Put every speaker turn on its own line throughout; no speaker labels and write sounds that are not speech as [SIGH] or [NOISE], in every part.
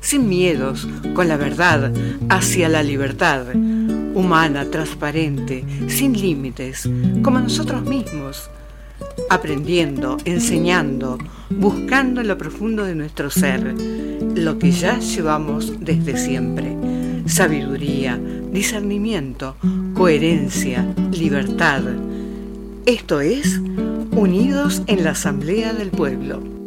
sin miedos, con la verdad, hacia la libertad, humana, transparente, sin límites, como nosotros mismos, aprendiendo, enseñando, buscando en lo profundo de nuestro ser, lo que ya llevamos desde siempre, sabiduría, discernimiento, coherencia, libertad. Esto es Unidos en la Asamblea del Pueblo.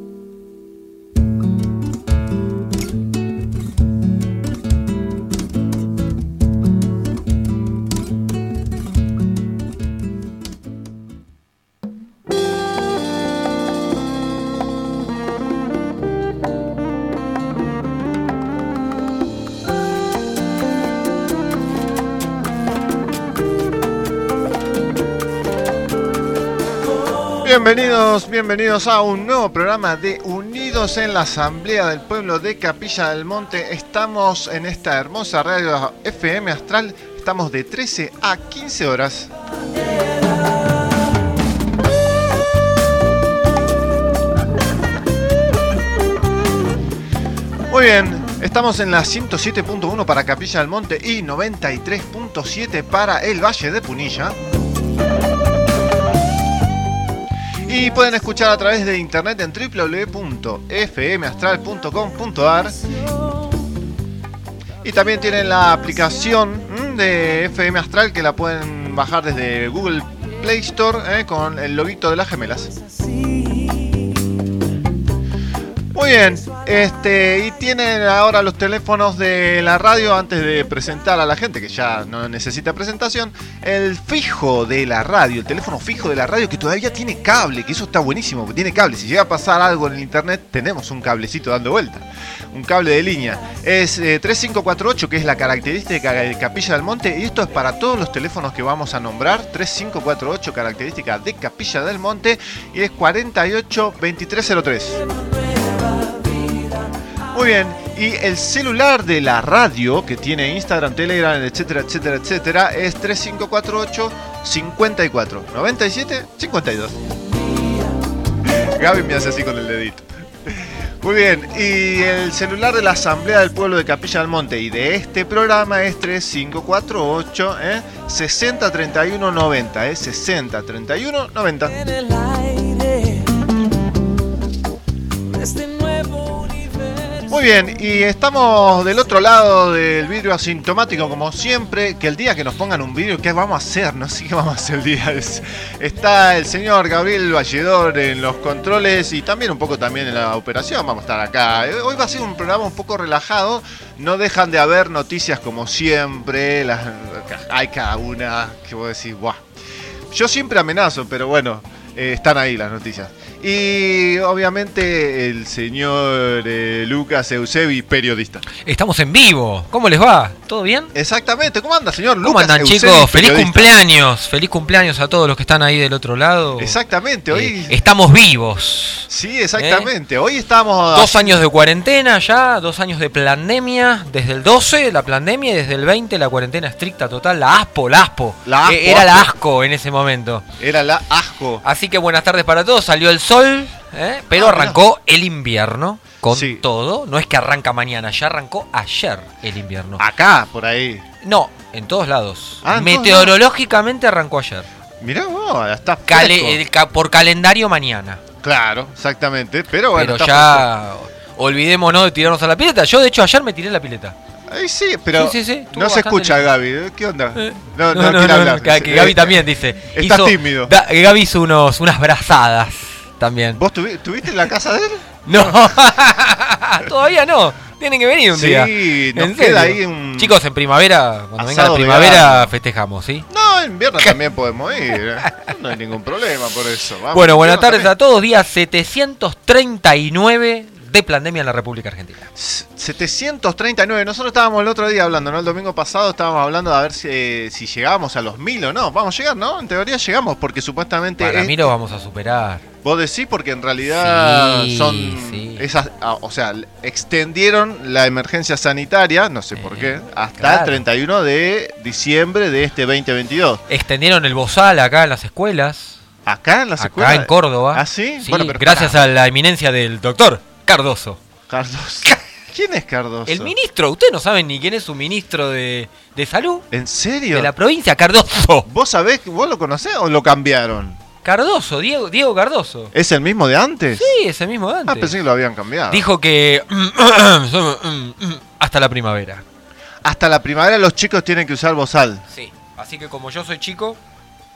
Bienvenidos, bienvenidos a un nuevo programa de Unidos en la Asamblea del Pueblo de Capilla del Monte. Estamos en esta hermosa radio FM Astral. Estamos de 13 a 15 horas. Muy bien, estamos en la 107.1 para Capilla del Monte y 93.7 para el Valle de Punilla. Y pueden escuchar a través de internet en www.fmastral.com.ar. Y también tienen la aplicación de FM Astral que la pueden bajar desde Google Play Store eh, con el loguito de las gemelas. Bien, este, y tienen ahora los teléfonos de la radio antes de presentar a la gente que ya no necesita presentación, el fijo de la radio, el teléfono fijo de la radio que todavía tiene cable, que eso está buenísimo, que tiene cable. Si llega a pasar algo en el internet, tenemos un cablecito dando vuelta, un cable de línea. Es 3548, eh, que es la característica de Capilla del Monte, y esto es para todos los teléfonos que vamos a nombrar. 3548, característica de Capilla del Monte, y es 482303. Muy bien, y el celular de la radio, que tiene Instagram, Telegram, etcétera, etcétera, etcétera, es 3548 54 97 52. Gaby me hace así con el dedito. Muy bien, y el celular de la Asamblea del Pueblo de Capilla del Monte y de este programa es 3548 ¿eh? 6031 90, ¿eh? 6031 90. Muy bien, y estamos del otro lado del vidrio asintomático, como siempre, que el día que nos pongan un vidrio, ¿qué vamos a hacer? No sé qué vamos a hacer el día. Está el señor Gabriel Valledor en los controles y también un poco también en la operación. Vamos a estar acá. Hoy va a ser un programa un poco relajado. No dejan de haber noticias como siempre. Las, hay cada una que vos decís, ¡buah! Yo siempre amenazo, pero bueno, eh, están ahí las noticias. Y obviamente el señor eh, Lucas Eusebi, periodista.
Estamos en vivo. ¿Cómo les va? ¿Todo bien?
Exactamente. ¿Cómo anda, señor
Lucas? ¿Cómo andan, chicos? Feliz cumpleaños. Feliz cumpleaños a todos los que están ahí del otro lado.
Exactamente. Hoy
eh, estamos vivos.
Sí, exactamente. Hoy estamos.
Dos años de cuarentena ya, dos años de pandemia. Desde el 12, la pandemia, y desde el 20, la cuarentena estricta total. La ASPO, la ASPO. La Era la ASCO en ese momento.
Era la ASCO.
Así que buenas tardes para todos. Salió el sol, ¿eh? pero ah, arrancó el invierno con todo. No es que arranca mañana, ya arrancó ayer el invierno.
Acá, por ahí.
No, en todos lados. Ah, Meteorológicamente arrancó ayer.
Mirá vos, está
Por calendario mañana.
Claro, exactamente. Pero bueno,
pero ya olvidémonos de tirarnos a la pileta. Yo, de hecho, ayer me tiré la pileta.
Ay, sí, pero no se escucha Gaby. ¿Qué onda?
Eh, no, no, quiere hablar. Que, Gaby también dice.
Está tímido.
Gaby hizo unos, unas brazadas también.
¿Vos estuviste en la casa de él? [LAUGHS]
No, [LAUGHS] todavía no. Tienen que venir un día.
Sí, nos queda ahí un.
Chicos, en primavera, cuando venga la primavera, festejamos, ¿sí?
No, en invierno [LAUGHS] también podemos ir. ¿eh? No hay ningún problema por eso.
bueno, buenas tardes a todos. Día 739 de pandemia en la República Argentina.
739, nosotros estábamos el otro día hablando, ¿no? El domingo pasado estábamos hablando de a ver si, si llegábamos a los mil o no. Vamos a llegar, ¿no? En teoría llegamos, porque supuestamente...
Para mí lo vamos a superar.
Vos decís porque en realidad son esas, ah, o sea, extendieron la emergencia sanitaria, no sé por qué, hasta el 31 de diciembre de este 2022.
Extendieron el bozal acá en las escuelas.
¿Acá en las escuelas?
Acá en Córdoba.
¿Ah, sí?
bueno, pero gracias a la eminencia del doctor. Cardoso.
Cardoso. ¿Quién es Cardoso?
El ministro. Ustedes no saben ni quién es su ministro de, de salud.
¿En serio?
De la provincia, Cardoso.
¿Vos sabés, vos lo conocés o lo cambiaron?
Cardoso, Diego, Diego Cardoso.
¿Es el mismo de antes?
Sí, es el mismo de
Ah,
antes.
pensé que lo habían cambiado.
Dijo que [CLEARS THROAT] hasta la primavera.
Hasta la primavera los chicos tienen que usar bozal.
Sí. Así que como yo soy chico,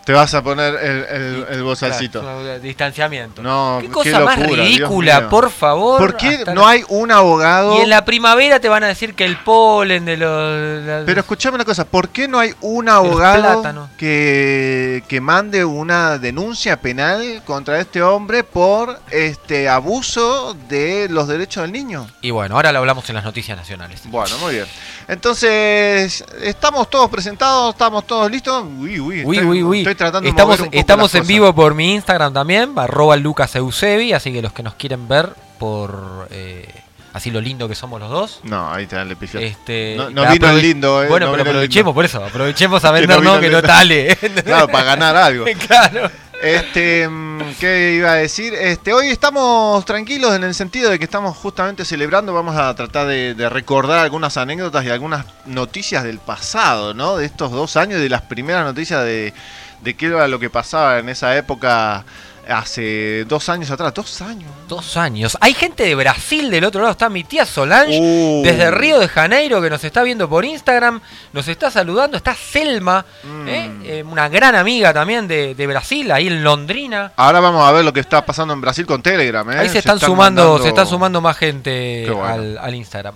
Te vas a poner el, el, el bozalcito.
claro, distanciamiento.
No,
qué
qué
cosa más
locura, Dios
ridícula, por favor.
¿Por qué no
la-
hay un abogado?
Y en la primavera te van a decir que el polen de los.
Pero escuchame una cosa, ¿por qué no hay un abogado que, que mande una denuncia penal contra este hombre por este abuso de los derechos del niño?
Y bueno, ahora lo hablamos en las noticias nacionales.
Bueno, muy bien. Entonces, ¿estamos todos presentados? ¿Estamos todos listos? Uy, uy,
Uy,
estoy,
uy, uy.
estoy tratando
estamos
de
estamos en
cosas.
vivo por mi Instagram también, arroba Lucas Eusebi, así que los que nos quieren ver por eh, así lo lindo que somos los dos.
No, ahí te dan el pifión.
Este,
No- no vino el lindo, eh,
Bueno,
no
pero aprovechemos por eso, aprovechemos a [LAUGHS]
Que no
Que no tale. [LAUGHS]
Claro, para ganar algo. [LAUGHS]
claro.
Este, mm, ¿qué iba a decir? Este, hoy estamos tranquilos en el sentido de que estamos justamente celebrando, vamos a tratar de, recordar algunas anécdotas y algunas noticias del pasado, ¿no? De estos dos años, de las primeras noticias de, de qué era lo que pasaba en esa época hace dos años atrás. Dos años.
Dos años. Hay gente de Brasil del otro lado, está mi tía Solange.
Uh.
Desde Río de Janeiro, que nos está viendo por Instagram, nos está saludando. Está Selma,
Mm.
¿eh? Eh, una gran amiga también de, de Brasil, ahí en Londrina.
Ahora vamos a ver lo que está pasando en Brasil con Telegram, ¿eh?
Ahí se están, sumando,
mandando-
se están sumando más gente
Qué bueno.
al, al Instagram.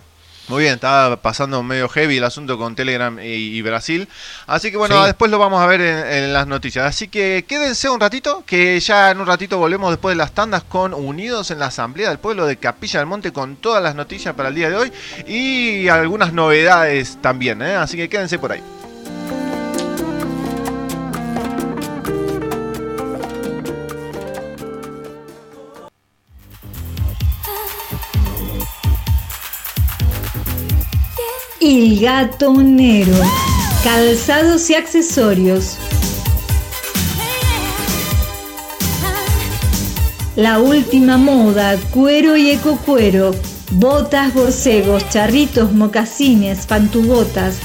Muy bien, estaba pasando medio heavy el asunto con Telegram y, y Brasil. Así que bueno,
Sí.
después lo vamos a ver en, en las noticias. Así que quédense un ratito, que ya en un ratito volvemos después de las tandas con Unidos en la Asamblea del Pueblo de Capilla del Monte con todas las noticias para el día de hoy y algunas novedades también. ¿eh? Así que quédense por ahí.
Il Gatonero. Calzados y accesorios. La última moda, cuero y ecocuero. Botas, borcegos, charritos, mocasines, pantubotas.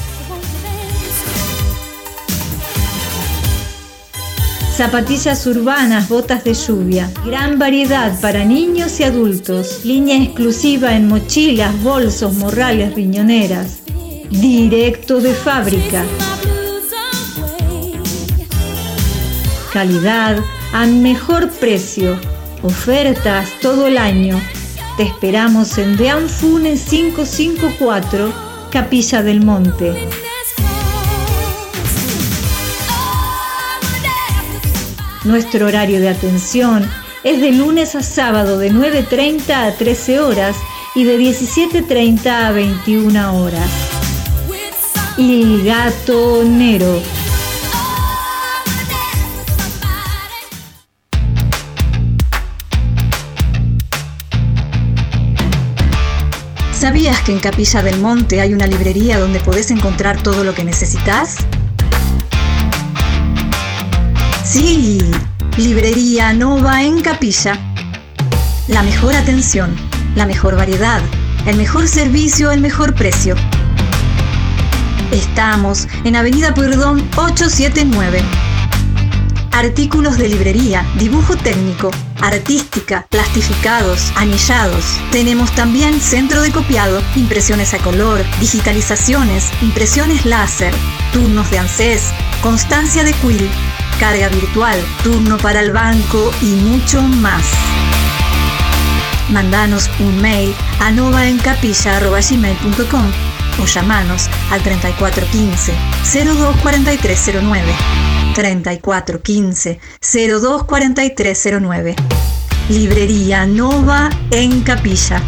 Zapatillas urbanas, botas de lluvia. Gran variedad para niños y adultos. Línea exclusiva en mochilas, bolsos, morrales, riñoneras. Directo de fábrica. Calidad a mejor precio. Ofertas todo el año. Te esperamos en Deanfune 554, Capilla del Monte. Nuestro horario de atención es de lunes a sábado de 9.30 a 13 horas y de 17.30 a 21 horas. Il Gatonero. ¿Sabías que en Capilla del Monte hay una librería donde podés encontrar todo lo que necesitas? Sí, Librería Nova en Capilla. La mejor atención, la mejor variedad, el mejor servicio, el mejor precio. Estamos en Avenida Pueyrredón 879. Artículos de librería, dibujo técnico, artística, plastificados, anillados. Tenemos también centro de copiado, impresiones a color, digitalizaciones, impresiones láser, turnos de ANSES, constancia de quill, carga virtual, turno para el banco y mucho más. Mandanos un mail a novaencapilla.gmail.com o llamanos al 3415 024309. 3415 024309. Librería Nova en Capilla.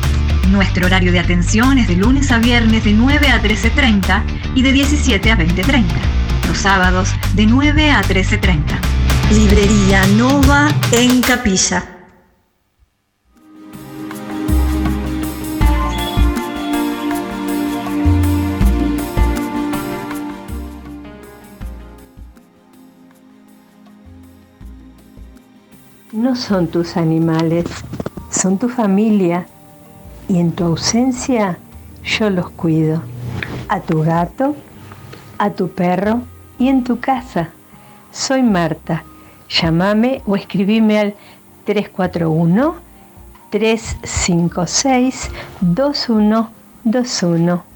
Nuestro horario de atención es de lunes a viernes de 9 a 13.30 y de 17 a 20.30. Los sábados de 9 a 13.30. Librería Nova en Capilla.
No son tus animales, son tu familia y en tu ausencia yo los cuido. A tu gato, a tu perro y en tu casa. Soy Marta. Llámame o escribime al 341 356 2121.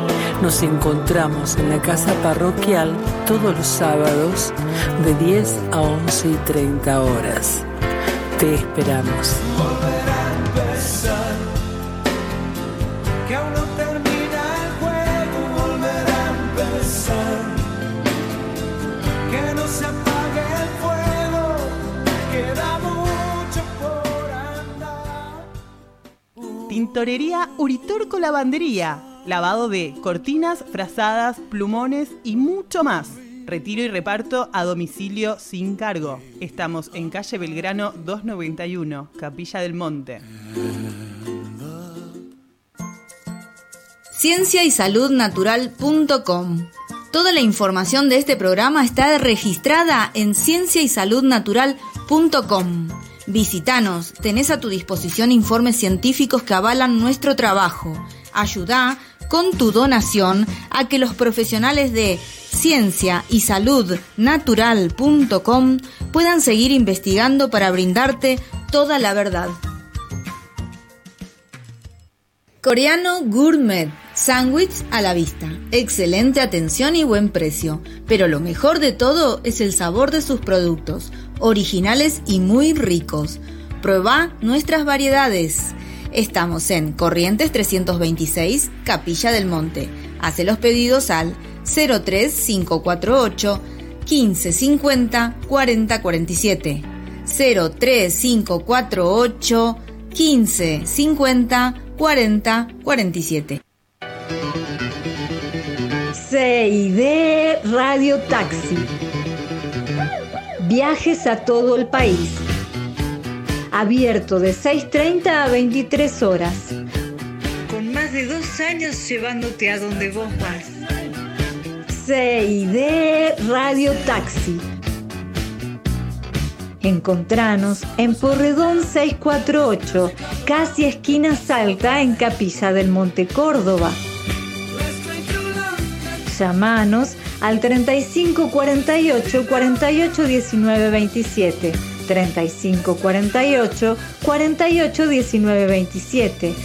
Nos encontramos en la casa parroquial todos los sábados de 10 a 11 y 30 horas. Te esperamos.
Tintorería Uritorco Lavandería lavado de cortinas, frazadas, plumones y mucho más. Retiro y reparto a domicilio sin cargo. Estamos en calle Belgrano 291, Capilla del Monte.
Ciencia y Salud Natural.com. Toda la información de este programa está registrada en ciencia y salud natural.com. Visítanos, tenés a tu disposición informes científicos que avalan nuestro trabajo. Ayuda con tu donación a que los profesionales de ciencia y salud natural.com puedan seguir investigando para brindarte toda la verdad. Coreano Gourmet. Sándwich a la vista. Excelente atención y buen precio. Pero lo mejor de todo es el sabor de sus productos, originales y muy ricos. Prueba nuestras variedades. Estamos en Corrientes 326, Capilla del Monte. Hace los pedidos al 03548 1550 4047. 03548 1550 4047.
CID Radio Taxi. Viajes a todo el país abierto de 6.30 a 23 horas.
Con más de dos años llevándote a donde vos vas.
CID Radio Taxi. Encontranos en Porredón 648, casi esquina Salta, en Capilla del Monte Córdoba. Llamanos al 3548 48 19 27 35 48 48 19 27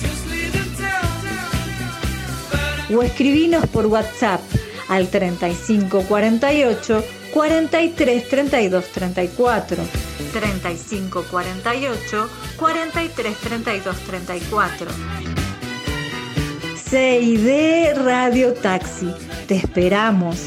o escribinos por WhatsApp al 3548 43 32 34. 3548 43 32 34. CID Radio Taxi. Te esperamos.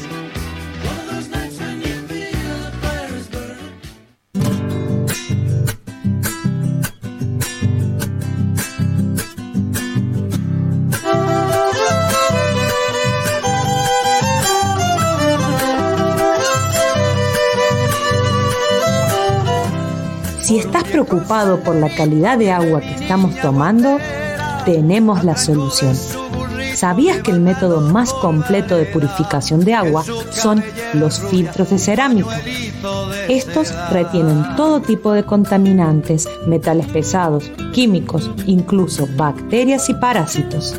Preocupado por la calidad de agua que estamos tomando, tenemos la solución. ¿Sabías que el método más completo de purificación de agua son los filtros de cerámica? Estos retienen todo tipo de contaminantes, metales pesados, químicos, incluso bacterias y parásitos.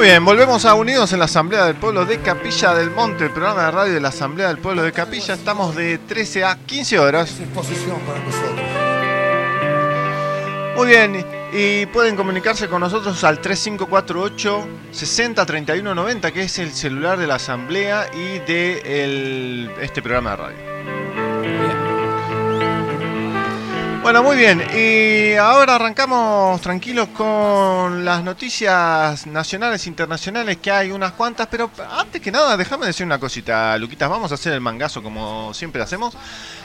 Muy bien, volvemos a Unidos en la Asamblea del Pueblo de Capilla del Monte, el programa de radio de la Asamblea del Pueblo de Capilla. Estamos de 13 a 15 horas. Muy bien, y pueden comunicarse con nosotros al 3548 60 31 90, que es el celular de la Asamblea y de este programa de radio. Bueno, muy bien. Y ahora arrancamos tranquilos con las noticias nacionales e internacionales, que hay unas cuantas, pero antes que nada, déjame decir una cosita, Luquitas. Vamos a hacer el mangazo como siempre hacemos,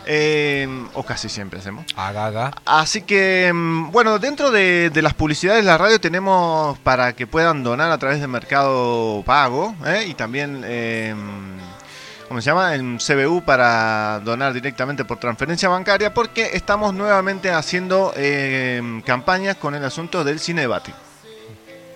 eh, o casi siempre hacemos.
Haga,
Así que, mm, bueno, dentro de, las publicidades de la radio tenemos para que puedan donar a través de Mercado Pago ¿eh? y también... Eh, ¿cómo se llama? En CBU para donar directamente por transferencia bancaria porque estamos nuevamente haciendo eh, campañas con el asunto del cine debate.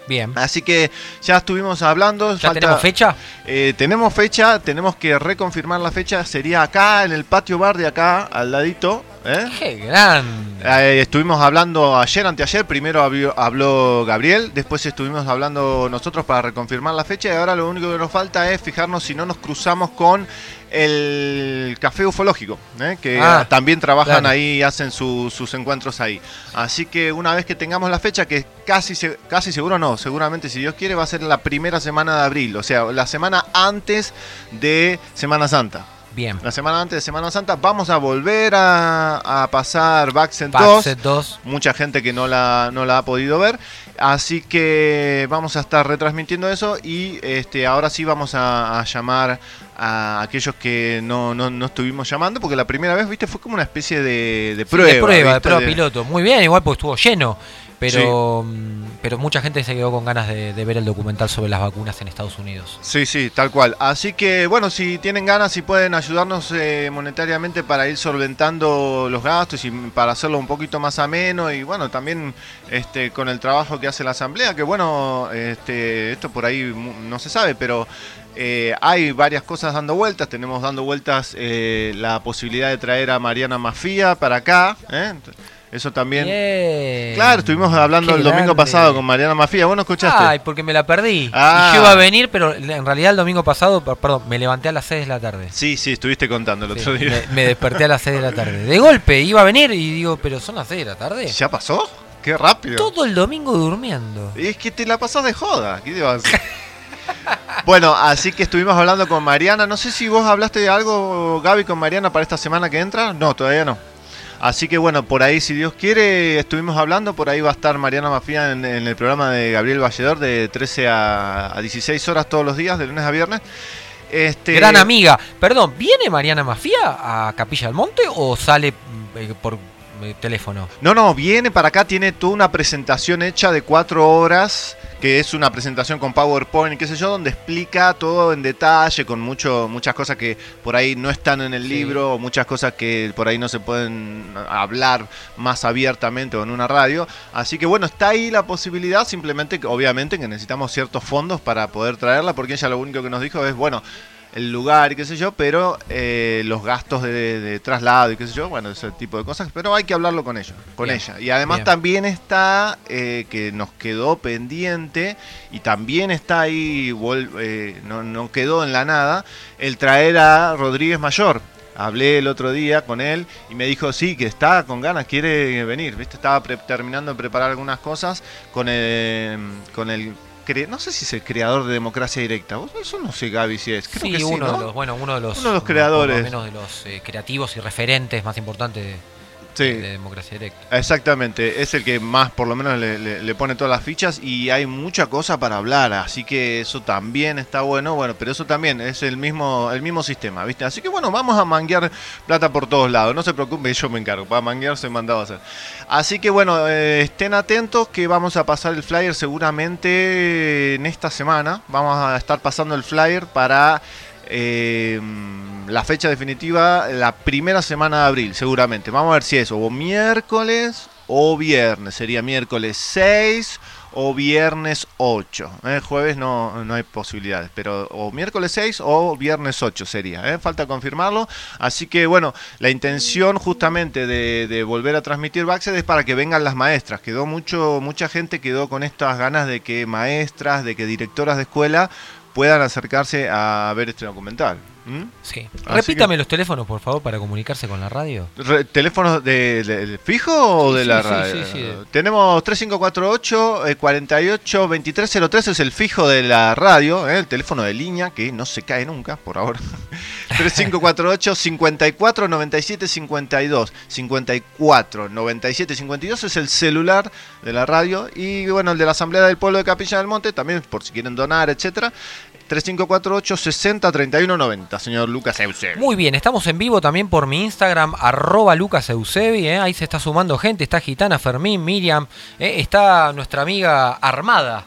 Bien.
Así que ya estuvimos hablando.
¿Ya tenemos fecha?
Eh, tenemos fecha, tenemos que reconfirmar la fecha. Sería acá, en el patio bar de acá, al ladito. ¿eh?
¡Qué gran!
Eh, estuvimos hablando ayer, anteayer. Primero habló Gabriel, después estuvimos hablando nosotros para reconfirmar la fecha. Y ahora lo único que nos falta es fijarnos si no nos cruzamos con el café ufológico, ¿eh? que ah, también trabajan ahí y hacen sus encuentros ahí. Así que una vez que tengamos la fecha, que casi, casi seguro no, seguramente si Dios quiere va a ser la primera semana de abril, o sea, la semana antes de Semana Santa.
Bien.
La semana antes de Semana Santa vamos a volver a, pasar Backset
2. 2.
Mucha gente que no la, no la ha podido ver. Así que vamos a estar retransmitiendo eso y este, ahora sí vamos a, llamar a aquellos que no, no, estuvimos llamando, porque la primera vez, viste, fue como una especie de, de prueba.
de prueba, de prueba piloto. Muy bien, igual pues estuvo lleno. Pero, mm, pero mucha gente se quedó con ganas de, ver el documental sobre las vacunas en Estados Unidos.
Sí, sí, tal cual. Así que, bueno, si tienen ganas, y pueden ayudarnos eh, monetariamente para ir solventando los gastos y para hacerlo un poquito más ameno. Y bueno, también este, con el trabajo que hace la Asamblea, que bueno, este, esto por ahí no se sabe, pero eh, hay varias cosas dando vueltas. Tenemos dando vueltas eh, la posibilidad de traer a Mariana Mafía para acá. ¿eh? Eso también. Claro, estuvimos hablando el domingo pasado con Mariana Mafía. ¿Vos no escuchaste?
Ay, porque me la perdí. Ah. Y yo iba a venir, pero en realidad el domingo pasado, perdón, me levanté a las 6 de la tarde.
Sí, sí, estuviste contando el otro día.
Me, [LAUGHS] desperté a las 6 de la tarde. De golpe, iba a venir y digo, pero son las 6 de la tarde.
¿Ya pasó? Qué rápido.
Todo el domingo durmiendo.
Es que te la pasás de joda. ¿Qué te vas a [LAUGHS] Bueno, así que estuvimos hablando con Mariana. No sé si vos hablaste de algo, Gaby, con Mariana para esta semana que entra. No, todavía no. Así que bueno, por ahí, si Dios quiere, estuvimos hablando, por ahí va a estar Mariana Mafía en, el programa de Gabriel Valledor de 13 a, 16 horas todos los días, de lunes a viernes.
Este... Gran amiga. Perdón, ¿viene Mariana Mafía a Capilla del Monte o sale eh, por eh, teléfono?
No, no, viene para acá, tiene toda una presentación hecha de cuatro horas que es una presentación con PowerPoint, qué sé yo, donde explica todo en detalle, con mucho, muchas cosas que por ahí no están en el libro, o muchas cosas que por ahí no se pueden hablar más abiertamente o en una radio. Así que bueno, está ahí la posibilidad, simplemente que obviamente que necesitamos ciertos fondos para poder traerla, porque ella lo único que nos dijo es, bueno, el lugar y qué sé yo, pero eh, los gastos de, traslado y qué sé yo, bueno, ese tipo de cosas, pero hay que hablarlo con ella, con ella. Y además también está eh, que nos quedó pendiente y también está ahí, eh, no, no quedó en la nada, el traer a Rodríguez Mayor. Hablé el otro día con él y me dijo, sí, que está con ganas, quiere venir. ¿Viste? Estaba terminando de preparar algunas cosas con el, con el no sé si es el creador de Democracia Directa. Eso no sé, Gaby, si es.
Creo sí, uno de los, bueno, uno de los,
uno de los creadores.
menos de los eh, creativos y referentes más importantes de, de democracia directa.
Exactamente, es el que más por lo menos le, pone todas las fichas y hay mucha cosa para hablar, así que eso también está bueno, bueno, pero eso también es el mismo, el mismo sistema, ¿viste? Así que bueno, vamos a manguear plata por todos lados, no se preocupen, yo me encargo, para manguear se mandado a hacer. Así que bueno, eh, estén atentos que vamos a pasar el flyer seguramente en esta semana, vamos a estar pasando el flyer para eh, la fecha definitiva la primera semana de abril, seguramente. Vamos a ver si es o miércoles o viernes. Sería miércoles 6 o viernes 8. ¿eh? Jueves no, no hay posibilidades, pero o miércoles 6 o viernes 8 sería. ¿eh? Falta confirmarlo. Así que bueno, la intención justamente de, volver a transmitir Baxter es para que vengan las maestras. Quedó mucho, mucha gente quedó con estas ganas de que maestras, de que directoras de escuela puedan acercarse a ver este documental.
¿Mm? Sí. Repítame los teléfonos, por favor, para comunicarse con la radio.
¿Teléfonos de, fijo o de la radio? Sí, Tenemos 3548 48 2303 es el fijo de la radio, ¿eh? el teléfono de línea que no se cae nunca por ahora. 3548 54 97 52 54 97 52 es el celular de la radio y bueno, el de la Asamblea del Pueblo de Capilla del Monte también por si quieren donar, etcétera. 3548 60 31 90, señor Lucas Eusebi.
Muy bien, estamos en vivo también por mi Instagram, arroba Lucas Eusebi, ¿eh? ahí se está sumando gente, está Gitana, Fermín, Miriam, ¿eh? está nuestra amiga Armada.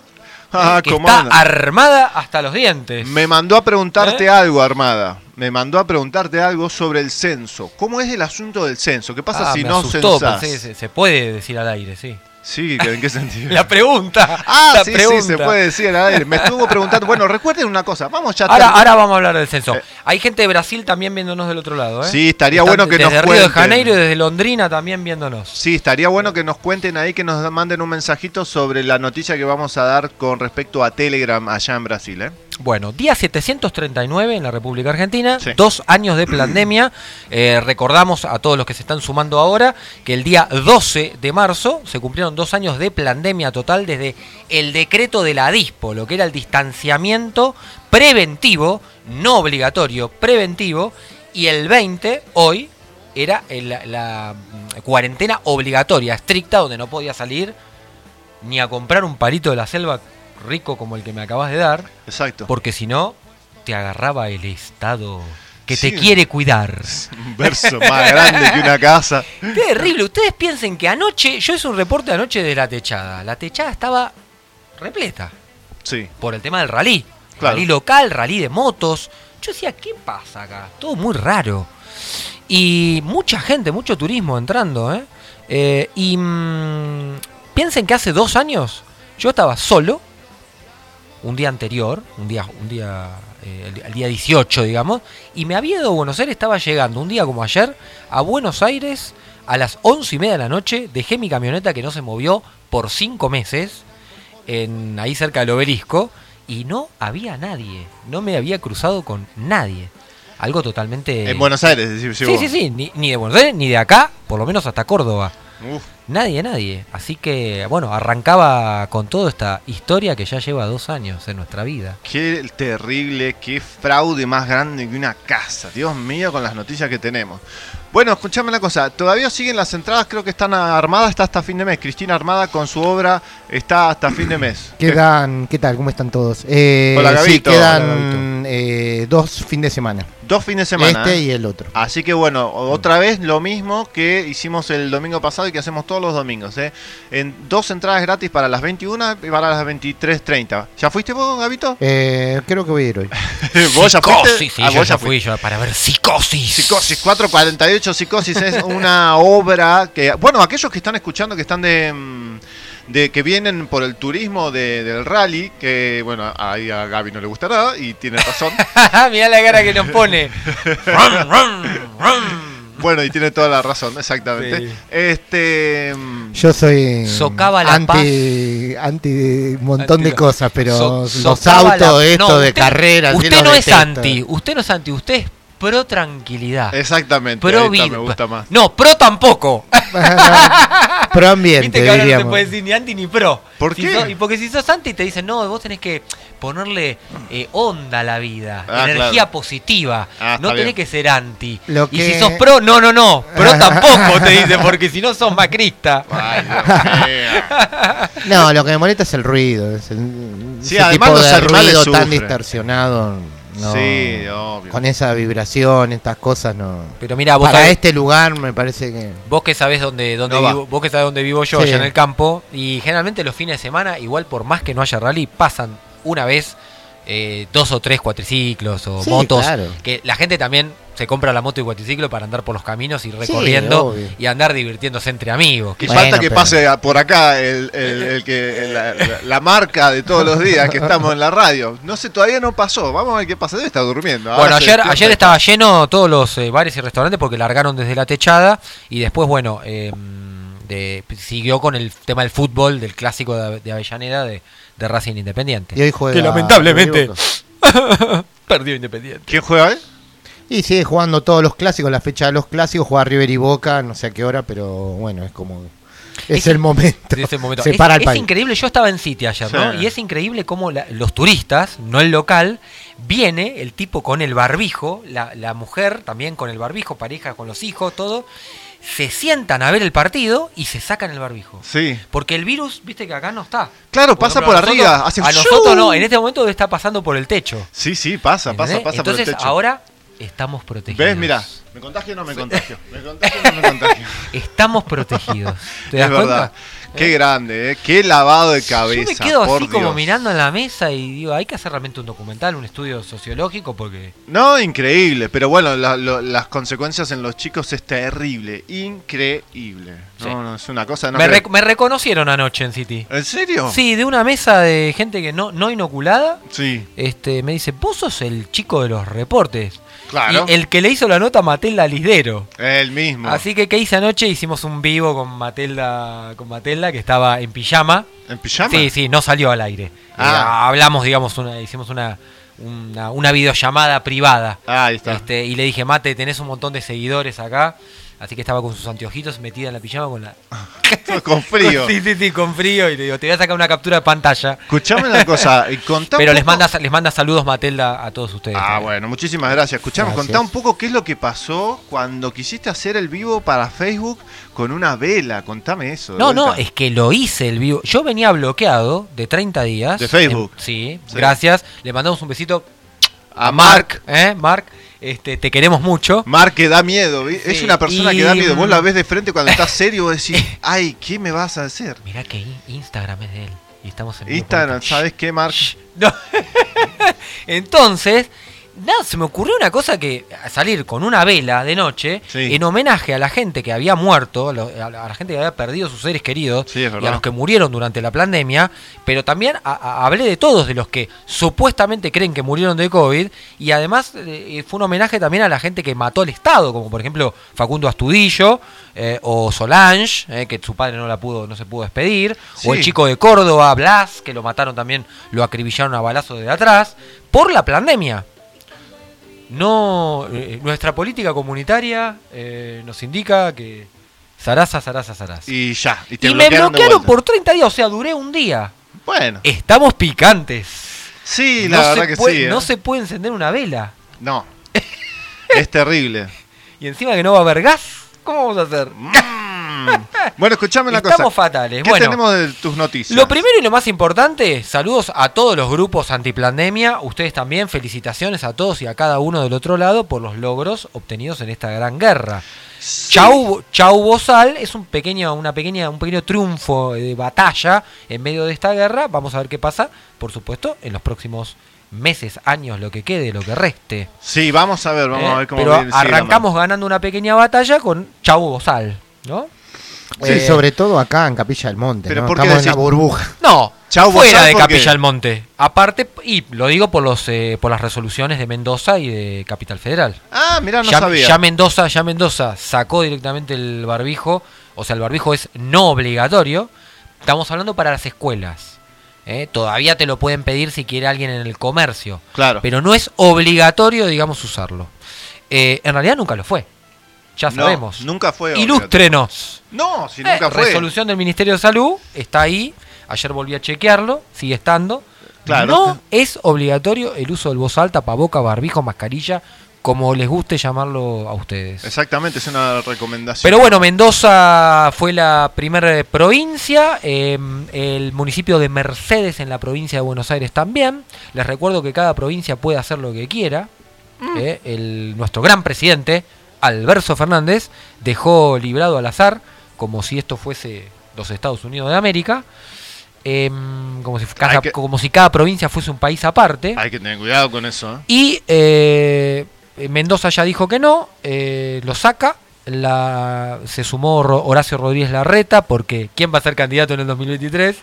Ah, que está armada hasta los dientes.
Me mandó a preguntarte ¿Eh? algo, Armada. Me mandó a preguntarte algo sobre el censo. ¿Cómo es el asunto del censo? ¿Qué pasa ah, si no censás?
se puede decir al aire, sí.
Sí, ¿en qué [LAUGHS] sentido?
la pregunta.
Ah, sí, sí, se puede decir Me estuvo preguntando. Bueno, recuerden una cosa. Vamos ya.
Ahora, ahora vamos a hablar del censo. Eh. Hay gente de Brasil también viéndonos del otro lado. ¿eh?
Sí, estaría bueno que
nos Desde Río de Janeiro y desde Londrina también viéndonos.
Sí, estaría bueno que nos cuenten ahí, que nos manden un mensajito sobre la noticia que vamos a dar con respecto a Telegram allá en Brasil. ¿eh?
Bueno, día 739 en la República Argentina, dos años de pandemia. [CLEARS THROAT] Eh, recordamos a todos los que se están sumando ahora que el día 12 de marzo se cumplieron dos años de pandemia total desde el decreto de la DISPO, lo que era el distanciamiento preventivo, no obligatorio, preventivo, y el 20, hoy, era la mm, cuarentena obligatoria, estricta, donde no podía salir ni a comprar un palito de la selva rico como el que me acabas de dar.
Exacto.
Porque si no, te agarraba el Estado que te quiere cuidar. [LAUGHS]
Un verso más grande que una casa.
Terrible. Ustedes piensen que anoche, yo hice un reporte anoche de la techada. La techada estaba repleta.
Sí.
Por el tema del rally. Rally local, rally de motos. Yo decía, ¿qué pasa acá? Todo muy raro. Y mucha gente, mucho turismo entrando, ¿eh? eh y mm, piensen que hace dos años yo estaba solo un día anterior, un día, un día, eh, el, día 18, digamos, y me había ido a Buenos Aires, estaba llegando un día como ayer a Buenos Aires a las once y media de la noche, dejé mi camioneta que no se movió por cinco meses, en, ahí cerca del obelisco, y no había nadie, no me había cruzado con nadie. Algo totalmente...
En Buenos Aires, decir,
Sí, sí, sí, ni, ni, de Buenos Aires ni de acá, por lo menos hasta Córdoba. Nadie, nadie. Así que, bueno, arrancaba con toda esta historia que ya lleva dos años en nuestra vida.
Qué terrible, qué fraude más grande que una casa. Dios mío, con las noticias que tenemos. Bueno, escuchame una cosa, todavía siguen las entradas, creo que están armadas, está hasta fin de mes. Cristina Armada con su obra está hasta fin de mes.
Quedan, ¿qué tal? ¿Cómo están todos? Eh,
Hola,
sí,
Gabito.
quedan eh, dos fines de semana.
Dos fines de semana.
Este
¿eh?
y el otro.
Así que bueno, otra vez lo mismo que hicimos el domingo pasado y que hacemos todos los domingos. ¿eh? En dos entradas gratis para las 21 y para las 23.30. ¿Ya fuiste vos, Gabito?
Eh, creo que voy a ir hoy. [LAUGHS]
¿Vos ya fuiste?
Psicosis, sí,
Ah,
yo
vos
ya
ya
fui yo para ver Psicosis.
Psicosis 448 Psicosis es una obra que bueno aquellos que están escuchando que están de, mm, de que vienen por el turismo de- del rally que bueno ahí a Gaby no le gustará y tiene razón [LAUGHS]
Mirá la cara que nos pone. [LAUGHS] Rum, rum, rum.
bueno y tiene toda la razón exactamente
Sí.
este mm,
Yo soy
Socava la
anti, anti un montón
Anti-
de cosas, pero
So-
los autos,
la-
esto
No,
de
usted-
carreras.
Usted no es anti, usted no es anti, usted es pro tranquilidad.
exactamente
Pro
ahí está,
vida.
me gusta más
No, pro tampoco. [LAUGHS]
Pro [LAUGHS] ambiente,
Viste que ahora no se
diríamos.
puede decir ni anti ni pro.
¿Por
Si
qué?
sos- y porque si sos anti te dicen, no, vos tenés que ponerle eh, onda a la vida,
Ah,
energía
claro.
positiva.
Ah,
no tenés
bien.
que ser anti.
Lo
Y
que-
si sos pro, no, no, no. Pro [LAUGHS] tampoco te dicen, porque si no sos macrista. [LAUGHS]
No, lo que me molesta es el ruido. Es el,
Sí,
ese
además
tipo de ruido tan
sufren.
distorsionado. No.
sí obvio
Con esa vibración, estas cosas, no.
Pero mira, vos
Para
sabés-
este lugar me parece que.
Vos que sabés dónde, dónde
No
vivo, vos que sabés dónde vivo yo,
Sí.
allá en el campo, y generalmente los fines de semana, igual por más que no haya rally, pasan una vez eh, dos o tres cuatriciclos o
Sí,
motos.
claro.
Que la gente también se compra la moto y cuatriciclo para andar por los caminos y recorriendo y andar divirtiéndose entre amigos.
y
Bueno,
falta que
pero-
pase por acá el, el- el que la, marca de todos los días que estamos en la radio. No sé, todavía no pasó. Vamos a ver qué pasa. Debe estar durmiendo. Ahora
Bueno, ayer, ayer estaba lleno todos los eh, bares y restaurantes porque largaron desde la techada y después, bueno, eh, de- siguió con el tema del fútbol, del clásico de, de Avellaneda, de, de Racing Independiente.
Y hoy juega.
Que lamentablemente-. [LAUGHS] Perdió Independiente.
¿Quién juega hoy?
Y sigue jugando todos los clásicos, la fecha de los clásicos, juega River y Boca, no sé a qué hora, pero bueno, es como. Es,
Es-
el momento.
de ese momento. [LAUGHS]
Se
es,
para el
es
país.
increíble, yo estaba en City ayer, ¿no? Y es increíble cómo la- los turistas, no el local, viene el tipo con el barbijo, la, la mujer también con el barbijo, pareja con los hijos, todo, se sientan a ver el partido y se sacan el barbijo.
Sí.
Porque el virus, viste que acá no está.
Claro, pasa por
nosotros-
arriba. Hace
a nosotros no, en este momento está pasando por el techo.
Sí, sí, pasa, pasa,
¿entendés?
pasa
Entonces
por el techo.
ahora estamos protegidos.
¿Ves? Mira, ¿me contagio o no me contagio? ¿Me contagio o no me contagio? [LAUGHS]
Estamos protegidos. [LAUGHS] ¿Te
es
das
verdad. Qué grande, ¿eh? Qué lavado de cabeza.
Yo me quedo así como mirando en la mesa y digo, hay que hacer realmente un documental, un estudio sociológico, porque
No, increíble, pero bueno, la- lo- las consecuencias en los chicos es terrible, increíble. No,
Sí.
no, es una cosa... No
me,
creo-
rec- me reconocieron anoche en City.
¿En serio?
Sí, de una mesa de gente que no, no inoculada,
Sí,
este, me dice, vos sos el chico de los reportes.
Claro.
Y el que le hizo la nota a Matilda Lisdero.
El mismo.
Así que, ¿qué hice anoche? Hicimos un vivo con Matilda, con Matilda, que estaba en pijama.
¿En pijama?
Sí, sí, no salió al aire.
Ah.
Eh, hablamos, digamos, una, hicimos una, una, una videollamada privada.
Ah, ahí está.
Este, y le dije, Mate, tenés un montón de seguidores acá. Así que estaba con sus anteojitos metida en la pijama con la. [LAUGHS]
Con frío. [LAUGHS]
sí, sí, sí, con frío. Y le digo, te voy a sacar una captura de pantalla.
Escuchame una cosa, [LAUGHS] contá un
Pero les
poco-
manda, les manda saludos Matelda a todos ustedes.
Ah,
también.
bueno, muchísimas gracias. Escuchame,
Gracias.
contá un poco qué es lo que pasó cuando quisiste hacer el vivo para Facebook con una vela. Contame eso.
No, no, es que lo hice el vivo. Yo venía bloqueado de 30 días.
De Facebook.
En- sí,
Sí.
gracias. Le mandamos un besito
A
a Mark. ¿eh? Mark, este, te queremos mucho.
Mark que da miedo, ¿vi? es una persona
y-
que da miedo. Vos la ves de frente cuando [LAUGHS] estás serio, vos decís, ay, ¿qué me vas a hacer?
Mirá que in- Instagram es de él. Y estamos en
Instagram, ¿sabes qué, Mark?
No. [LAUGHS] Entonces, nada, se me ocurrió una cosa que salir con una vela de noche
Sí.
en homenaje a la gente que había muerto, a, la gente que había perdido sus seres queridos
Sí,
y a los que murieron durante la pandemia, pero también a- a- hablé de todos, de los que supuestamente creen que murieron de COVID y además eh, fue un homenaje también a la gente que mató al Estado, como por ejemplo Facundo Astudillo eh, o Solange, eh, que su padre no la pudo, no se pudo despedir, o el chico de Córdoba, Blas, que lo mataron también, lo acribillaron a balazo de atrás, por la pandemia. No, eh, nuestra política comunitaria eh, nos indica que Sarasa, Sarasa, Sarasa.
Y ya. Y, te
Y me
bloquearon
por 30 días, o sea, duré un día.
Bueno.
Estamos picantes.
Sí, la
no
verdad que
puede,
sí. ¿eh?
No se puede encender una vela.
No. [LAUGHS] es terrible.
Y encima que no va a haber gas. ¿Cómo vamos a hacer? [LAUGHS]
Bueno, escuchame una cosa.
Estamos fatales.
¿Qué
Bueno.
tenemos de tus noticias?
Lo primero y lo más importante, saludos a todos los grupos antiplandemia, ustedes también, felicitaciones a todos y a cada uno del otro lado por los logros obtenidos en esta gran guerra. Chau, Chau Bozal es un pequeño, una pequeña, un pequeño triunfo de batalla en medio de esta guerra. Vamos a ver qué pasa, por supuesto, en los próximos meses, años, lo que quede, lo que reste.
Sí, vamos a ver, vamos
¿eh?
a ver cómo
Pero arrancamos ganando una pequeña batalla con Chau Bozal, ¿no?
Sí,
Eh,
sobre todo acá en Capilla del Monte.
Pero
¿no?
¿por qué
Estamos en la burbuja.
No,
Chau
fuera de. Capilla del Monte. Aparte, y lo digo por los eh, por las resoluciones de Mendoza y de Capital Federal.
Ah, mirá, no
ya,
sabía.
ya Mendoza, ya Mendoza sacó directamente el barbijo, o sea, el barbijo es no obligatorio. Estamos hablando para las escuelas. ¿eh? Todavía te lo pueden pedir si quiere alguien en el comercio.
Claro.
Pero no es obligatorio, digamos, usarlo. Eh, en realidad nunca lo fue. Ya
No,
sabemos.
nunca fue.
Ilústrenos.
No, si
Eh,
nunca fue.
Resolución del Ministerio de Salud está ahí. Ayer volví a chequearlo, sigue estando.
Claro.
No es obligatorio el uso del voz alta, paboca, barbijo, mascarilla, como les guste llamarlo a ustedes.
Exactamente, es una recomendación.
Pero bueno, Mendoza fue la primera provincia, eh, el municipio de Mercedes en la provincia de Buenos Aires también. Les recuerdo que cada provincia puede hacer lo que quiera. Eh, el, nuestro gran presidente, Alberto Fernández, dejó librado al azar, como si esto fuese los Estados Unidos de América, em, como, si, cada,
que-
como si cada provincia fuese un país aparte.
Hay que tener cuidado con eso. ¿eh?
Y eh, Mendoza ya dijo que no, eh, lo saca. La, se sumó Horacio Rodríguez Larreta, porque ¿quién va a ser candidato en el 2023?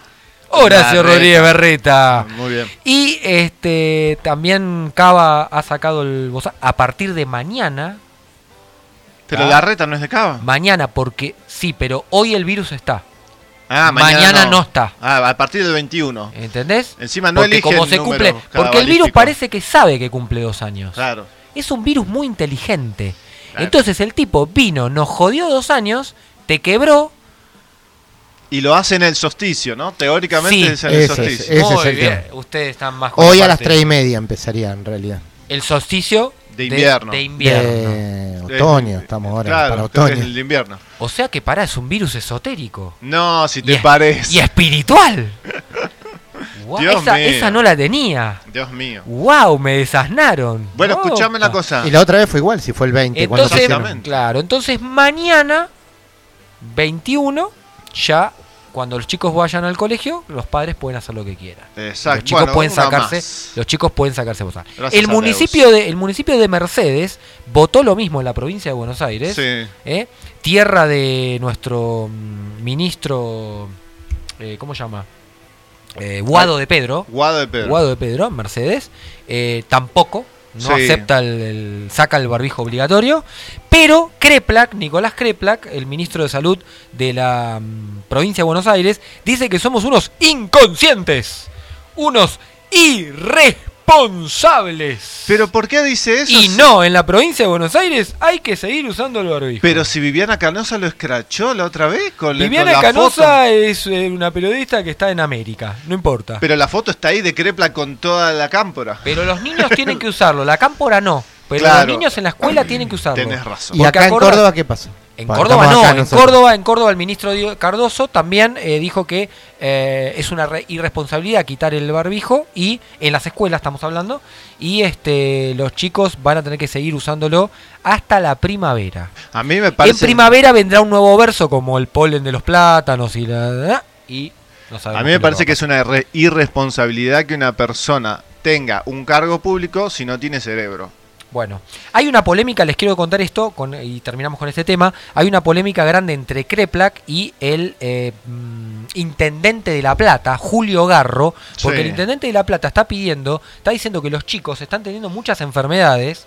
Horacio
Larreta.
Rodríguez Berreta.
Muy bien.
Y este también Cava ha sacado el a partir de mañana.
Pero
Ah.
la reta no es de Cava.
Mañana, porque sí, pero hoy el virus está.
Ah,
mañana no está.
Ah, a partir del 21.
¿Entendés?
Encima no
porque
elige
como
el
se
número
cumple, porque el virus parece que sabe que cumple dos años.
Claro.
Es un virus muy inteligente.
Claro.
Entonces el tipo vino, nos jodió dos años, te quebró.
Y lo hace en el solsticio, ¿no? Teóricamente
Sí.
es en el
Ese es-
solsticio.
ese
Muy
el
bien,
tema.
ustedes están más
Hoy a las tres y media empezaría en realidad.
El solsticio
De invierno.
De, invierno.
De otoño, estamos ahora
Claro,
para otoño.
es el de invierno.
O sea que pará, es un virus esotérico.
No, si
Y
te
es-
parece.
Y espiritual. [LAUGHS] Guau,
Dios
esa,
mío.
esa no la tenía.
Dios mío.
Wow, me desasnaron.
Bueno,
Opa.
escuchame una cosa.
Y la otra vez fue igual, si fue el 20. cuando se
Entonces, claro, entonces mañana 21 ya cuando los chicos vayan al colegio, los padres pueden hacer lo que quieran.
Exacto.
Los chicos
Bueno,
pueden sacarse,
más.
los chicos pueden sacarse votar. El municipio de el municipio de Mercedes votó lo mismo en la provincia de Buenos Aires.
Sí.
¿eh? Tierra de nuestro mm, ministro eh, ¿cómo se llama? Eh, Guado de Pedro.
Guado de Pedro.
Guado de Pedro, Mercedes, tampoco, no
Sí.
acepta el, el- saca el barbijo obligatorio, pero Kreplak, Nicolás Kreplak, el ministro de Salud de la mm, provincia de Buenos Aires, dice que somos unos inconscientes, unos irresponsables.
Pero ¿por qué dice eso?
y
si-
no, en la provincia de Buenos Aires hay que seguir usando el barbijo.
Pero si Viviana Canosa lo escrachó la otra vez con, con
Viviana
la
Canosa
foto.
es eh, una periodista que está en América, no importa.
Pero la foto está ahí de Crepla con toda la cámpora.
Pero los niños tienen que usarlo, la cámpora no. Pero
Claro.
los niños en la escuela tienen que usarlo.
Tenés razón.
¿Y acá en
acordá-
Córdoba qué pasó?
En Córdoba no, en
nosotros.
Córdoba, en Córdoba el ministro Cardoso también eh, dijo que eh, es una re- irresponsabilidad quitar el barbijo y en las escuelas estamos hablando y este los chicos van a tener que seguir usándolo hasta la primavera.
A mí me parece.
En primavera vendrá un nuevo verso como el polen de los plátanos y la, y no
A mí me parece que es una re- irresponsabilidad que una persona tenga un cargo público si no tiene cerebro.
Bueno, hay una polémica, les quiero contar esto con- y terminamos con este tema. Hay una polémica grande entre Kreplak y el eh, mm, intendente de La Plata, Julio Garro, porque
Sí.
el intendente de La Plata está pidiendo, está diciendo que los chicos están teniendo muchas enfermedades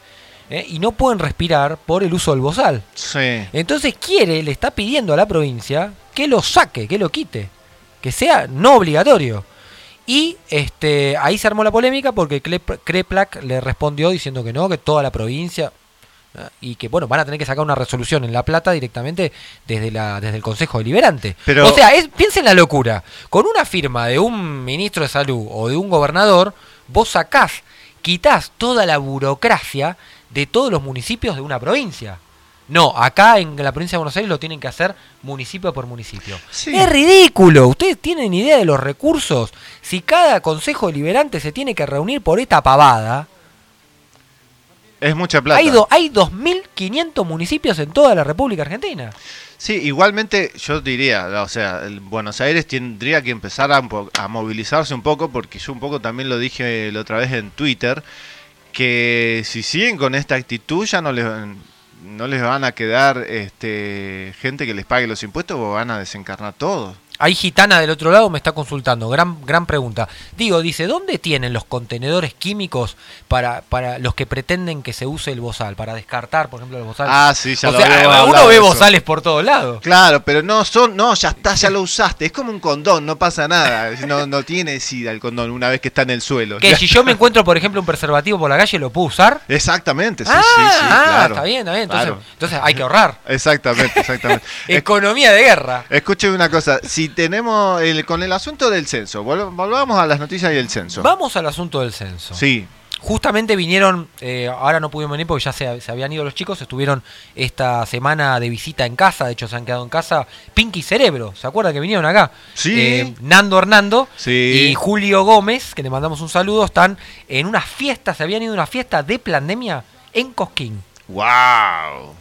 eh, y no pueden respirar por el uso del bozal.
Sí.
Entonces quiere, le está pidiendo a la provincia que lo saque, que lo quite, que sea no obligatorio. Y este ahí se armó la polémica porque Kreplak le respondió diciendo que no, que toda la provincia y que bueno van a tener que sacar una resolución en La Plata directamente desde la desde el Consejo Deliberante.
Pero-
o sea, es, piensen la locura. Con una firma de un ministro de salud o de un gobernador, vos sacás, quitás toda la burocracia de todos los municipios de una provincia. No, acá en la provincia de Buenos Aires lo tienen que hacer municipio por municipio.
Sí.
Es ridículo. ¿Ustedes tienen idea de los recursos? Si cada consejo deliberante se tiene que reunir por esta pavada,
Es mucha plata.
hay, do- hay 2.500 municipios en toda la República Argentina.
Sí, igualmente yo diría, o sea, el Buenos Aires tendría que empezar a, a movilizarse un poco, porque yo un poco también lo dije la otra vez en Twitter, que si siguen con esta actitud ya no les, no les van a quedar este, gente que les pague los impuestos o van a desencarnar todo.
Hay gitana del otro lado, me está consultando. Gran, gran pregunta. Digo, dice, ¿dónde tienen los contenedores químicos para, para los que pretenden que se use el bozal? Para descartar, por ejemplo, el bozal.
Ah, sí, ya
o
lo
sea, uno ve bozales por todos lados.
Claro, pero no son, no, ya está, ya lo usaste, es como un condón, no pasa nada, [LAUGHS] no, no tiene sida el condón una vez que está en el suelo.
Que si yo me encuentro, por ejemplo, un preservativo por la calle, ¿lo puedo usar?
Exactamente, sí,
ah,
sí, sí,
ah,
claro.
está bien, está bien. Entonces,
Claro.
entonces hay que ahorrar.
Exactamente, exactamente. [LAUGHS]
Economía de guerra.
Escuchen una cosa, si tenemos el, con el asunto del censo, vol- volvamos a las noticias y el censo.
Vamos al asunto del censo.
Sí,
Justamente vinieron, eh, ahora no pudieron venir porque ya se, se habían ido los chicos, estuvieron esta semana de visita en casa, de hecho se han quedado en casa Pinky Cerebro, ¿se acuerdan que vinieron acá?
Sí.
Eh, Nando Hernando
Sí.
y Julio Gómez, que le mandamos un saludo, están en una fiesta, se habían ido a una fiesta de pandemia en Cosquín.
wow.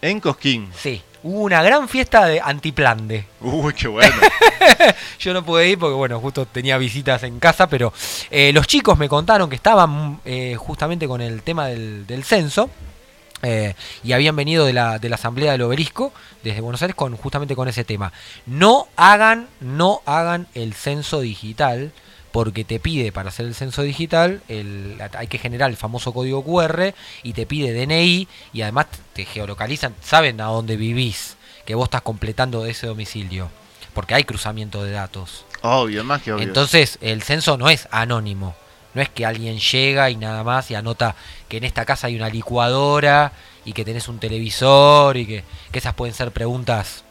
En Cosquín.
Sí, hubo una gran fiesta de antiplande.
Uy, qué bueno. [LAUGHS]
Yo no pude ir porque, bueno, justo tenía visitas en casa, pero eh, los chicos me contaron que estaban eh, justamente con el tema del, del censo. eh, y habían venido de la, de la Asamblea del Obelisco desde Buenos Aires con justamente con ese tema. No hagan, no hagan el censo digital, porque te pide para hacer el censo digital, el, hay que generar el famoso código QR y te pide DNI y además te geolocalizan, saben a dónde vivís, que vos estás completando ese domicilio, porque hay cruzamiento de datos.
Obvio, más que obvio.
Entonces, el censo no es anónimo. No es que alguien llega y nada más y anota que en esta casa hay una licuadora y que tenés un televisor y que, que esas pueden ser preguntas,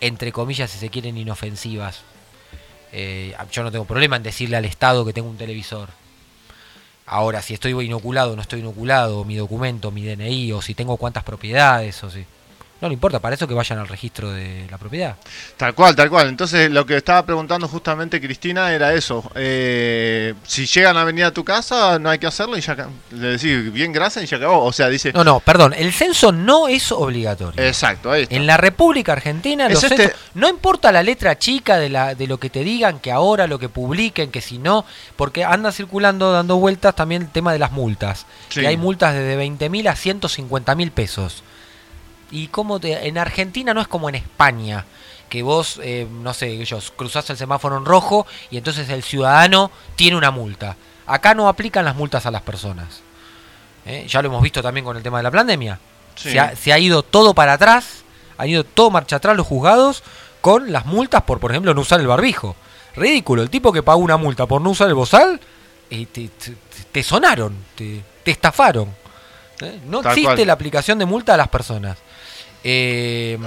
entre comillas, si se quieren, inofensivas. Eh, yo no tengo problema en decirle al Estado que tengo un televisor. Ahora, si estoy inoculado o no estoy inoculado, mi documento, mi DNI, o si tengo cuántas propiedades, o si... No le importa, para eso que vayan al registro de la propiedad.
Tal cual, tal cual. Entonces, lo que estaba preguntando justamente Cristina era eso. Eh, si llegan a venir a tu casa, no hay que hacerlo y ya le decís bien gracias y ya acabó. O sea, dice.
No, no, perdón, el censo no es obligatorio.
Exacto, ahí está.
En la República Argentina,
Es
los
este-
censos- no importa la letra chica de, la, de lo que te digan, que ahora, lo que publiquen, que si no, porque anda circulando, dando vueltas también el tema de las multas.
Sí.
Que hay multas desde 20 mil a 150 mil pesos. Y como te- en Argentina no es como en España, que vos, eh, no sé, ellos cruzás el semáforo en rojo y entonces el ciudadano tiene una multa. Acá no aplican las multas a las personas. ¿eh? Ya lo hemos visto también con el tema de la pandemia.
Sí.
Se, ha, se ha ido todo para atrás, han ido todo marcha atrás los juzgados con las multas por, por ejemplo, no usar el barbijo. Ridículo, el tipo que pagó una multa por no usar el bozal, eh, te, te- te sonaron, te, te estafaron. ¿eh? No
Tal
existe
cual.
la aplicación de multa a las personas. Eh,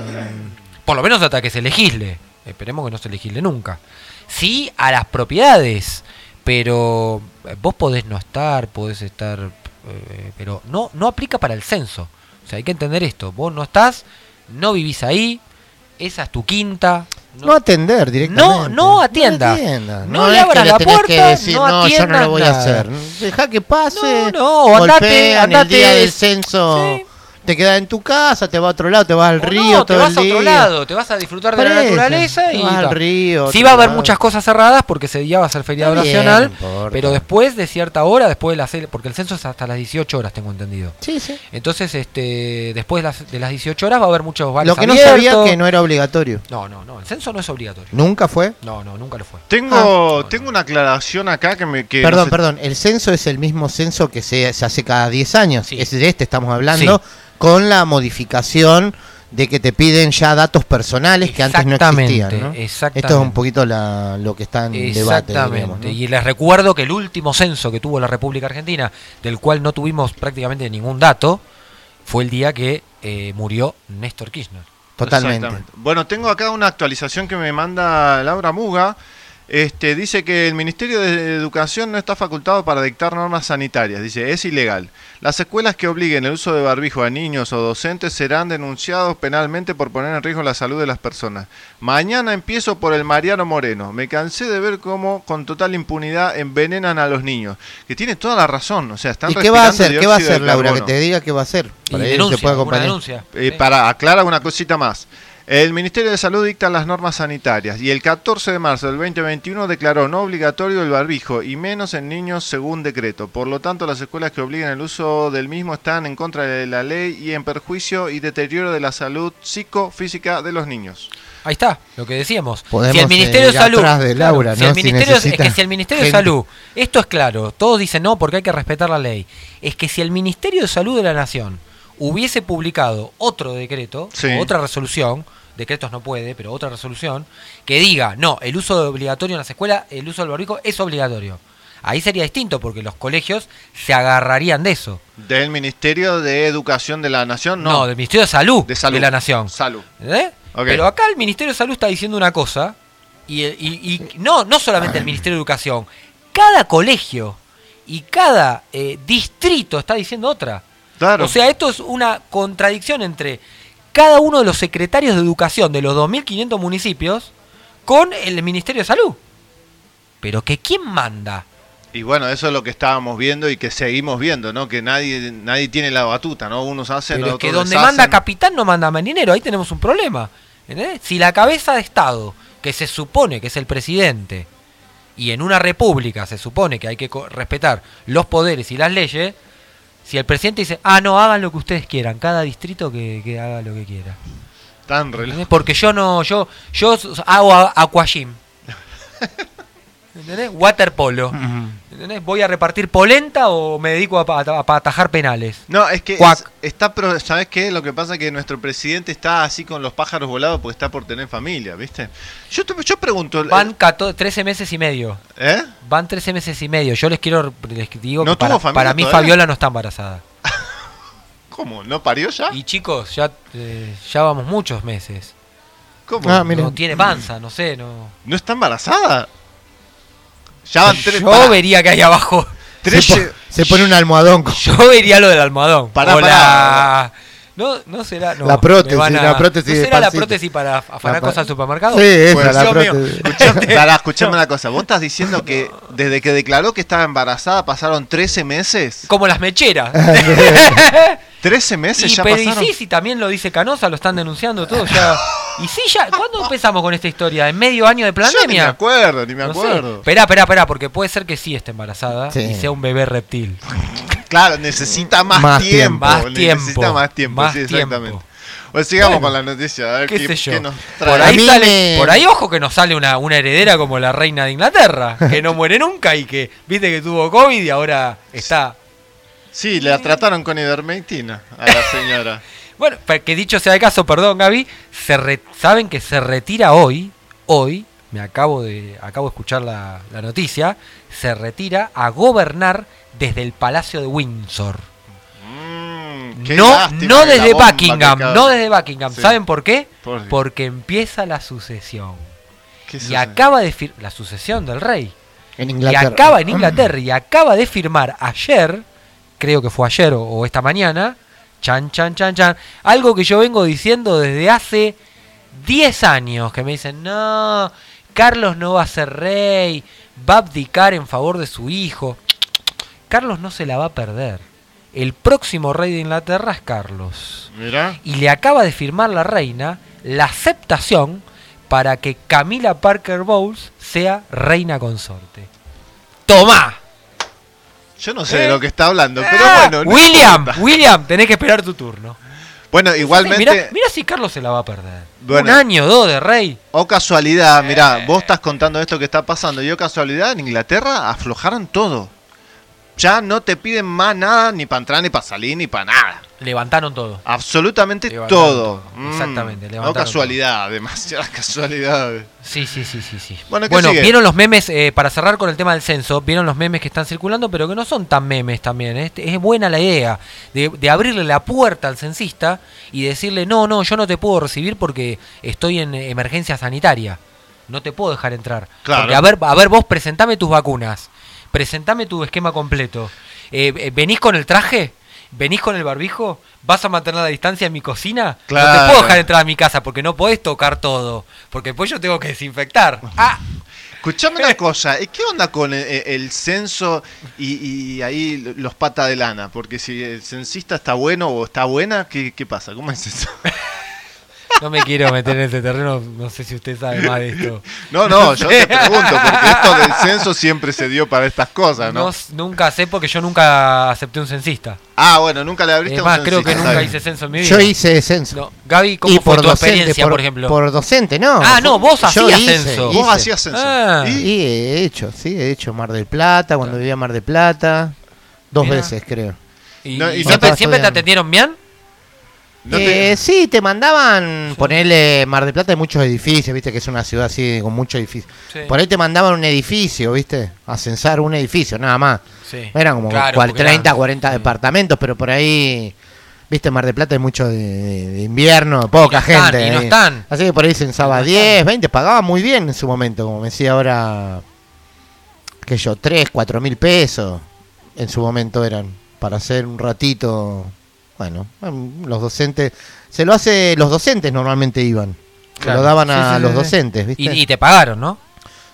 por lo menos hasta que se legisle. Esperemos que no se legisle nunca. Sí a las propiedades, pero eh, vos podés no estar, podés estar, eh, pero no, no aplica para el censo. O sea, hay que entender esto. Vos no estás, no vivís ahí, esa es tu quinta.
No atender directamente.
No, no atienda.
atienda.
No le abras la
tenés que
puerta,
decir,
no
no, yo no lo voy a
nada".
hacer. Deja que pase.
No, no, andate, andate.
el día del censo.
Sí.
Te quedas en tu casa, te vas a otro lado, te vas al
O
río
no, te
todo
vas
el
a
día.
otro lado, te vas a disfrutar de
Por
la
eso,
naturaleza
te
y
vas al río,
Sí va a haber
lado.
muchas cosas cerradas porque ese día va a ser feriado
Está bien,
nacional,
no
pero después de cierta hora, después de las porque el censo es hasta las 18 horas, tengo entendido.
Sí, sí.
Entonces, este, después de las, de las 18 horas va a haber muchos bares
Lo que no sabía que no era obligatorio.
No, no, no, el censo no es obligatorio.
¿Nunca fue?
No, no, nunca lo fue.
Tengo, tengo una aclaración acá que me. Que
perdón,
no sé-
perdón. El censo es el mismo censo que se, se hace cada 10 años.
Sí.
Es de este estamos hablando. Con la modificación de que te piden ya datos personales que antes no existían. ¿no?
exactamente.
Esto es un poquito la- lo que está en debate.
Exactamente.
diríamos, ¿no?
Y les recuerdo que el último censo que tuvo la República Argentina, del cual no tuvimos prácticamente ningún dato, fue el día que eh, murió Néstor Kirchner.
Totalmente.
Bueno, tengo acá una actualización que me manda Laura Muga. Este, dice que el Ministerio de Educación no está facultado para dictar normas sanitarias. Dice, es ilegal. Las escuelas que obliguen el uso de barbijo a niños o docentes serán denunciados penalmente por poner en riesgo la salud de las personas. Mañana empiezo por el Mariano Moreno. Me cansé de ver cómo con total impunidad envenenan a los niños. Que tiene toda la razón. O sea, están
¿Y qué va a hacer? ¿Qué va a hacer, Laura? Que te diga qué va a hacer. Para
denuncia,
se puede acompañar.
denuncia.
Eh, para aclarar una cosita más. El Ministerio de Salud dicta las normas sanitarias y el 14 de marzo del 2021 declaró no obligatorio el barbijo y menos en niños según decreto. Por lo tanto, las escuelas que obligan el uso del mismo están en contra de la ley y en perjuicio y deterioro de la salud psicofísica de los niños.
Ahí está, lo que decíamos.
Podemos,
si el Ministerio de
ir
Salud,
atrás de Laura,
si
¿no?
el
Si
Ministerio, es
necesita
que si el Ministerio de
gente.
Salud, esto es claro, todos dicen no porque hay que respetar la ley. Es que si el Ministerio de Salud de la Nación hubiese publicado otro decreto,
Sí.
otra resolución, decretos no puede, pero otra resolución, que diga, no, el uso de obligatorio en las escuelas, el uso del barbijo es obligatorio. Ahí sería distinto porque los colegios se agarrarían de eso.
Del Ministerio de Educación de la Nación, no.
No, del Ministerio de Salud
De salud.
la Nación.
Salud.
¿Eh? Pero acá el Ministerio de Salud está diciendo una cosa, y, y- y no, no solamente el Ministerio de Educación, cada colegio y cada eh, distrito está diciendo otra.
Claro.
O sea, esto es una contradicción entre cada uno de los secretarios de educación de los 2.500 municipios con el Ministerio de Salud. Pero que quién manda.
Y bueno, eso es lo que estábamos viendo y que seguimos viendo, ¿no? Que nadie nadie tiene la batuta, ¿no? Unos hacen,
Pero
otros
que donde
deshacen.
manda capitán no manda marinero, ahí tenemos un problema. ¿entendés? Si la cabeza de Estado, que se supone que es el presidente, y en una república se supone que hay que respetar los poderes y las leyes, si el presidente dice, ah, no, hagan lo que ustedes quieran, cada distrito que, que haga lo que quiera.
Tan rel-
¿entendés? Porque yo no, yo, yo hago a- aquagym. [LAUGHS] ¿Entendés? Waterpolo. ¿Entendés? ¿Voy a repartir polenta o me dedico a, a- a atajar penales?
No, es que es- está, pero ¿sabes qué? Lo que pasa es que nuestro presidente está así con los pájaros volados porque está por tener familia, ¿viste? Yo, te- yo pregunto,
Van 14 13 meses y medio.
¿eh?
Van 13 meses y medio. Yo les quiero les digo
¿No
que para,
tuvo familia
para mí
todavía?
Fabiola no está embarazada. [LAUGHS]
¿Cómo? ¿No parió ya?
Y chicos, ya eh, ya vamos muchos meses.
¿Cómo?
Ah.
No tiene panza, no sé, no.
¿No está embarazada? Ya van tres.
Yo
pará,
vería que hay abajo.
tres
se, po- se pone un almohadón. con-
Yo vería lo del almohadón. La-
pará.
No, no será. no,
La prótesis,
van
la prótesis
¿No será la prótesis para afanar cosas al supermercado?
Sí, esa,
Bueno,
la prótesis.
Escuchame, [LAUGHS] pará, escuchame una cosa. Vos estás diciendo que desde que declaró que estaba embarazada pasaron 13 meses.
Como las mecheras. [LAUGHS]
13 [LAUGHS] meses
Y,
ya
pero y
pasaron.
sí, sí, también lo dice Canosa, lo están denunciando todo ya. Y sí, ya, ¿cuándo empezamos con esta historia? ¿En medio año de
Yo ni me
pandemia?
acuerdo, ni me
No sé.
acuerdo.
Esperá, esperá, esperá, porque puede ser que sí esté embarazada
Sí.
y sea un bebé reptil.
Claro, necesita más,
Más
tiempo.
tiempo.
Más
Necesita
tiempo.
más tiempo,
Más
sí, exactamente.
tiempo.
Pues sigamos
Bueno,
con la noticia, a ver
¿Qué,
qué,
sé yo?
qué nos
por,
trae.
A
ahí sale-
me-
por ahí, ojo, que nos sale una, una heredera como la reina de Inglaterra, que no muere nunca y que, viste, que tuvo COVID y ahora está.
Sí, la trataron con ivermectina a la señora. [LAUGHS]
Bueno, que dicho sea el caso, perdón, Gaby, se re- saben que se retira hoy, hoy, me acabo de, acabo de escuchar la, la noticia, se retira a gobernar desde el Palacio de Windsor.
Mm, qué
No, no
de
desde Buckingham, no desde Buckingham.
Sí.
¿Saben por qué?
¿Por qué?
Porque empieza la sucesión.
¿Qué
Y
sucede?
acaba de firmar la sucesión del rey.
En
Y
Inglaterra.
acaba en Inglaterra y acaba de firmar ayer, creo que fue ayer o, o esta mañana, chan, chan, chan, chan, algo que yo vengo diciendo desde hace 10 años, que me dicen, no, Carlos no va a ser rey, va a abdicar en favor de su hijo. Carlos no se la va a perder. El próximo rey de Inglaterra es Carlos.
Mirá.
Y le acaba de firmar la reina la aceptación para que Camila Parker Bowles sea reina consorte. ¡Tomá!
Yo no sé de
¿Eh?
lo que está hablando, pero
Ah,
bueno. no
William. William, tenés que esperar tu turno.
Bueno, igualmente,
Mira, mira si Carlos se la va a perder.
Bueno.
Un año, dos de rey.
o casualidad, mirá,
Eh.
vos estás contando esto que está pasando, y o casualidad, en Inglaterra aflojaron todo. Ya no te piden más nada, ni para entrar, ni para salir, ni para nada.
Levantaron todo.
Absolutamente
Levantaron
todo.
todo.
Mm,
Exactamente,
No casualidad, demasiadas [LAUGHS] casualidades.
Sí, sí, sí, sí, sí.
Bueno,
Bueno, vieron los memes, eh, para cerrar con el tema del censo, vieron los memes que están circulando, pero que no son tan memes también. ¿eh? Es buena la idea de, de abrirle la puerta al censista y decirle, no, no, yo no te puedo recibir porque estoy en emergencia sanitaria. No te puedo dejar entrar.
Claro.
Porque, a ver, a ver, vos presentame tus vacunas, presentame tu esquema completo. Eh, ¿Venís con el traje? ¿Venís con el barbijo? ¿Vas a mantener la distancia en mi cocina? No
Claro.
te puedo dejar entrar a mi casa porque no podés tocar todo. Porque después yo tengo que desinfectar. [LAUGHS] Ah,
Escuchame una cosa, ¿y ¿qué onda con el, el censo y, y ahí los patas de lana? Porque si el censista está bueno o está buena, ¿qué, qué pasa? ¿Cómo es eso? [LAUGHS]
no me quiero meter en este terreno, no sé si usted sabe más de esto.
No, no, [LAUGHS] yo te pregunto, porque esto del censo siempre se dio para estas cosas, ¿no?
Nunca sé porque yo nunca acepté un censista.
Ah, bueno, nunca le abriste
Es
a un
más, creo que nunca hice censo en mi vida.
Yo hice censo.
No. Gaby, ¿cómo
y
fue
por
tu
docente,
experiencia,
por,
por, ejemplo?
Por docente, no.
Ah, no, vos
Yo
hacías
hice,
censo.
hice.
Vos hacías censo.
Ah.
¿Y?
Y he hecho, sí, he hecho Mar del Plata, cuando vivía Mar del Plata. Dos veces, creo.
¿Y,
No,
siempre, siempre te atendieron bien?
No te-
Eh, sí, te mandaban ponerle Mar del Plata hay muchos edificios, viste que es una ciudad así con muchos edificios.
Sí.
Por ahí te mandaban un edificio, viste, a censar un edificio, nada más.
Sí.
Eran como
Claro,
cual-
porque
30,
eran-
40
sí.
departamentos, pero por ahí, viste, Mar del Plata hay mucho de, de- de invierno, poca
Y no están,
gente.
y no están.
Así que por ahí censaba
no
10, 20, pagaba muy bien en su momento, como me decía ahora, que yo, 3, 4 mil pesos en su momento eran, para hacer un ratito, bueno, los docentes, se lo hace, los docentes normalmente iban, se lo daban
Sí,
a
sí,
los
sí,
docentes, ¿viste?
Y, y te pagaron, ¿no?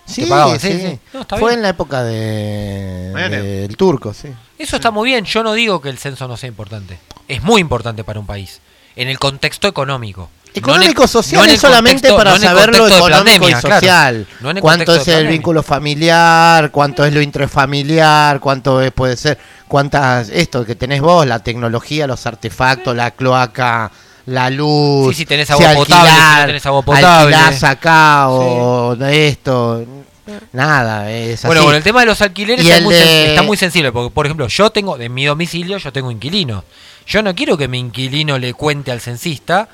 sí,
te pagaban, sí,
sí,
sí. No, está
Fue
bien.
en la época de, del turco, sí.
Eso está muy bien. Yo no digo que el censo no sea importante. Es muy importante para un país. En el contexto económico. En
Económico social
no en
es solamente
contexto-
para
no en
saber lo económico
pandemia,
y
claro.
social.
No en
cuánto es el vínculo familiar, cuánto es lo intrafamiliar, cuánto es, puede ser, cuántas, esto que tenés vos, la tecnología, los artefactos, la cloaca, la luz.
Sí, si tenés agua potable, si no tenés agua potable.
alquilás acá o esto. Nada, es
Bueno,
así.
con el tema de los alquileres
Y
es
el
muy
de-
está muy sensible. Porque, por ejemplo, yo tengo, de mi domicilio, yo tengo inquilino. Yo no quiero que mi inquilino le cuente al censista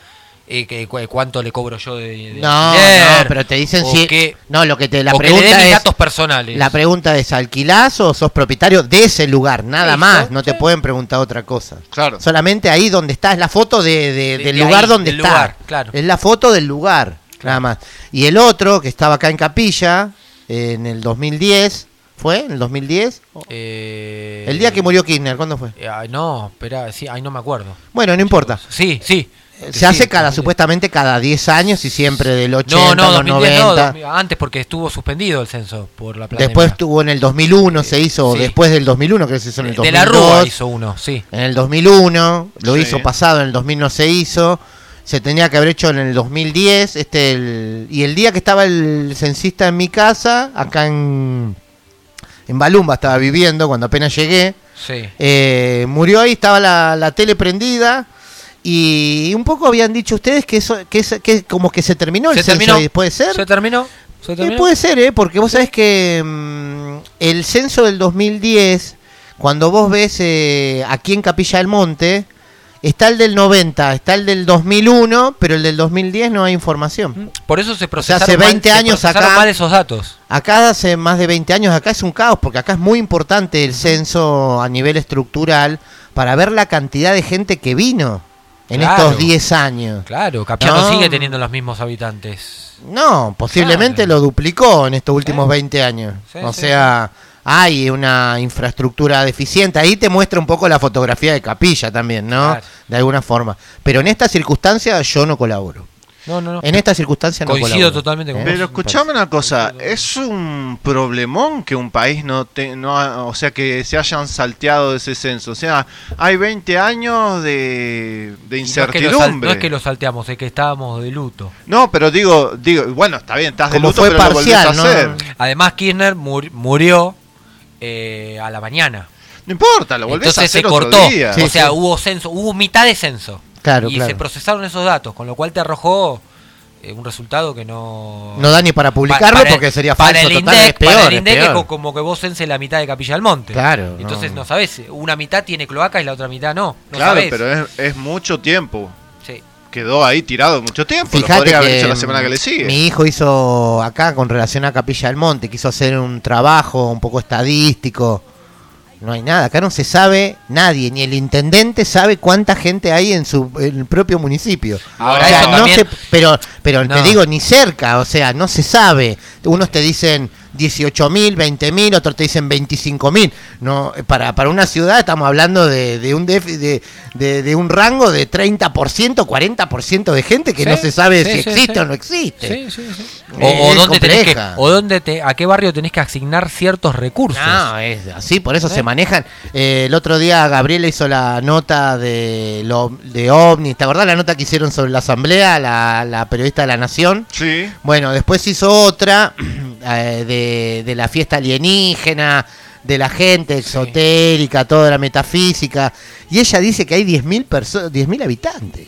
eh, que, cu- cuánto le cobro yo de, de
No, no, pero te dicen
o
si.
que-
no, lo que te. La
o que le dé
pregunta
mis
es.
datos personales.
La pregunta es: ¿alquilás o sos propietario de ese lugar? Nada más, no te
sí.
pueden preguntar otra cosa.
Claro.
Solamente ahí donde está, es la foto de, de-
De-
del
de
lugar
ahí,
donde
del
está.
lugar, claro.
Es la foto del lugar, nada más. Y el otro, que estaba acá en Capilla, en el 2010, ¿fue? ¿En el 2010?
Eh,
El día que murió Kirchner, ¿cuándo fue?
eh, no, espera, sí, ay, no me acuerdo.
Bueno, no importa.
Sí, sí.
Se
Sí,
hace cada,
2010.
supuestamente cada 10 años y siempre del 80
No,
a
no,
los
2010 no,
90.
2000, antes porque estuvo suspendido el censo por la pandemia.
Después tuvo en el 2001, se hizo,
sí.
después del 2001, creo que se hizo en el
de
2002.
la Rúa hizo uno, sí.
En el 2001, lo
Sí.
hizo pasado, en el 2000 no se hizo. Se tenía que haber hecho en el 2010. Este, el- y el día que estaba el censista en mi casa, acá en, en Balumba estaba viviendo, cuando apenas llegué,
Sí.
eh, murió ahí, estaba la, la tele prendida. Y un poco habían dicho ustedes que eso que, es, que como que se terminó el
Se
censo
terminó.
¿Puede ser?
¿Se terminó? ¿Se
Eh,
terminó?
puede ser, ¿eh? Porque vos sabés que mm, el censo del 2010, cuando vos ves eh, aquí en Capilla del Monte, está el del 90, está el del 2001, pero el del 2010 no hay información.
Por eso se procesaron,
hace
mal-
20
se
años acá-
mal esos datos.
Acá hace más de 20 años, acá es un caos, porque acá es muy importante el censo a nivel estructural para ver la cantidad de gente que vino en
Claro.
estos 10 años.
Claro, Capillano
No.
sigue teniendo los mismos habitantes.
No, posiblemente
Claro.
lo duplicó en estos últimos 20 años.
Sí,
o
sí,
sea, hay una infraestructura deficiente. Ahí te muestra un poco la fotografía de capilla también, ¿no?
Claro.
De alguna forma. Pero en esta circunstancia yo no colaboro.
No, no, no.
En esta circunstancia no
Coincido
colaboro.
totalmente con
¿Eh?
Pero escuchame una cosa, es un problemón que un país no, te, no ha- o sea, que se hayan salteado de ese censo. O sea, hay 20 años de, de
Y no es que lo sal-
incertidumbre.
No es que lo salteamos, es que estábamos de luto.
No, pero digo, digo, bueno, está bien, estás de
Como
luto,
fue
pero lo
parcial,
a
¿no?
hacer.
Además, Kirchner mur- murió eh, a la mañana.
No importa, lo volvés a
Entonces se
hacer otro
cortó.
día.
Sí,
o sea,
sí.
hubo censo, hubo mitad de censo.
Claro,
y
claro.
se procesaron esos datos, con lo cual te arrojó eh, un resultado que no...
No da ni para publicarlo porque sería
para
falso
el
total,
INDEC,
es peor,
Para el
es peor.
es como que vos cense la mitad de Capilla del Monte.
Claro,
Entonces
no.
no, sabés, una mitad tiene cloaca y la otra mitad no. no
claro,
sabés.
pero es, es mucho tiempo.
Sí.
Quedó ahí tirado mucho tiempo. lo
Fíjate
podría haber
que
hecho la semana que le sigue.
mi hijo hizo acá con relación a Capilla del Monte, quiso hacer un trabajo un poco estadístico. No hay nada, acá no se sabe nadie, ni el intendente sabe cuánta gente hay en su en el propio municipio.
Ahora
O sea,
eso
no
también-
se- pero pero
No.
te digo ni cerca, o sea, no se sabe. Unos te dicen 18 mil, 20 mil, otros te dicen 25 mil. No, para, para una ciudad estamos hablando de, de un de, de- de un rango de 30%, 40% de gente que
Sí,
no se sabe
sí,
si
sí,
existe
sí.
o no existe.
Sí, sí, sí.
Eh,
O, o
es
dónde tenés que,
compleja.
o dónde te, a qué barrio tenés que asignar ciertos recursos.
No, es así, por eso
¿Eh?
se manejan. Eh, el otro día Gabriela hizo la nota de, lo, de OVNI. ¿Te acordás la nota que hicieron sobre la asamblea, la, la periodista de La Nación?
Sí.
Bueno, después hizo otra [CLEARS THROAT] eh, de, de la fiesta alienígena, de la gente exotérica, toda la metafísica. Y ella dice que hay 10.000 perso- 10.000 habitantes.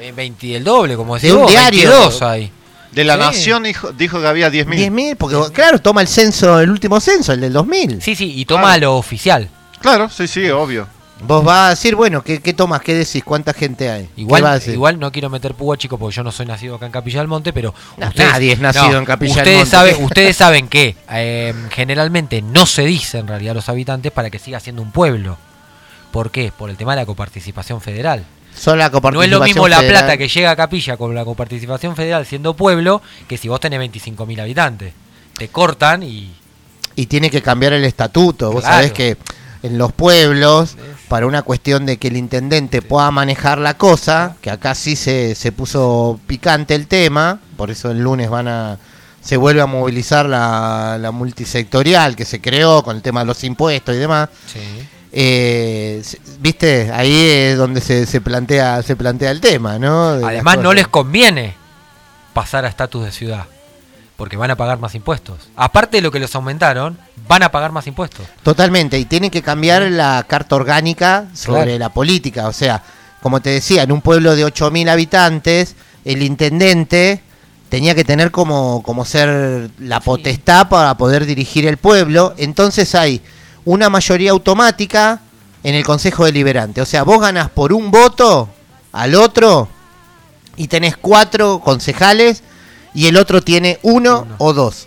Eh, 20 el doble, como decís
De un
vos,
diario.
22 hay.
De la
Sí.
Nación dijo, dijo que había 10.000.
10.000, porque claro, toma el censo, el último censo, el del 2000.
Sí, sí, y toma lo oficial.
Claro, sí, sí, obvio.
Vos vas a decir, bueno, ¿qué, qué tomas? ¿Qué decís? ¿Cuánta gente hay? ¿Qué
Igual, igual no quiero meter púa, chicos, porque yo no soy nacido acá en Capilla del Monte, pero
No, nadie es nacido en Capilla del
ustedes
Monte.
Saben, [LAUGHS] ustedes saben que eh, generalmente no se dice en realidad a los habitantes para que siga siendo un pueblo. ¿Por qué? Por el tema de la coparticipación federal.
Son la
No es lo mismo La. Plata que llega a Capilla con la coparticipación federal siendo pueblo que si vos tenés 25.000 habitantes. Te cortan y...
Y tiene que cambiar el estatuto. Vos sabés que en los pueblos, para una cuestión de que el intendente pueda manejar la cosa, que acá sí se, se puso picante el tema, por eso el lunes van a se vuelve a movilizar la, la multisectorial que se creó con el tema de los impuestos y demás. Eh, Viste, ahí es donde se, se plantea se plantea el tema, ¿no? De
Además no les conviene pasar a estatus de ciudad. Porque van a pagar más impuestos. Aparte de lo que los aumentaron, van a pagar más impuestos.
Totalmente, y tiene que cambiar la carta orgánica sobre
Claro.
la política. O sea, como te decía, en un pueblo de 8.000 habitantes, el intendente tenía que tener como, como ser la potestad para poder dirigir el pueblo. Entonces hay una mayoría automática en el Consejo Deliberante. O sea, vos ganás por un voto al otro y tenés cuatro concejales y el otro tiene uno, o dos.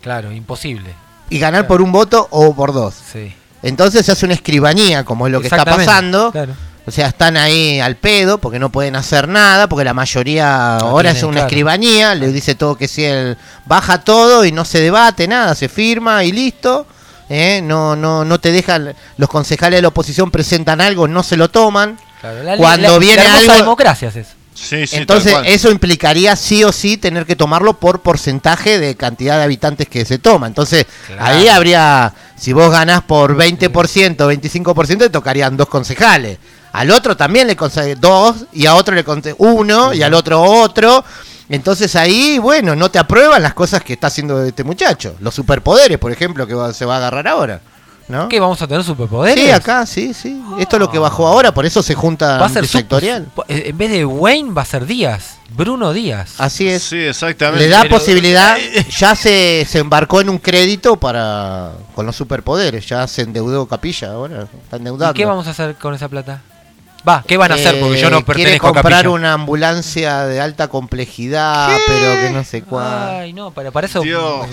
Claro, imposible.
Y ganar por un voto o por dos.
Sí.
Entonces se hace una escribanía, como es lo que está pasando.
claro.
O sea, están ahí al pedo porque no pueden hacer nada, porque la mayoría
No
ahora es una
claro.
escribanía, le dice todo que si él baja todo y no se debate nada, se firma y listo. ¿eh? No, no, no te dejan, los concejales de la oposición presentan algo, no se lo toman.
Claro, la-
Cuando
la-
viene
la
algo,
democracia es eso.
Sí, sí,
entonces eso implicaría sí o sí tener que tomarlo por porcentaje de cantidad de habitantes que se toma. Entonces
Claro.
ahí habría, si vos ganás por 20%, 25%, te tocarían dos concejales. Al otro también le concede dos y a otro le concede uno y al otro otro. Entonces ahí, bueno, no te aprueban las cosas que está haciendo este muchacho. Los superpoderes, por ejemplo, que se va a agarrar ahora. ¿No?
¿Qué vamos a tener superpoderes?
Sí, acá, sí, sí. Esto es lo que bajó ahora, por eso se junta
Va a ser
sectorial.
eh, En vez de Wayne va a ser Díaz. Bruno Díaz.
Así es.
Sí, exactamente.
Le da
Pero-
posibilidad, [LAUGHS] [LAUGHS] ya se, se embarcó en un crédito para con los superpoderes, ya se endeudó Capilla, ahora está endeudado.
¿Y qué vamos a hacer con esa plata? Va, ¿qué van a hacer? Porque yo no
Eh,
pertenezco a
comprar una ambulancia de alta complejidad, pero que no sé cuál.
Ay, no, para, para eso.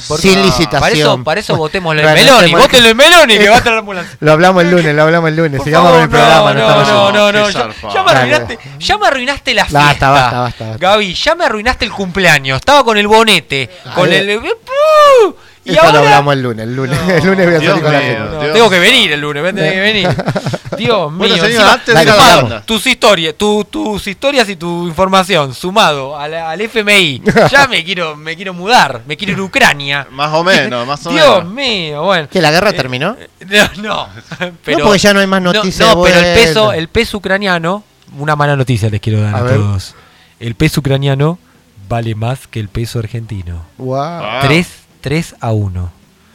Por-
Sin licitación.
Para eso, para eso votémosle
Bueno,
en Meloni.
hacemos-
Vótenle en Meloni que va a traer la ambulancia.
Lo hablamos el lunes, lo hablamos el lunes. Sigamos con el programa, no,
no, no, no, no, ya, me arruinaste, ya me arruinaste la fiesta.
Basta, basta, basta, basta.
Gaby, ya me arruinaste el cumpleaños. Estaba con el bonete, con
ver.
el. ¡Puh! Y
Esto lo hablamos el lunes, el lunes, el lunes voy a
Dios
salir con la gente.
No,
Dios.
tengo que venir el lunes, voy a tener que venir. [LAUGHS] Dios mío.
Bueno, señor,
encima,
antes de
Dale,
ir a la
vamos.
banda.
tus historias, tu- tus historias y tu información sumado al, al FMI. [LAUGHS] Ya me quiero, me quiero mudar, me quiero ir a Ucrania.
Más o menos, más o [LAUGHS]
Dios
menos.
mío, bueno.
¿Que la guerra terminó?
No, no, pero,
no, porque ya no hay más
no,
noticias.
no, pero el peso, el peso ucraniano, una mala noticia les quiero dar
A
a,
ver.
todos. El peso ucraniano vale más que el peso argentino.
Guau.
Ah.
3, 3 a 1.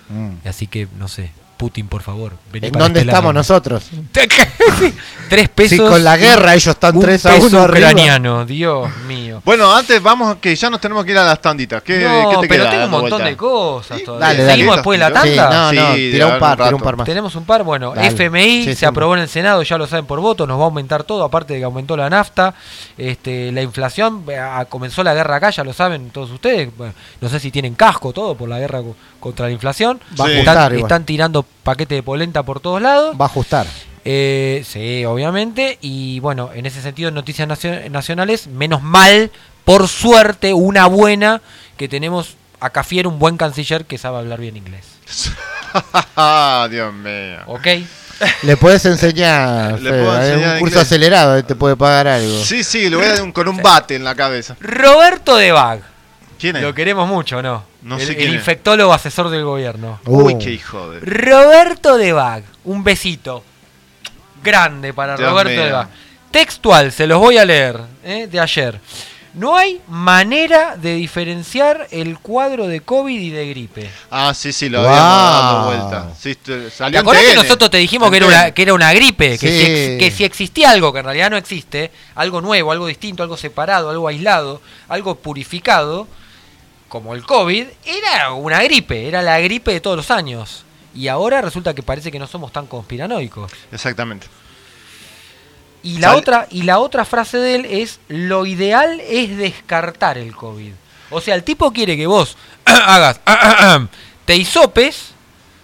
Mm.
Así que, no sé, Putin, por favor.
¿En dónde
este
estamos nosotros? [LAUGHS] [LAUGHS]
tres pesos.
Sí, con la guerra ellos están tres a uno
ucraniano, Dios mío.
Bueno, antes vamos, que ya nos tenemos que ir a las tanditas. ¿Qué,
no,
¿qué te
pero
queda
tengo un montón
vuelta?
de cosas
Sí,
todavía.
dale, dale.
¿Seguimos después de la
Sí,
tanda?
no, no,
Sí,
tira un par,
un
tira un par más.
Tenemos un par, bueno,
Dale.
FMI
Sí,
se
sí.
aprobó en el Senado, ya lo saben por voto, nos va a aumentar todo, aparte de que aumentó la nafta, este, la inflación, eh, ah, comenzó la guerra acá, ya lo saben todos ustedes, bueno, no sé si tienen casco todo por la guerra co- contra la inflación,
Va a
Sí.
están, están tirando paquete de polenta por todos lados,
Va a ajustar.
eh, sí, obviamente, y bueno, en ese sentido, en noticias nacio- nacionales, menos mal, por suerte, una buena, que tenemos a Cafier, un buen canciller que sabe hablar bien inglés. [LAUGHS]
Dios mío.
¿Ok?
Le puedes enseñar,
Le puedo
hay
enseñar
un curso
inglés.
acelerado, te puede pagar algo.
Sí, sí, le voy a dar con un [LAUGHS] bate en la cabeza.
Roberto de Bag.
¿Quién es?
Lo queremos mucho, ¿no?
No
el,
sé
el
quién es.
infectólogo asesor del gobierno.
Uy,
Uh.
qué hijo de.
Roberto de Bag. Un besito. Grande para
Dios
Roberto
mío.
de Bag. Textual, se los voy a leer, ¿eh? de ayer. No hay manera de diferenciar el cuadro de COVID y de gripe.
Ah, sí, sí, lo
Wow.
habíamos dado vuelta. Sí, te-
¿Te
salió en
acordás que
TN.
nosotros te dijimos que era, una,
TN.
que era una gripe? Que,
Sí.
si, ex- que si existía algo que en realidad no existe, algo nuevo, algo distinto, algo separado, algo aislado, algo purificado, como el COVID, era una gripe, era la gripe de todos los años. Y ahora resulta que parece que no somos tan conspiranoicos.
Exactamente.
Y la,
Sal-
otra, y la otra frase de él es, lo ideal es descartar el COVID. O sea, el tipo quiere que vos [CLEARS THROAT] hagas [CLEARS THROAT] te hisopes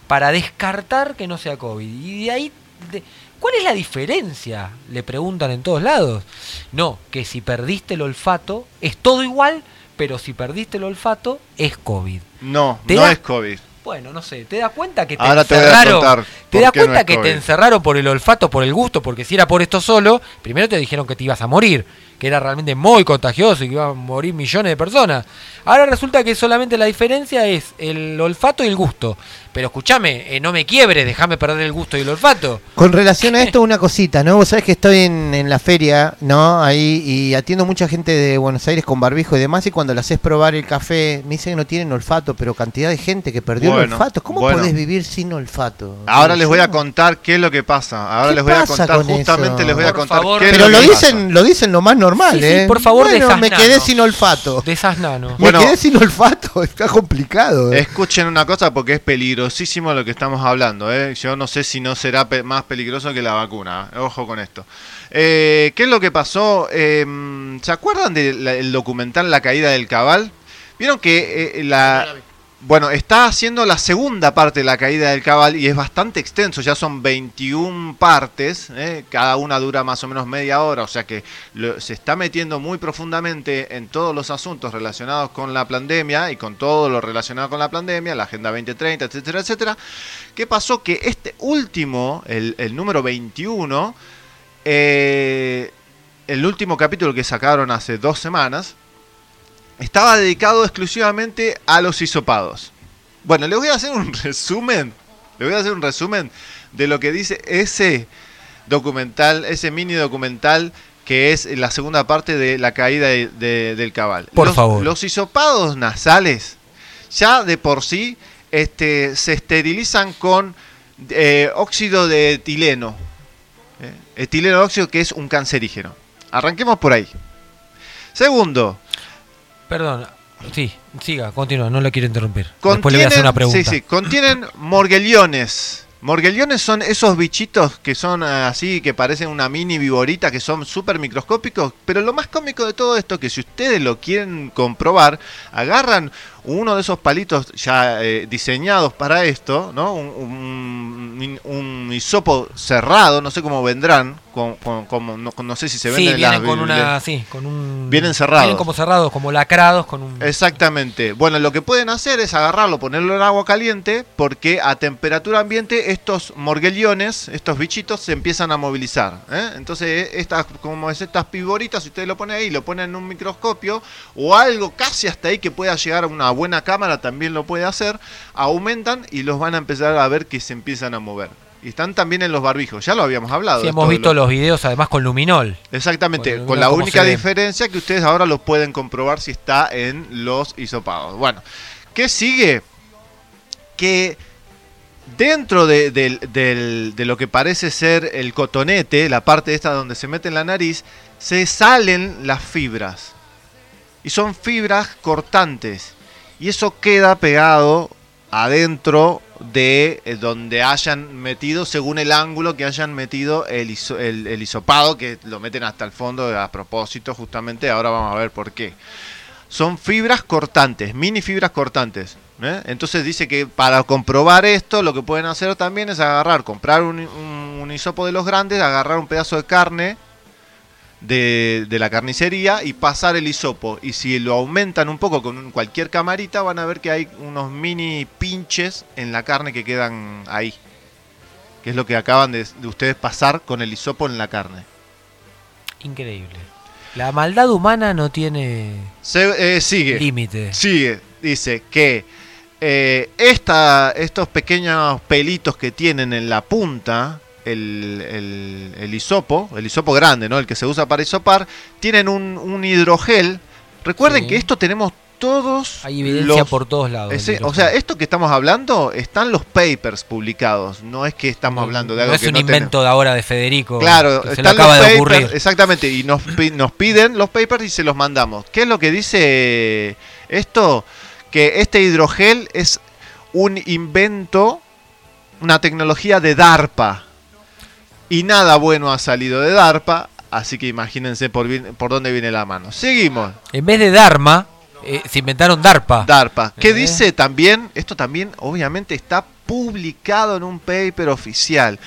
para descartar que no sea COVID. Y de ahí, de- ¿cuál es la diferencia? Le preguntan en todos lados. No, que si perdiste el olfato es todo igual, pero si perdiste el olfato es COVID.
No,
¿Te
no
da-
es COVID.
Bueno, no sé, ¿te das cuenta que te
Ahora te
encerraron? ¿Te
por
das
no
cuenta que
COVID.
te encerraron por el olfato, por el gusto? Porque si era por esto solo, primero te dijeron que te ibas a morir, que era realmente muy contagioso y que iban a morir millones de personas. Ahora resulta que solamente la diferencia es el olfato y el gusto. Pero escúchame, eh, no me quiebres, déjame perder el gusto y el olfato.
Con relación a esto, [LAUGHS] una cosita, ¿no? Vos sabés que estoy en, en la feria, ¿no? Ahí y atiendo mucha gente de Buenos Aires con barbijo y demás. Y cuando le haces probar el café, me dicen que no tienen olfato, pero cantidad de gente que perdió el olfato. ¿Cómo
bueno.
podés vivir sin olfato?
Ahora les voy a contar qué es lo que pasa. Ahora
¿Qué
les voy a contar,
con
justamente
eso?
les voy a
Por
contar
favor,
qué es
Pero
lo
lo
que
dicen,
pasa.
lo dicen lo más normal,
Sí, sí,
¿eh?
por favor,
bueno, me quedé sin olfato.
De esas nanos.
Me
Bueno.
quedé sin olfato, [LAUGHS] está complicado. ¿eh?
Escuchen una cosa porque es peligrosísimo lo que estamos hablando. ¿eh? Yo no sé si no será pe- más peligroso que la vacuna. ¿eh? Ojo con esto. Eh, ¿Qué es lo que pasó? Eh, ¿Se acuerdan del documental La caída del cabal? Vieron que eh, la... Bueno, está haciendo la segunda parte de la caída del cabal y es bastante extenso, ya son 21 partes, ¿eh? cada una dura más o menos media hora, o sea que se está metiendo muy profundamente en todos los asuntos relacionados con la pandemia y con todo lo relacionado con la pandemia, la Agenda 2030, etcétera, etcétera. ¿Qué pasó? Que este último, el, el número 21, eh, el último capítulo que sacaron hace dos semanas, estaba dedicado exclusivamente a los hisopados. Bueno, les voy a hacer un [LAUGHS] resumen. Les voy a hacer un resumen de lo que dice ese documental, ese mini documental que es la segunda parte de la caída de- de- del cabal.
Por
los,
favor.
Los hisopados nasales ya de por sí este, se esterilizan con eh, óxido de etileno. Eh, etileno óxido que es un cancerígeno. Arranquemos por ahí. Segundo,
Perdón, sí, siga, continúa, no lo quiero interrumpir. Después le voy a hacer
Contienen-
una pregunta.
Sí, sí, contienen morgueliones. Morgueliones son esos bichitos que son eh, así, que parecen una mini viborita, que son súper microscópicos. Pero lo más cómico de todo esto, que si ustedes lo quieren comprobar, agarran uno de esos palitos ya eh, diseñados para esto, ¿no? Un, un- un hisopo cerrado, no sé cómo vendrán, con, no, no sé si se
sí,
venden en
vienen
las
con una, sí, con un...
Vienen cerrados.
Vienen como cerrados, como lacrados, con un...
Exactamente. Bueno, lo que pueden hacer es agarrarlo, ponerlo en agua caliente, porque a temperatura ambiente estos morgueliones, estos bichitos, se empiezan a movilizar. ¿eh? Entonces, estas, como es estas piboritas, si ustedes lo ponen ahí, lo ponen en un microscopio o algo casi hasta ahí que pueda llegar a una buena cámara, también lo puede hacer, aumentan y los van a empezar a ver que se empiezan a mover. Y están también en los barbijos, ya lo habíamos hablado.
Sí, hemos visto
los-
los videos además con luminol.
Exactamente, con la única diferencia que ustedes ahora lo pueden comprobar si está en los hisopados. Bueno, ¿qué sigue? Que dentro de, de lo que parece ser el cotonete, la parte esta donde se mete en la nariz, se salen las fibras. Y son fibras cortantes. Y eso queda pegado adentro de eh, donde hayan metido, según el ángulo que hayan metido el, hiso- el, el hisopado, que lo meten hasta el fondo a propósito, justamente. Ahora vamos a ver por qué son fibras cortantes, mini fibras cortantes. ¿eh? Entonces dice que para comprobar esto, lo que pueden hacer también es agarrar, comprar un, un- un hisopo de los grandes, agarrar un pedazo de carne de, de la carnicería y pasar el hisopo. Y si lo aumentan un poco con cualquier camarita, van a ver que hay unos mini pinches en la carne que quedan ahí. Que es lo que acaban de, de ustedes pasar con el hisopo en la carne.
Increíble. La maldad humana no tiene
Se, eh, sigue.
límite.
Sigue, dice que eh, esta, estos pequeños pelitos que tienen en la punta, el, el, el hisopo, el hisopo grande, ¿no? El que se usa para hisopar, tienen un, un hidrogel. Recuerden
Sí.
que esto tenemos todos.
Hay evidencia
los-
por todos lados.
ese- o sea, esto que estamos hablando están los papers publicados. No es que estamos hablando de algo
no es
que
un
no tenemos.
invento de ahora de Federico.
Claro,
que se
están
le acaba
los
de
papers,
ocurrir.
exactamente, y nos, nos piden los papers y se los mandamos. ¿Qué es lo que dice esto? Que este hidrogel es un invento, una tecnología de DARPA. Y nada bueno ha salido de DARPA, así que imagínense por, dónde viene la mano. Seguimos.
En vez de Dharma, eh, se inventaron DARPA.
DARPA. ¿Qué
Eh.
dice también? Esto también obviamente está publicado en un paper oficial.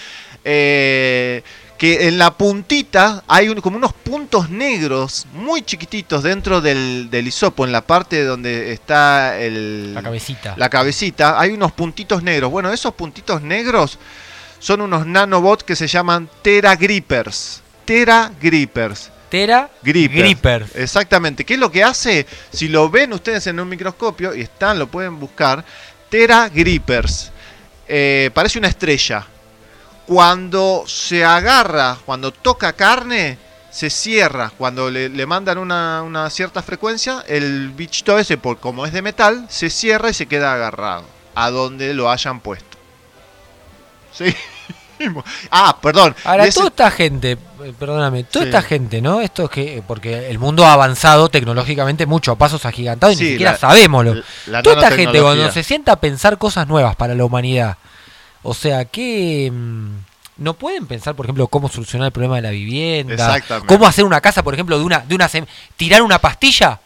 Eh, que en la puntita hay un- como unos puntos negros muy chiquititos dentro del, del hisopo, en la parte donde está el,
La cabecita.
la cabecita, hay unos puntitos negros. Bueno, esos puntitos negros son unos nanobots que se llaman Teragrippers. Teragrippers.
Tera
Gripper.
Gripper.
Exactamente. ¿Qué es lo que hace? Si lo ven ustedes en un microscopio, y están, lo pueden buscar, Tera Grippers. Eh, parece una estrella. Cuando se agarra, cuando toca carne, se cierra. Cuando le, le mandan una, una cierta frecuencia, el bichito ese, por, como es de metal, se cierra y se queda agarrado. A donde lo hayan puesto. Sí. [LAUGHS] Ah, perdón.
Ahora,
ese-
toda esta gente, eh, perdóname, toda
Sí.
esta gente, ¿no? Esto es que, porque el mundo ha avanzado tecnológicamente mucho, a pasos agigantados y
Sí,
ni siquiera
la-
toda esta gente, cuando se sienta a pensar cosas nuevas para la humanidad, o sea, que mm, no pueden pensar, por ejemplo, cómo solucionar el problema de la vivienda,
Exactamente.
cómo hacer una casa, por ejemplo, de una, de una tirar una pastilla,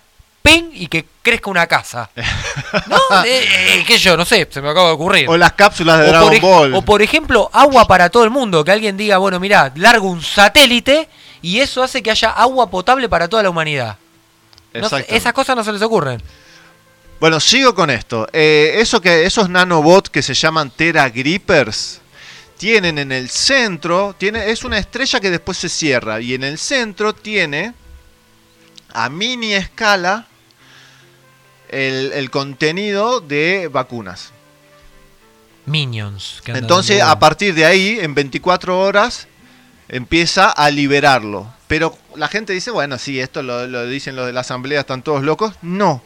pen y que crezca una casa. [LAUGHS] ¿No? Eh, eh, qué sé yo, no sé, se me acaba de ocurrir.
O las cápsulas de
O
Dragon
por,
Ball.
o por ejemplo, agua para todo el mundo. Que alguien diga, bueno, mira, largo un satélite y eso hace que haya agua potable para toda la humanidad. No esas cosas no se les ocurren.
Bueno, sigo con esto. Eh, eso que, esos nanobots que se llaman Tera Grippers tienen en el centro, tiene, es una estrella que después se cierra y en el centro tiene a mini escala el, el contenido de vacunas.
Minions. que
Entonces, a partir de ahí, en 24 horas, empieza a liberarlo. Pero la gente dice, bueno, sí, esto lo, lo dicen los de la asamblea, están todos locos. No,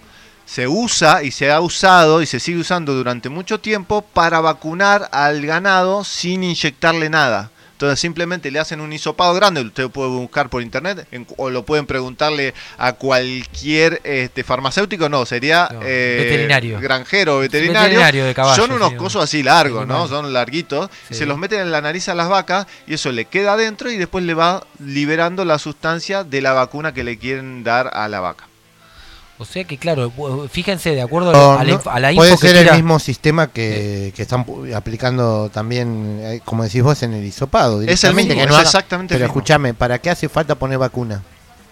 se usa y se ha usado y se sigue usando durante mucho tiempo para vacunar al ganado sin inyectarle nada. Entonces simplemente le hacen un hisopado grande, usted puede buscar por internet en- o lo pueden preguntarle a cualquier este, farmacéutico, no, sería
No,
eh,
veterinario.
granjero o veterinario.
Veterinario de caballo,
Son unos
sí,
cosos así largos, ¿no? Son larguitos.
Sí.
se los meten en la nariz a las vacas y eso le queda adentro y después le va liberando la sustancia de la vacuna que le quieren dar a la vaca.
O sea que, claro, bu- fíjense, de acuerdo
O
a la,
no-
a la
puede
info que
ser el
tira-
mismo sistema que, que están aplicando también, eh, como decís vos, en el hisopado.
Es el mismo,
que no
es exactamente el
Pero escúchame, ¿para qué hace falta poner vacuna?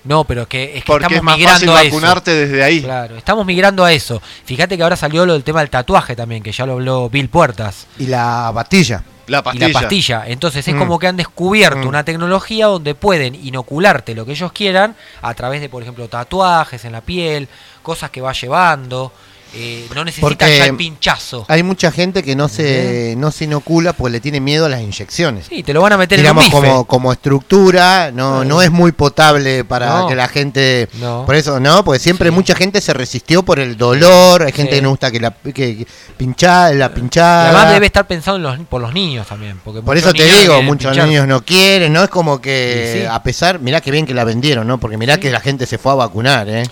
No, pero que, es que
Porque
estamos
es más
migrando
fácil
a eso.
vacunarte desde ahí.
Claro, estamos migrando a eso. Fíjate que ahora salió lo del tema del tatuaje también, que ya lo habló Bill Puertas.
Y la pastilla.
La
y
pastilla.
la pastilla. Entonces es
Mm.
como que han descubierto
Mm.
una tecnología donde pueden inocularte lo que ellos quieran a través de, por ejemplo, tatuajes en la piel, cosas que va llevando. Eh, no necesita
Porque
ya el pinchazo.
Hay mucha gente que no se, no se inocula porque le tiene miedo a las inyecciones.
Sí, te lo van a meter
Digamos,
en un bife.
como, como estructura, no, no es muy potable para
No.
que la gente.
No.
Por eso, ¿no? Porque siempre mucha gente se resistió por el dolor. Hay gente
Sí.
que no gusta que la que, que pincha- la
Y
pinchada.
además debe estar pensado en los, por los niños también. Porque
Por eso te digo, muchos
pinchar.
niños no quieren, ¿no? Es como que,
sí.
a pesar, mirá que bien que la vendieron, ¿no? Porque mirá que la gente se fue a vacunar, ¿eh?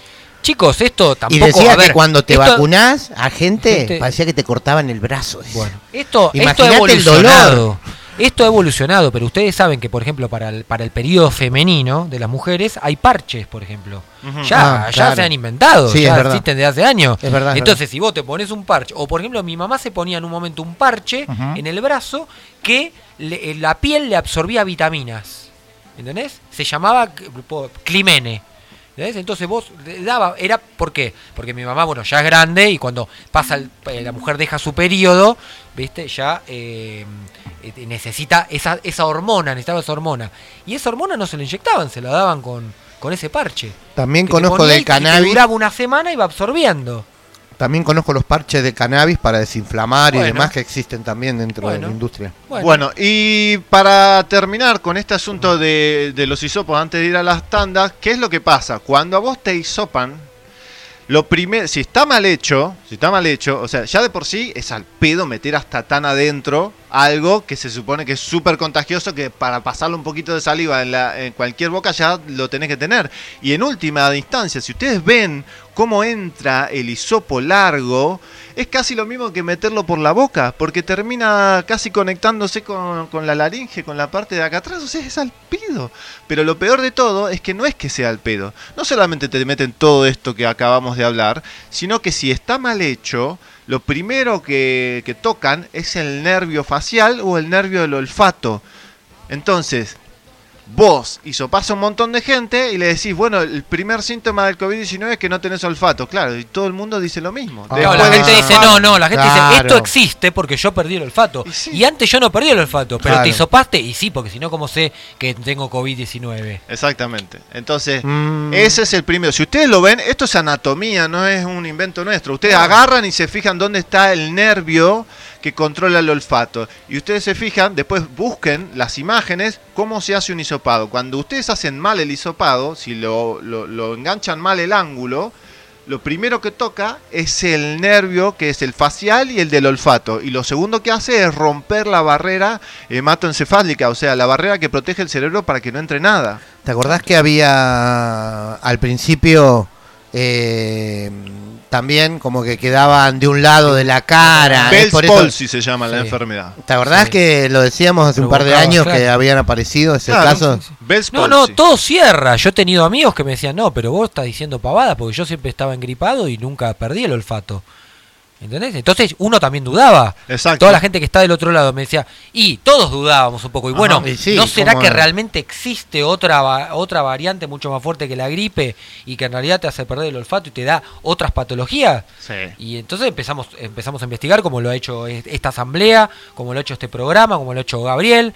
Chicos, esto tampoco.
y decía
a ver,
que cuando te
esto-
vacunás, a gente,
Gente-
parecía que te cortaban el brazo.
Bueno, esto, esto ha
el
evolucionado.
dolor.
Esto ha evolucionado, pero ustedes saben que, por ejemplo, para el, para el periodo femenino de las mujeres hay parches, por ejemplo. Ya,
Ah,
ya
claro.
se han inventado,
Sí,
ya existen desde hace años.
Es verdad, es
Entonces,
verdad.
si vos te pones un parche, o por ejemplo, mi mamá se ponía en un momento un parche en el brazo que le- eh, la piel le absorbía vitaminas. ¿Entendés? Se llamaba po- climene. ¿Entendés? Entonces vos daba, era ¿por qué? Porque mi mamá, bueno, ya es grande y cuando pasa el- eh, la mujer deja su periodo, ¿viste? Ya eh, eh, necesita esa, esa hormona, necesitaba esa hormona. Y esa hormona no se la inyectaban, se la daban con, con ese parche.
También conozco del cannabis.
duraba una semana y va absorbiendo.
También conozco los parches de cannabis para desinflamar y demás que existen también dentro de la industria.
Bueno. y para terminar con este asunto de, de los hisopos antes de ir a las tandas, ¿qué es lo que pasa? Cuando a vos te hisopan, lo primero, si está mal hecho, si está mal hecho, o sea, ya de por sí es al pedo meter hasta tan adentro algo que se supone que es súper contagioso, que para pasarle un poquito de saliva en, la, en cualquier boca ya lo tenés que tener. Y en última instancia, si ustedes ven cómo entra el hisopo largo, es casi lo mismo que meterlo por la boca, porque termina casi conectándose con, la laringe, con la parte de acá atrás, o sea, es al pedo. Pero lo peor de todo es que no es que sea al pedo. No solamente te meten todo esto que acabamos de hablar, sino que si está mal hecho, lo primero que, que tocan es el nervio facial o el nervio del olfato. Entonces, vos hisopás a un montón de gente y le decís, bueno, el primer síntoma del COVID-19 es que no tenés olfato. Claro, y todo el mundo dice lo mismo.
No,
Después
la gente dice, no, no, la gente dice, esto existe porque yo perdí el olfato. Y, antes yo no perdí el olfato, pero
Claro.
te hisopaste y sí, porque si no, ¿cómo sé que tengo COVID-19?
Exactamente. Entonces,
Mm.
ese es el primero. Si ustedes lo ven, esto es anatomía, no es un invento nuestro. Ustedes agarran y se fijan dónde está el nervio que controla el olfato. Y ustedes se fijan, después busquen las imágenes, cómo se hace un hisopado. Cuando ustedes hacen mal el hisopado, si lo, lo- lo enganchan mal el ángulo, lo primero que toca es el nervio que es el facial y el del olfato. Y lo segundo que hace es romper la barrera hematoencefálica, o sea, la barrera que protege el cerebro para que no entre nada.
¿Te acordás que había al principio eh, también como que quedaban de un lado de la cara?
Bell's palsy se llama la
Sí.
enfermedad.
¿Te acordás que lo decíamos hace un par de años
claro.
que habían aparecido ese
Claro,
caso?
sí, No, no, todo cierra. Yo he tenido amigos que me decían, no, pero vos estás diciendo pavada porque yo siempre estaba engripado y nunca perdí el olfato. ¿Entendés? Entonces uno también dudaba.
Exacto.
Toda la gente que está del otro lado me decía, y todos dudábamos un poco. Y
Ajá,
bueno,
y sí,
¿no será
¿cómo
que realmente existe otra, otra variante mucho más fuerte que la gripe y que en realidad te hace perder el olfato y te da otras patologías?
Sí.
Y entonces empezamos, empezamos a investigar como lo ha hecho es- esta asamblea, como lo ha hecho este programa, como lo ha hecho Gabriel,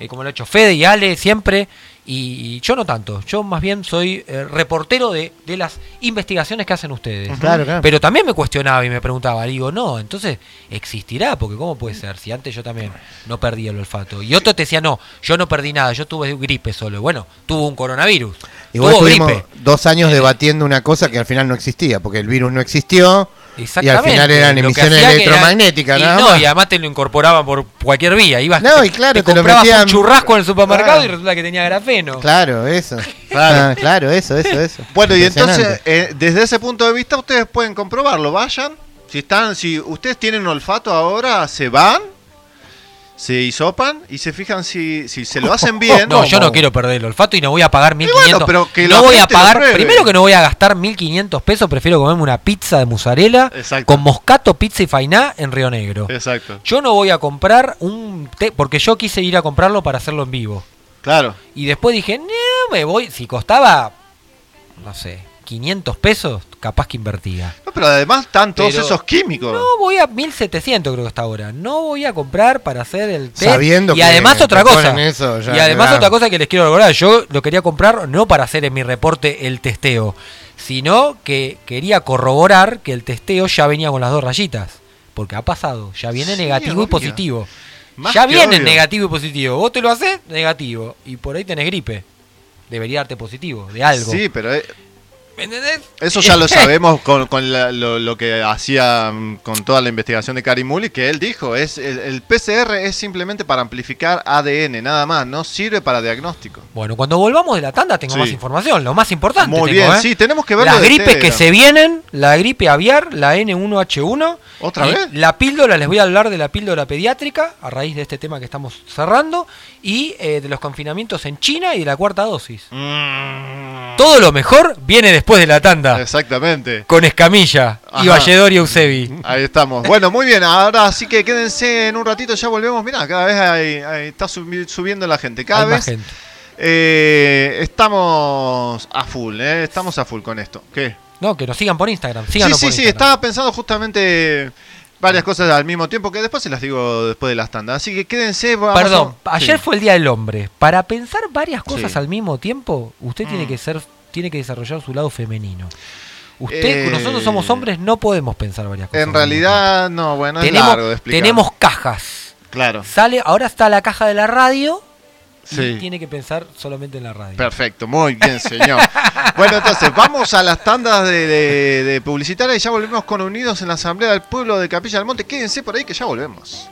eh, como lo ha hecho Fede y Ale siempre. Y, yo no tanto, yo más bien soy eh, reportero de, de las investigaciones que hacen ustedes.
Claro, claro.
Pero también me cuestionaba y me preguntaba, digo, no, entonces existirá, porque ¿cómo puede ser? Si antes yo también no perdí el olfato. Y otro te decía, no, yo no perdí nada, yo tuve gripe solo. Bueno, tuvo un coronavirus.
Igual
tuvo gripe.
dos años debatiendo una cosa que al final no existía, porque el virus no existió y al final eran emisiones
que era-
electromagnéticas,
y
nada
no,
más.
y además te lo incorporaban por cualquier vía. Ibas,
No,
te-
y claro,
te,
te
comprabas
metían-
un churrasco en el supermercado
Claro.
y resulta que tenía grafeno.
Claro, eso. [LAUGHS]
Claro.
Ah, claro, eso, eso, eso.
Bueno, y entonces, eh, desde ese punto de vista, ustedes pueden comprobarlo. Vayan, si están, si ustedes tienen olfato ahora, se van, se hisopan y se fijan si, si se lo [LAUGHS] hacen bien.
No, yo no quiero perder el olfato y no voy a pagar 1500.
pero que
no voy a pagar, primero que no voy a gastar 1500 pesos, prefiero comerme una pizza de mozzarella
Exacto.
con moscato, pizza y fainá en Río Negro.
Exacto.
Yo no voy a comprar un té, porque yo quise ir a comprarlo para hacerlo en vivo.
Claro.
Y después dije, no, me voy, si costaba, no sé, 500 pesos, capaz que invertía.
No, pero además están todos
Pero-
esos químicos.
No voy a 1700 creo que está ahora. No voy a comprar para hacer el té.
Sabiendo
y
que
además otra cosa.
ponen eso, ya,
y además
claro.
otra cosa que les quiero recordar, yo lo quería comprar no para hacer en mi reporte el testeo, sino que quería corroborar que el testeo ya venía con las dos rayitas. Porque ha pasado, ya viene negativo y positivo.
Más
ya viene
obvio.
negativo y positivo. Vos te lo haces, negativo. Y por ahí tenés gripe. Debería darte positivo, de algo.
Sí, pero eh,
¿Me entendés?
eso ya lo sabemos con, con la- lo, lo que hacía mm, con toda la investigación de Karim Muli, que él dijo, es el, el PCR es simplemente para amplificar ADN, nada más, no sirve para diagnóstico.
Bueno, cuando volvamos de la tanda tengo
Sí.
más información, lo más importante.
Muy
tengo,
bien,
¿eh?
sí, tenemos que verlo
Las gripes
Tera.
que se vienen, la gripe aviar, la N1H1.
¿Otra vez?
La píldora, les voy a hablar de la píldora pediátrica, a raíz de este tema que estamos cerrando, y eh, de los confinamientos en China y de la cuarta dosis.
Mm.
Todo lo mejor viene después de la tanda,
Exactamente.
con Escamilla y. Valledor y Eusebi.
Ahí estamos. Bueno, muy bien. Ahora sí que quédense en un ratito, ya volvemos. Mirá, cada vez hay- hay- está subi- subiendo la gente. Cada
Hay más
vez
gente.
eh, estamos a full, ¿eh? Estamos a full con esto. ¿Qué?
No, que nos sigan por Instagram.
Sí, sí,
por
sí.
Instagram.
Estaba pensando justamente varias cosas al mismo tiempo que después se las digo después de las tandas. Así que quédense.
Perdón,
a-
ayer
sí.
fue el Día del Hombre. Para pensar varias cosas
Sí.
al mismo tiempo, usted tiene
Mm.
que ser, tiene que desarrollar su lado femenino. Usted,
Eh,
nosotros somos hombres, no podemos pensar varias cosas.
En realidad, no, bueno,
tiempo.
es
tenemos,
largo de explicar.
tenemos cajas.
Claro.
Sale, ahora está la caja de la radio y
Sí.
tiene que pensar solamente en la radio.
Perfecto, muy bien, señor. [LAUGHS] bueno, entonces, vamos a las tandas de, de, de publicitarias y ya volvemos con Unidos en la Asamblea del Pueblo de Capilla del Monte. Quédense por ahí que ya volvemos.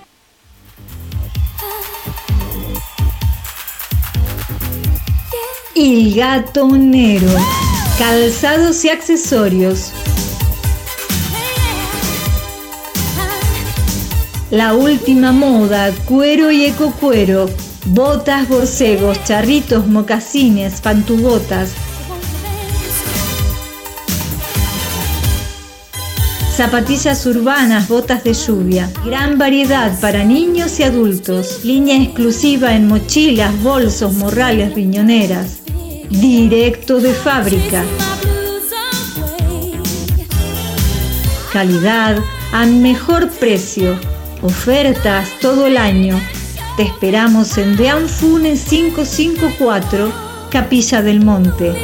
El gatonero. Calzados y accesorios. La última moda, cuero y ecocuero. Botas, borcegos, charritos, mocasines, pantubotas. Zapatillas urbanas, botas de lluvia. Gran variedad para niños y adultos. Línea exclusiva en mochilas, bolsos, morrales, riñoneras. Directo de fábrica. Calidad a mejor precio. Ofertas todo el año. Te esperamos en Deanfune 554, Capilla del Monte.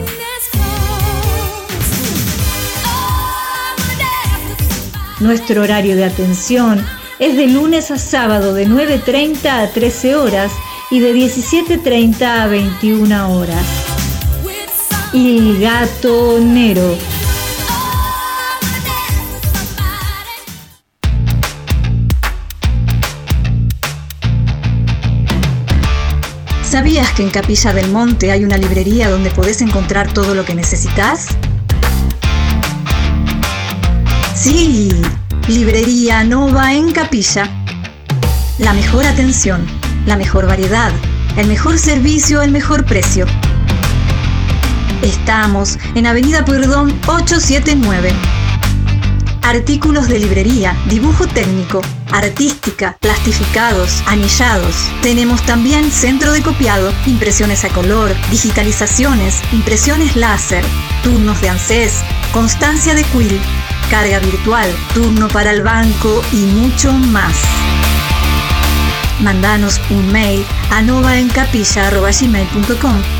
Nuestro horario de atención es de lunes a sábado de 9.30 a 13 horas y de 17.30 a 21 horas. El gatonero. ¿Sabías que en Capilla del Monte hay una librería donde podés encontrar todo lo que necesitas? Sí, Librería Nova en Capilla. La mejor atención, la mejor variedad, el mejor servicio, el mejor precio. Estamos en Avenida Pueyrredón 879. Artículos de librería, dibujo técnico, artística, plastificados, anillados. Tenemos también centro de copiado, impresiones a color, digitalizaciones, impresiones láser, turnos de ANSES, constancia de quill, carga virtual, turno para el banco y mucho más. Mandanos un mail a novaencapilla.gmail.com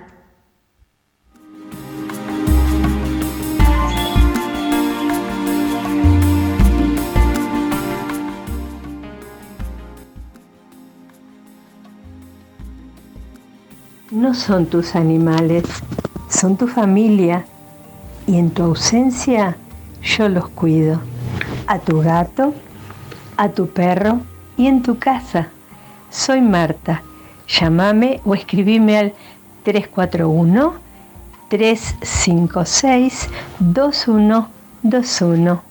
No son tus animales, son tu familia y en tu ausencia yo los cuido. A tu gato, a tu perro y en tu casa. Soy Marta. Llámame o escribime al 341 356 2121.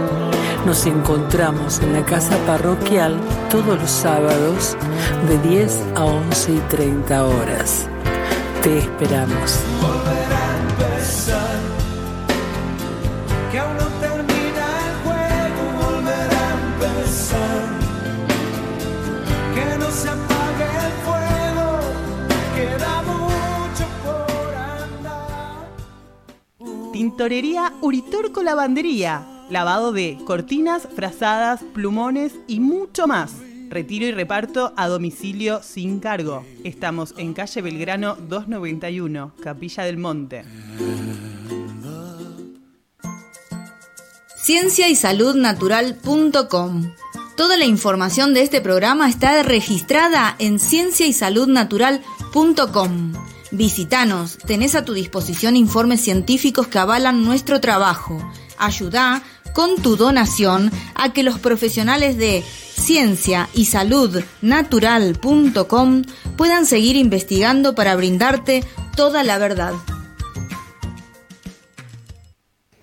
Nos encontramos en la casa parroquial todos los sábados de 10 a 11 y 30 horas. Te esperamos.
Tintorería Uritorco Lavandería. Lavado de cortinas, frazadas, plumones y mucho más. Retiro y reparto a domicilio sin cargo. Estamos en calle Belgrano 291, Capilla del Monte.
Ciencia y Salud Natural.com. Toda la información de este programa está registrada en Ciencia y Salud Natural.com. Visítanos, tenés a tu disposición informes científicos que avalan nuestro trabajo. Ayuda con tu donación a que los profesionales de ciencia y salud natural.com puedan seguir investigando para brindarte toda la verdad.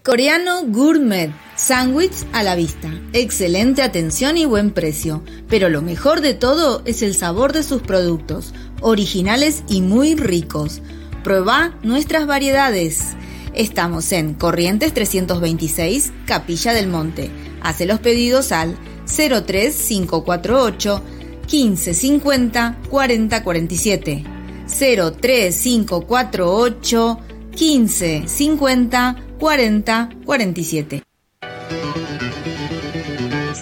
Coreano Gourmet. Sándwich a la vista. Excelente atención y buen precio. Pero lo mejor de todo es el sabor de sus productos. Originales y muy ricos. Prueba nuestras variedades. Estamos en Corrientes 326, Capilla del Monte. Hace los pedidos al 03548 1550 4047. 03548 1550 4047.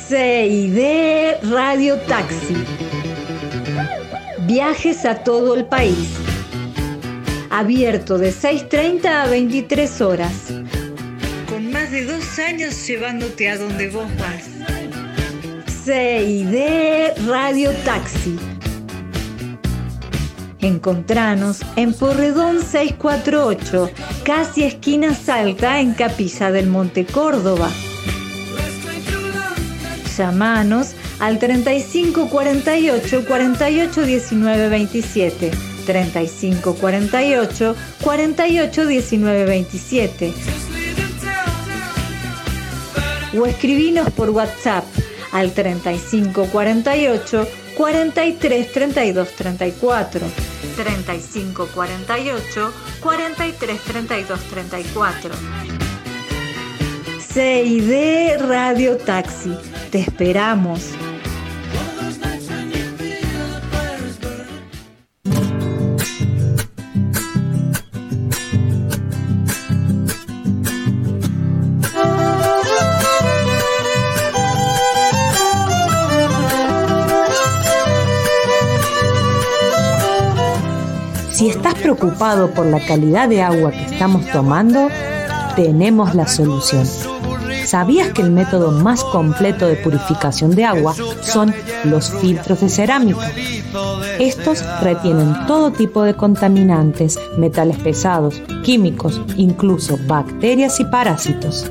CID Radio Taxi. Viajes a todo el país. Abierto de 6.30 a 23 horas. Con más de dos años llevándote a donde vos vas. CID Radio Taxi. Encontranos en Porredón 648, casi esquina Salta, en Capilla del Monte Córdoba. Llamanos al 35 48 48 19 27. 35 48 48 19 27. O escribinos por WhatsApp al 35 48 43 32 34. 35 48 43 32 34. CID Radio Taxi. Te esperamos.
Preocupado por la calidad de agua que estamos tomando, tenemos la solución. ¿Sabías que el método más completo de purificación de agua son los filtros de cerámica? Estos retienen todo tipo de contaminantes, metales pesados, químicos, incluso bacterias y parásitos.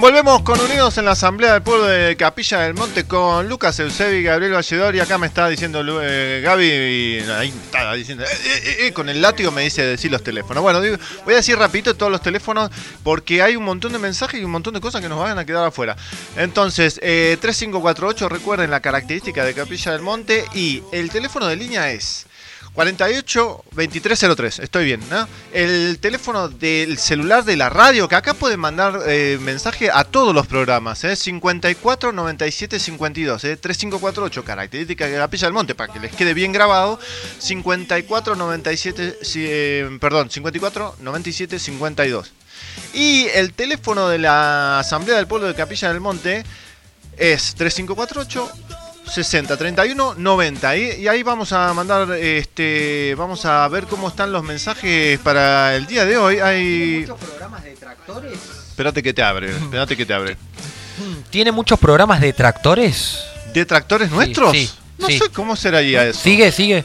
Volvemos con Unidos en la Asamblea del Pueblo de Capilla del Monte con Lucas Eusebi, Gabriel Valledor y acá me está diciendo eh, Gaby, y ahí está diciendo, eh, eh, con el látigo me dice decir los teléfonos. Bueno, voy a decir rapidito todos los teléfonos porque hay un montón de mensajes y un montón de cosas que nos van a quedar afuera. Entonces, 3548, recuerden la característica de Capilla del Monte y el teléfono de línea es 48 2303, estoy bien, ¿no? El teléfono del celular de la radio, que acá pueden mandar eh, mensaje a todos los programas, ¿eh? 54 97 52, ¿eh? 3548, característica de la Pilla del Monte, para que les quede bien grabado. 54 97, eh, perdón, 54 97 52. Y el teléfono de la Asamblea del Pueblo de Capilla del Monte es 3548 60 31 90 y, ahí vamos a mandar este vamos a ver cómo están los mensajes para el día de hoy. Hay muchos programas de tractores espérate que te abre espérate que te abre.
Tiene muchos programas de tractores
de tractores nuestros no sé cómo será ya eso.
Sigue sigue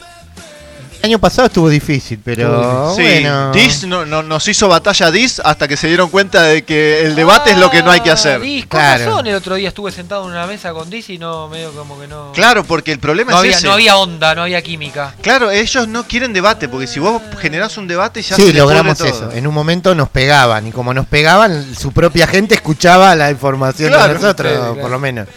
el año pasado estuvo difícil, pero
sí,
bueno.
Dis no, nos hizo batalla Dis hasta que se dieron cuenta de que el debate es lo que no hay que hacer.
Dis, con razón, el otro día estuve sentado en una mesa con Dis y no, medio como que no...
Claro, porque el problema
no
es
había,
ese.
No había onda, no había química.
Claro, ellos no quieren debate, porque si vos generás un debate ya
sí,
se
logramos
todo.
eso. En un momento nos pegaban y como nos pegaban, su propia gente escuchaba la información
Claro.
de nosotros,
Sí, claro.
por lo menos.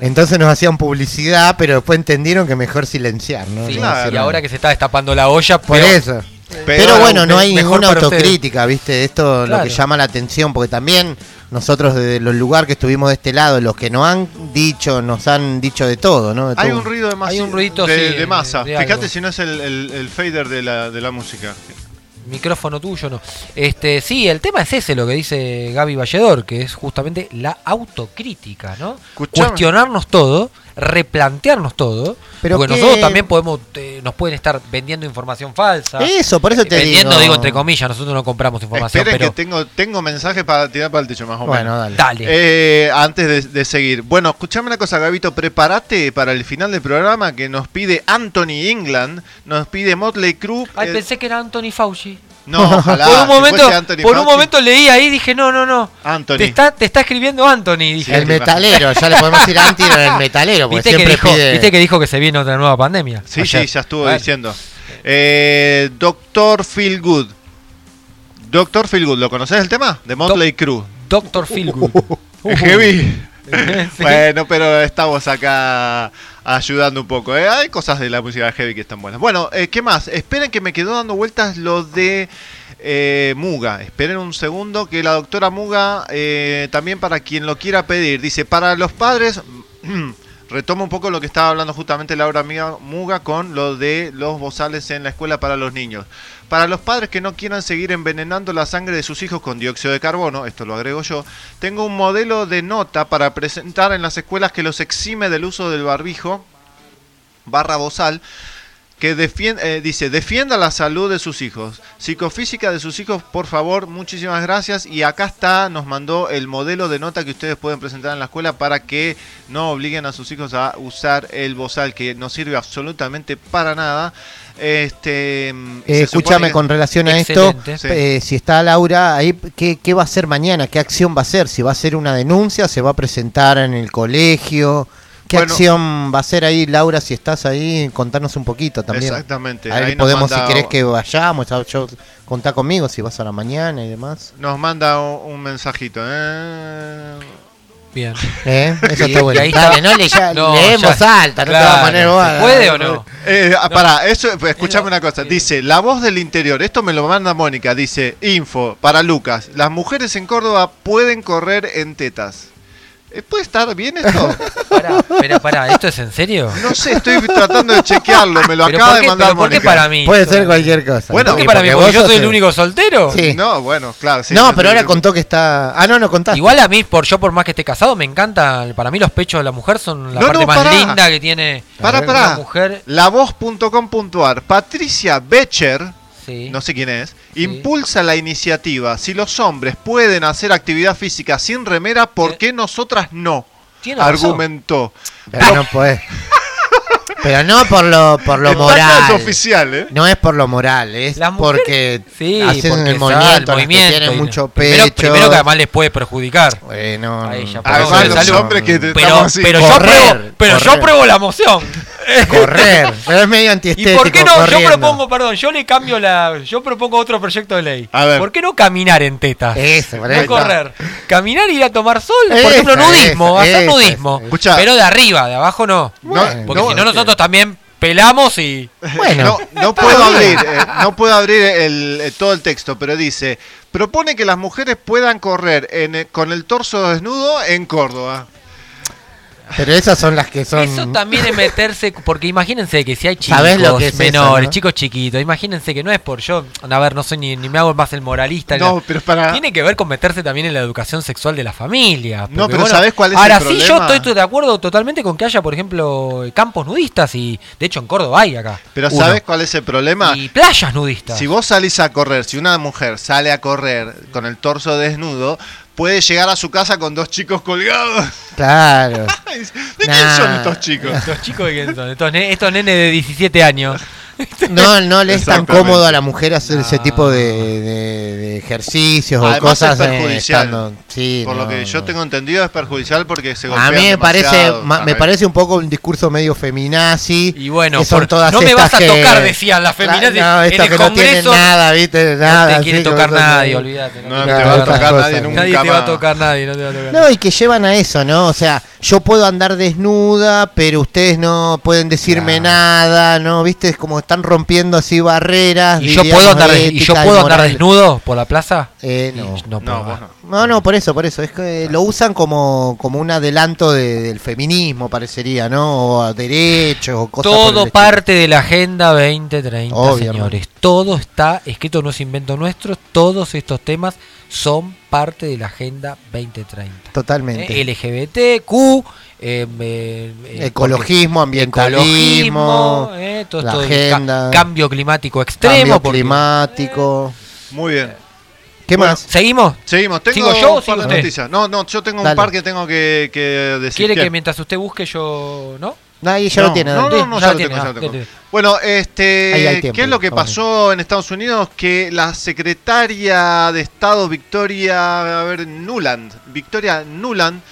Entonces nos hacían publicidad, pero después entendieron que mejor silenciar, ¿no?
Sí,
No
Claro.
Y ahora que se está destapando la olla,
Por
peor.
eso.
Pero
Pero bueno, no hay ninguna
ustedes.
autocrítica, ¿viste? Esto lo que llama la atención, porque también nosotros desde los lugares que estuvimos de este lado, los que nos han dicho, nos han dicho de todo, ¿no? De
Hay
todo.
un ruido de masa.
Hay un ruidito,
de,
sí,
de masa.
de
Fíjate si no es el, el- el fader de la, de la música.
Micrófono tuyo, no. Este, sí, el tema es ese, lo que dice Gaby Valledor, que es justamente la autocrítica, ¿no?
Escuchame.
Cuestionarnos todo, replantearnos todo.
Pero
porque
que-
nosotros también podemos, eh, nos pueden estar vendiendo información falsa.
Eso, por eso te
vendiendo,
digo.
digo entre comillas, nosotros no compramos información,
Esperen
pero
que tengo, tengo mensajes para tirar para el techo más o menos.
Bueno, dale.
dale.
Eh, antes de, de seguir, bueno, escuchame una cosa, Gabito, prepárate para el final del programa que nos pide Anthony England, nos pide Motley Crue.
Ay,
eh,
pensé que era Anthony Fauci.
No, [LAUGHS] ojalá.
por un momento,
Anthony
por un momento leí ahí y dije, no, no, no.
Anthony.
Te está, te está escribiendo Anthony, dije.
El metalero, ya le podemos decir anti el metalero, porque
¿Viste que,
siempre
dijo,
pide.
viste que dijo que se viene otra nueva pandemia.
Sí,
Ayer.
sí, ya estuvo diciendo. Eh, Doctor Feel Good. Doctor Feel Good, ¿lo conoces el tema? De Motley Crue.
Doctor Feelgood. [LAUGHS]
Es heavy. [LAUGHS] Bueno, pero estamos acá ayudando un poco. ¿eh? Hay cosas de la música heavy que están buenas. Bueno, eh, ¿qué más? Esperen que me quedó dando vueltas lo de eh, Muga. Esperen un segundo que la doctora Muga, eh, también para quien lo quiera pedir, dice, para los padres... [CLEARS THROAT] Retomo un poco lo que estaba hablando justamente Laura Muga con lo de los bozales en la escuela para los niños. Para los padres que no quieran seguir envenenando la sangre de sus hijos con dióxido de carbono, esto lo agrego yo, tengo un modelo de nota para presentar en las escuelas que los exime del uso del barbijo barra bozal que defiende, eh, dice, defienda la salud de sus hijos, psicofísica de sus hijos, por favor, muchísimas gracias. Y acá está, nos mandó el modelo de nota que ustedes pueden presentar en la escuela para que no obliguen a sus hijos a usar el bozal, que no sirve absolutamente para nada. Este,
Eh, escúchame,
que-
con relación a esto, eh, si está Laura ahí, ¿qué, qué va a hacer mañana? ¿Qué acción va a hacer? ¿Si va a hacer una denuncia? ¿Se va a presentar en el colegio? ¿Qué
Bueno.
acción va a hacer ahí, Laura, si estás ahí? Contanos un poquito también.
Exactamente,
Ahí podemos,
manda-
si querés que vayamos, ya- yo, contá conmigo si vas a la mañana y demás.
Nos manda un, mensajito. ¿eh?
Bien.
¿Eh? [LAUGHS] Eso
Y-
está bueno.
ahí
Dale,
está.
no le ya,
No,
lee en
ya-
voz alta, no te vas a poner
Claro,
vos.
¿se puede o no?
Eh, ah, Pará, eso, pues, escuchame una cosa. Dice, la voz del interior, esto me lo manda Mónica, dice, info, para Lucas, las mujeres en Córdoba pueden correr en tetas. Eh, ¿Puede estar bien esto? [LAUGHS]
Pará, pero pará, ¿esto es en serio?
No sé, estoy tratando de chequearlo, me lo
¿Pero
acaba de mandar
por qué para mí?
Puede ser cualquier cosa.
Bueno,
¿Por qué para mí?
porque
¿Porque yo soy el único soltero?
Sí.
No, bueno, claro. sí,
no, pero ahora contó que está. Ah, no, no contaste.
Igual a mí, por yo por más que esté casado, me encanta. Para mí los pechos de la mujer son la
No,
parte
no,
más
pará.
linda que tiene
Pará,
una
pará.
mujer.
Lavoz.com.ar. Patricia Becher,
Sí.
no sé quién es, impulsa la iniciativa. Si los hombres pueden hacer actividad física sin remera, ¿por qué nosotras no?
Tiene.
Argumentó.
Pero no puede. Pero no por lo, por lo moral.
es oficial, ¿eh?
No es por lo moral, es
mujeres-
porque
Sí,
hacen
porque
el movimiento, que
movimiento
tienen mucho
primero,
pecho.
primero que además les puede perjudicar.
Bueno,
A ella,
Además, los hombres que te-
Pero, pero yo
Correr,
pruebo, pero yo
correr.
pruebo la moción.
Correr, pero es medio
¿Y
antiestético.
por qué no?
corriendo.
Yo propongo, perdón, yo le cambio la. Yo propongo otro proyecto de ley.
A ver.
¿Por qué no caminar en tetas?
Eso, por
no correr. Caminar y ir a tomar sol. Por
Esa,
ejemplo, nudismo.
esa,
hacer
esa,
nudismo. Pero de arriba, de abajo no.
Bueno,
Porque
no,
si no, nosotros también pelamos y.
Bueno,
no, no puedo abrir, eh, no puedo abrir el, eh, todo el texto, pero dice, propone que las mujeres puedan correr en, eh, con el torso desnudo en Córdoba.
Pero esas son las que son.
Eso también es meterse, porque imagínense que si hay chicos
¿Sabés lo que es eso,
menores,
no?
chicos chiquitos, imagínense que no es por yo, a ver, no soy ni, ni me hago más el moralista. ni
No, pero para...
Tiene que ver con meterse también en la educación sexual de la familia.
No, pero ¿sabés cuál es el
ahora sí, yo estoy de acuerdo totalmente con que haya, por ejemplo, campos nudistas y de hecho en Córdoba hay acá.
Pero
uno.
¿sabes cuál es el problema?
Y playas nudistas.
Si vos salís a correr, si una mujer sale a correr con el torso desnudo, puede llegar a su casa con dos chicos colgados.
Claro. [LAUGHS]
¿De quién
Nah.
son estos chicos?
Estos chicos de quién son? Estos, ne- estos nenes de 17 años.
No, no le es tan cómodo a la mujer hacer ese tipo de, de- de ejercicios o cosas.
es
eh,
perjudicial.
estando- sí,
Por lo
no,
que yo tengo entendido es perjudicial porque se
A mí me parece, ma- me parece un poco un discurso medio feminazi.
Y bueno,
que son
por-
todas
no me vas a
que-
tocar, decían las feminazis.
No,
en el
que no tienen nada, ¿viste? Nada.
no te quiere tocar nadie, olvídate.
No
te
va a tocar nadie nunca
Nadie te va a tocar nadie, no te va a tocar
No, y que llevan a eso, ¿no? O sea, yo puedo andar desnuda, pero ustedes no pueden decirme nada, ¿no? ¿Viste? Es como están rompiendo así barreras.
¿Y yo puedo andar, ¿y yo puedo andar desnudo por la plaza?
Eh, no.
no,
No, vos no.
No, no, por eso, por eso. Es que lo usan como, como un adelanto de- del feminismo, parecería, ¿no? O a derechos o cosas
Todo parte de la Agenda 2030,
Obviamente.
señores. Todo está escrito, no es invento nuestro. Todos estos temas son parte de la Agenda 2030.
Totalmente.
Eh, LGBTQ,
Ecologismo, ambientalismo,
ecologismo, eh, todo
la
esto de
agenda,
ca- cambio climático extremo.
cambio
porque-
climático.
Muy bien.
¿Qué
Bueno,
más?
¿Seguimos?
Seguimos. Tengo
¿Sigo yo o
un par
sigue
de
usted?
noticias. No, no, yo tengo
Dale.
un par que tengo que, que decir.
¿Quiere que mientras usted busque yo... ¿No?
No, ahí ya
no,
lo tiene.
No, no, no,
Ya
ya
lo
lo
tiene,
tengo, ya
ah,
lo tengo.
dele.
Bueno,
Ahí hay
este,
tiempo,
¿qué es lo que pasó en Estados Unidos? Que la secretaria de Estado Victoria, a ver, Nuland, Victoria Nuland,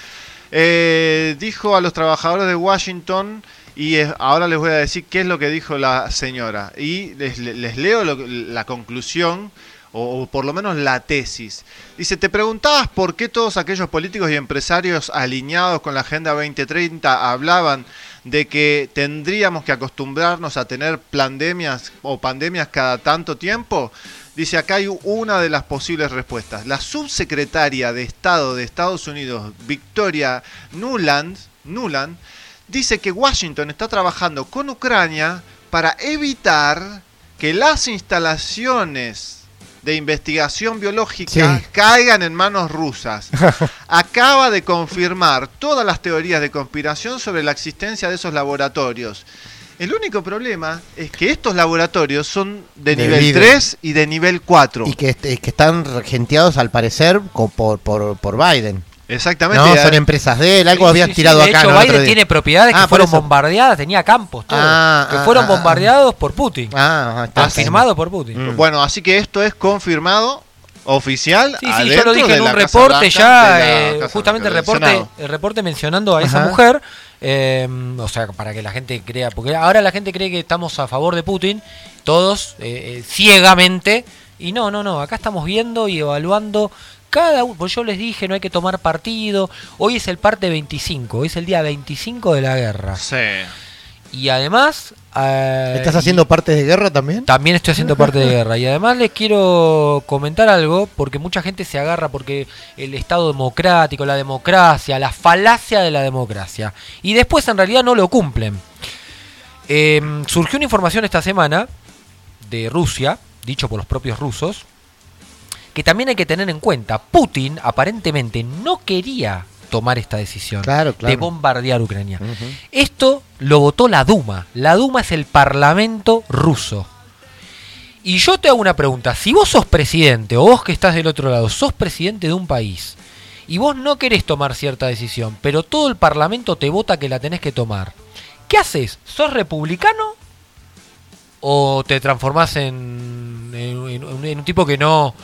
eh, dijo a los trabajadores de Washington y ahora les voy a decir qué es lo que dijo la señora y les, leo la conclusión o, o por lo menos la tesis. Dice, te preguntabas por qué todos aquellos políticos y empresarios alineados con la Agenda 2030 hablaban de que tendríamos que acostumbrarnos a tener pandemias o pandemias cada tanto tiempo. Dice, acá hay una de las posibles respuestas. La subsecretaria de Estado de Estados Unidos, Victoria Nuland, Nuland dice que Washington está trabajando con Ucrania para evitar que las instalaciones de investigación biológica
Sí.
caigan en manos rusas. [LAUGHS] Acaba de confirmar todas las teorías de conspiración sobre la existencia de esos laboratorios. El único problema es que estos laboratorios son de,
De
nivel
vidrio.
3 y de nivel 4.
Y que, este- que están regenteados al parecer por, por, por Biden.
Exactamente.
No,
eh,
son empresas de él, algo
Sí,
habían
sí, sí,
tirado
de
acá.
hecho,
¿no? el
Biden tiene propiedades
Ah,
que
por
fueron
eso.
bombardeadas, tenía campos, todo,
Ah,
que
ah,
fueron
ah,
bombardeados por Putin.
Ah, está,
Confirmado por Putin.
Mm.
Bueno, así que esto es confirmado oficial.
Sí, sí, yo lo dije
de
en un reporte
Blanca,
ya, eh, justamente el reporte, el reporte mencionando a esa
Ajá.
mujer, eh, o sea, para que la gente crea, porque ahora la gente cree que estamos a favor de Putin, todos eh, eh, ciegamente, y no, no, no, acá estamos viendo y evaluando cada uno, pues yo les dije, no hay que tomar partido, hoy es el parte 25, hoy es el día 25 de la guerra,
Sí.
y además... eh,
¿Estás haciendo partes de guerra también?
también estoy haciendo parte de guerra. Y además les quiero comentar algo, porque mucha gente se agarra porque el Estado democrático, la democracia, la falacia de la democracia. Y después en realidad no lo cumplen. Eh, surgió una información esta semana de Rusia, dicho por los propios rusos, que también hay que tener en cuenta. Putin aparentemente no quería tomar esta decisión
Claro, claro.
de bombardear Ucrania. Esto lo votó la Duma. La Duma es el parlamento ruso. Y yo te hago una pregunta. Si vos sos presidente, o vos que estás del otro lado, sos presidente de un país, y vos no querés tomar cierta decisión, pero todo el parlamento te vota que la tenés que tomar, ¿qué haces? ¿Sos republicano? ¿O te transformás en, en- en un- en un tipo que no,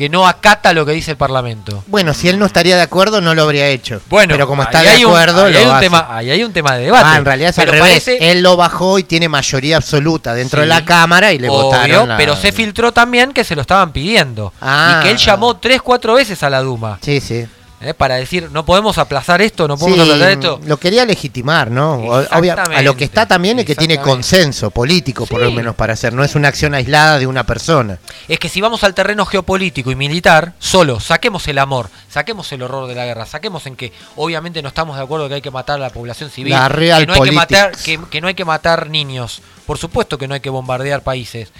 que no acata lo que dice el parlamento?
Bueno, si él no estaría de acuerdo, no lo habría hecho.
Bueno,
pero como está de
un-
acuerdo,
ahí
lo
hay un
hace.
tema, ahí hay un tema de debate.
Ah, en realidad es al revés.
parece-
Él lo bajó y tiene mayoría absoluta dentro
Sí.
de la Cámara y le
Obvio,
votaron. la-
pero se filtró también que se lo estaban pidiendo.
Ah.
y que él llamó tres, cuatro veces a la Duma.
Sí, sí.
¿Eh? Para decir, no podemos aplazar esto, no podemos
Sí,
aplazar esto.
Lo quería legitimar, ¿no? O- obvia- a lo que está también es que tiene consenso político, por lo menos, para hacer. No es una acción aislada de una persona.
Es que si vamos al terreno geopolítico y militar, solo saquemos el amor, saquemos el horror de la guerra, saquemos en que obviamente no estamos de acuerdo que hay que matar a la población civil,
La
que no, hay que, matar, que, que no hay que matar niños, por supuesto que no hay que bombardear países.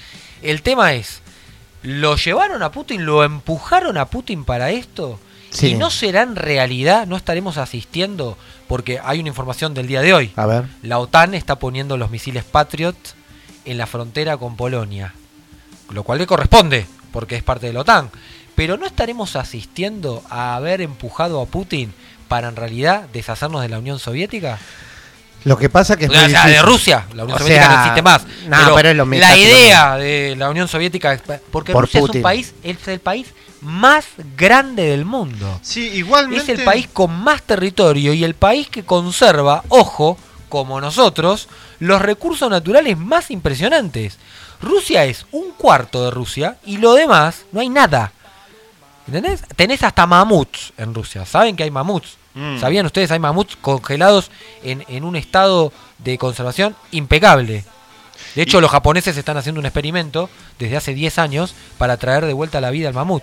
El tema es, ¿lo llevaron a Putin, lo empujaron a Putin para esto?
Sí.
¿Y no será en realidad, no estaremos asistiendo? Porque hay una información del día de hoy.
A ver.
La OTAN está poniendo los misiles Patriot en la frontera con Polonia, lo cual le corresponde, porque es parte de la OTAN. Pero no estaremos asistiendo a haber empujado a Putin para en realidad deshacernos de la Unión Soviética.
Lo que pasa que es
O sea,
muy
de. Rusia, la Unión
O
Soviética
sea,
no existe más.
no,
pero,
pero es lo mismo,
la idea de la Unión Soviética, porque
Por
Rusia es un país, es el país más grande del mundo.
Sí, igualmente.
Es el país con más territorio y el país que conserva, ojo, como nosotros, los recursos naturales más impresionantes. Rusia es un cuarto de Rusia y lo demás no hay nada. ¿Entendés? Tenés hasta mamuts en Rusia. ¿Saben que hay mamuts?
Mm.
¿Sabían ustedes? Hay mamuts congelados en, en un estado de conservación impecable. De hecho, los japoneses están haciendo un experimento desde hace 10 años para traer de vuelta a la vida al mamut.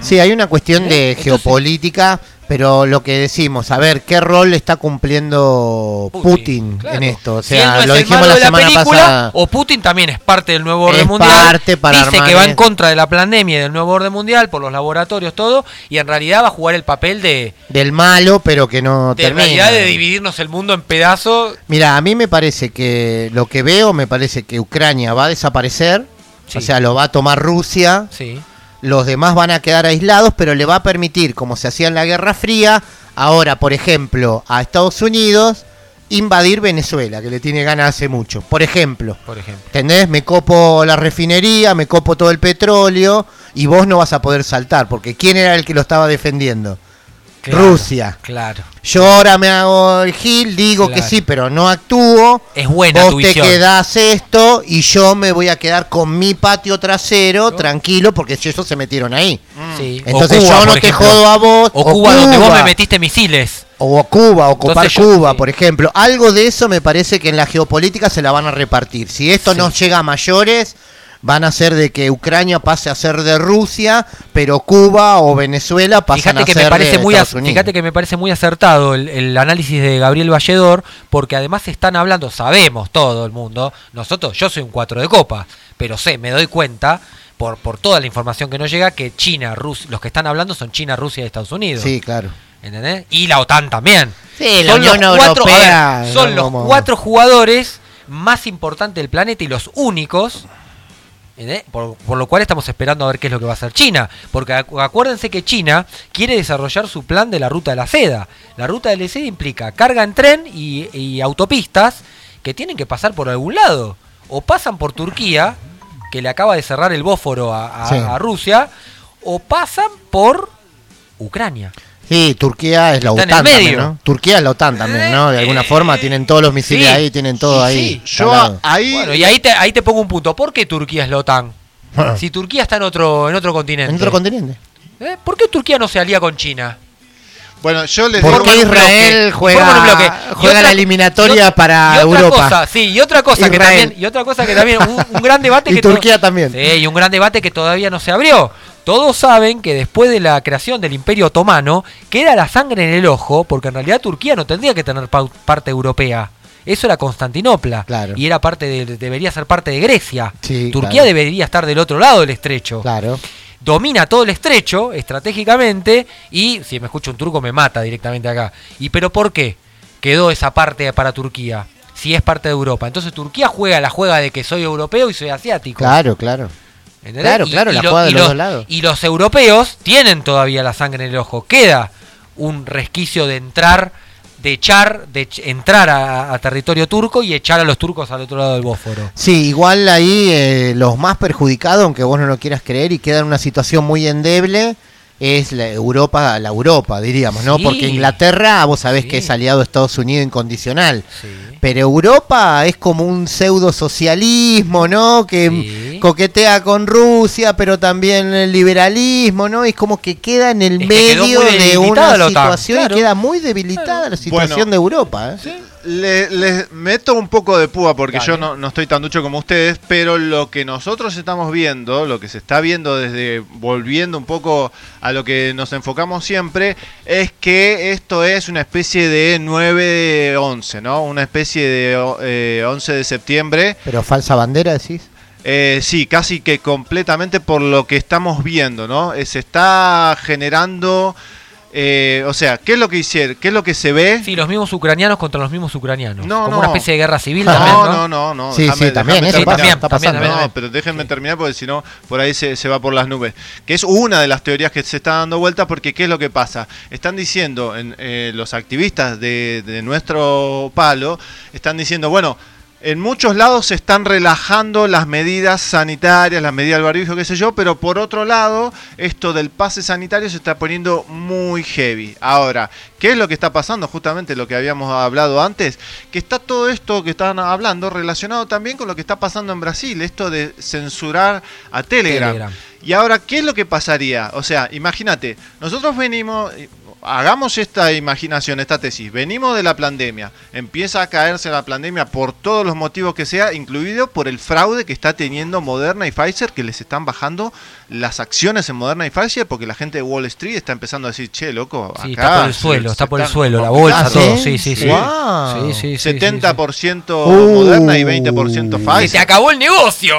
Sí, hay una cuestión
¿Eh?
de
Entonces-
geopolítica, pero lo que decimos, a ver, ¿qué rol está cumpliendo Putin,
claro.
en esto? O
Si
sea,
no
lo dijimos la
de la
semana
película,
pasada.
o Putin también es parte del nuevo orden
Es
mundial.
parte para
dice que va en
es-
contra de la pandemia y del nuevo orden mundial por los laboratorios, todo, y en realidad va a jugar el papel de,
Del malo, pero que no
de
termina.
realidad de dividirnos el mundo en pedazos.
Mira, a mí me parece que lo que veo, me parece que Ucrania va a desaparecer,
Sí.
o sea, lo va a tomar Rusia,
Sí.
Los demás van a quedar aislados, pero le va a permitir, como se hacía en la Guerra Fría, ahora, por ejemplo, a Estados Unidos invadir Venezuela, que le tiene ganas hace mucho. Por ejemplo,
Por ejemplo.
¿entendés? Me copo la refinería, me copo todo el petróleo y vos no vas a poder saltar, porque ¿quién era el que lo estaba defendiendo?
Claro,
Rusia.
Claro.
Yo ahora me hago el gil, digo que sí, pero no actúo.
Es buena
Vos
tu
te
visión.
quedás esto y yo me voy a quedar con mi patio trasero tranquilo porque ellos se metieron ahí.
Sí.
Entonces
Cuba,
yo no te jodo a vos.
O Cuba, donde vos me metiste misiles.
O Cuba, o copar
Entonces yo-
Cuba,
sí.
por ejemplo. Algo de eso me parece que en la geopolítica se la van a repartir. Si esto no llega a mayores, van a ser de que Ucrania pase a ser de Rusia, pero Cuba o Venezuela pasan
Fíjate
a
que
ser
me parece
de
muy
Estados Unidos.
fíjate que me parece muy acertado el, el análisis de Gabriel Valledor, porque además están hablando, sabemos todo el mundo, nosotros, yo soy un cuatro de copa, pero sé, me doy cuenta por, por toda la información que nos llega que China, Rusia, los que están hablando son China, Rusia y Estados Unidos.
Sí, claro.
¿Entendés? Y la OTAN también.
Sí, la
Son los
Unión
cuatro- ver,
Europea,
son
no,
los
como-
cuatro jugadores más importantes del planeta y los únicos. ¿Eh? Por, por, lo cual estamos esperando a ver qué es lo que va a hacer China. Porque acuérdense que China quiere desarrollar su plan de la ruta de la seda. La ruta de la seda implica carga en tren y, y autopistas que tienen que pasar por algún lado. O pasan por Turquía, que le acaba de cerrar el bósforo a, a,
Sí.
a Rusia, o pasan por Ucrania.
Sí, Turquía es la OTAN también. Turquía es la OTAN también, ¿no? De alguna forma tienen todos los misiles
sí,
ahí, tienen todo ahí.
sí.
instalado.
Bueno, y ahí te, ahí te pongo un punto. ¿Por qué Turquía es la OTAN? Si Turquía está en otro, en otro continente.
En otro continente.
¿Eh? ¿Por qué Turquía no se alía con China?
Bueno, yo les
¿Por qué
Forman un
Israel juega, juega
otra-
la eliminatoria
otra-
para
y otra
Europa?
cosa, sí, y otra cosa que también, y otra cosa que también, un, un gran [LAUGHS] debate
Y
que to-
Turquía también.
Sí, y un gran debate que todavía no se abrió. Todos saben que después de la creación del Imperio Otomano queda la sangre en el ojo, porque en realidad Turquía no tendría que tener parte europea. Eso era Constantinopla y era parte de, debería ser parte de Grecia.
Sí,
Turquía
claro.
debería estar del otro lado del estrecho.
Claro.
Domina todo el estrecho estratégicamente y si me escucha un turco me mata directamente acá. ¿Y pero por qué quedó esa parte para Turquía? Si es parte de Europa. Entonces Turquía juega la juega de que soy europeo y soy asiático.
Claro, claro.
¿Entendés?
Claro,
Y-
claro,
y
la
lo-
juega de los
los-
dos lados.
Y los europeos tienen todavía la sangre en el ojo. Queda un resquicio de entrar, de echar, de entrar a, a territorio turco y echar a los turcos al otro lado del Bósforo.
Sí, igual ahí eh, los más perjudicados, aunque vos no lo quieras creer, y queda en una situación muy endeble, es la Europa, la Europa, diríamos, ¿no?
Sí.
Porque Inglaterra, vos sabés que es aliado de Estados Unidos incondicional. Pero Europa es como un pseudo socialismo, ¿no? Que coquetea con Rusia, pero también el liberalismo, ¿no? Es como que queda en el
Es
medio de una situación
claro.
y queda muy debilitada la situación
Bueno.
de Europa. ¿eh?
Le- Les meto un poco de púa porque yo no, no estoy tan ducho como ustedes, pero lo que nosotros estamos viendo, lo que se está viendo desde volviendo un poco a lo que nos enfocamos siempre, es que esto es una especie de 9-11, ¿no? Una especie de eh, 11 de septiembre.
Pero falsa bandera, decís.
Eh, sí, casi que completamente por lo que estamos viendo, ¿no? Eh, se está generando, eh, o sea, ¿qué es lo que hicieron? ¿Qué es lo que se ve?
Sí, los mismos ucranianos contra los mismos ucranianos.
No,
Como
no.
una especie de guerra civil
no,
también, ¿no?
No, no, no.
Sí, sí, también, eso
terminar.
pasa, está pasando.
también,
No,
también.
pero déjenme terminar porque si no, por ahí se, se va por las nubes. Que es una de las teorías que se está dando vuelta porque ¿qué es lo que pasa? Están diciendo, en, eh, los activistas de, de nuestro palo, están diciendo, bueno, en muchos lados se están relajando las medidas sanitarias, las medidas del barbijo, qué sé yo, pero por otro lado, esto del pase sanitario se está poniendo muy heavy. Ahora, ¿qué es lo que está pasando? Justamente lo que habíamos hablado antes, que está todo esto que están hablando relacionado también con lo que está pasando en Brasil, esto de censurar a Telegram.
Telegram.
Y ahora, ¿qué es lo que pasaría? O sea, imagínate, nosotros venimos, hagamos esta imaginación, esta tesis, venimos de la pandemia, empieza a caerse la pandemia por todos los motivos que sea, incluido por el fraude que está teniendo Moderna y Pfizer, que les están bajando las acciones en Moderna y Pfizer, porque la gente de Wall Street está empezando a decir, che, loco, acá
Sí, está por el suelo,
se
está por el suelo, la
complicando".
bolsa, todo. Sí, sí, sí.
Guau.
Sí, sí, sí, sí,
70%
Uh.
Moderna y 20% Pfizer.
¡Se acabó el negocio!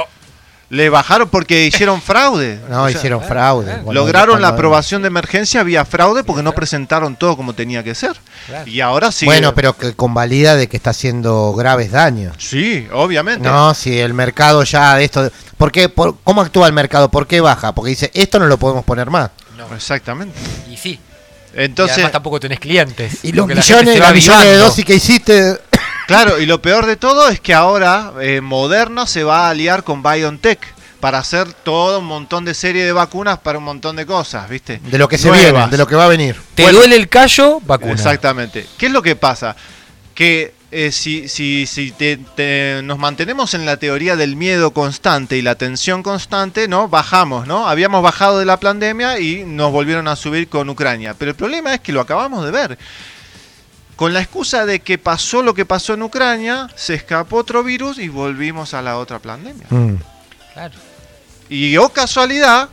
Le bajaron porque hicieron fraude. [LAUGHS]
No,
O sea,
hicieron fraude.
Lograron la
cuando-
aprobación de emergencia vía fraude porque no presentaron todo como tenía que ser. Y ahora sí.
Bueno, pero que convalida de que está haciendo graves daños.
Sí, obviamente.
No, si el mercado ya de esto... ¿por qué, por- ¿Cómo actúa el mercado? ¿Por qué baja? Porque dice, esto no lo podemos poner más.
Exactamente.
Y sí.
Entonces,
y además tampoco tenés clientes.
Y los
porque la gente
millones, millones de dosis que hiciste...
claro, y lo peor de todo es que ahora eh, Moderna se va a aliar con BioNTech para hacer todo un montón de serie de vacunas para un montón de cosas, ¿viste?
De lo que se
Nuevas.
viene, de lo que va a venir.
Te
Bueno.
duele el callo, vacuna.
Exactamente. ¿Qué es lo que pasa? Que eh, si, si, si te- te- nos mantenemos en la teoría del miedo constante y la tensión constante, ¿no? Bajamos, ¿no? Habíamos bajado de la pandemia y nos volvieron a subir con Ucrania. Pero el problema es que lo acabamos de ver. Con la excusa de que pasó lo que pasó en Ucrania, se escapó otro virus y volvimos a la otra pandemia.
Mm.
Claro.
Y oh casualidad,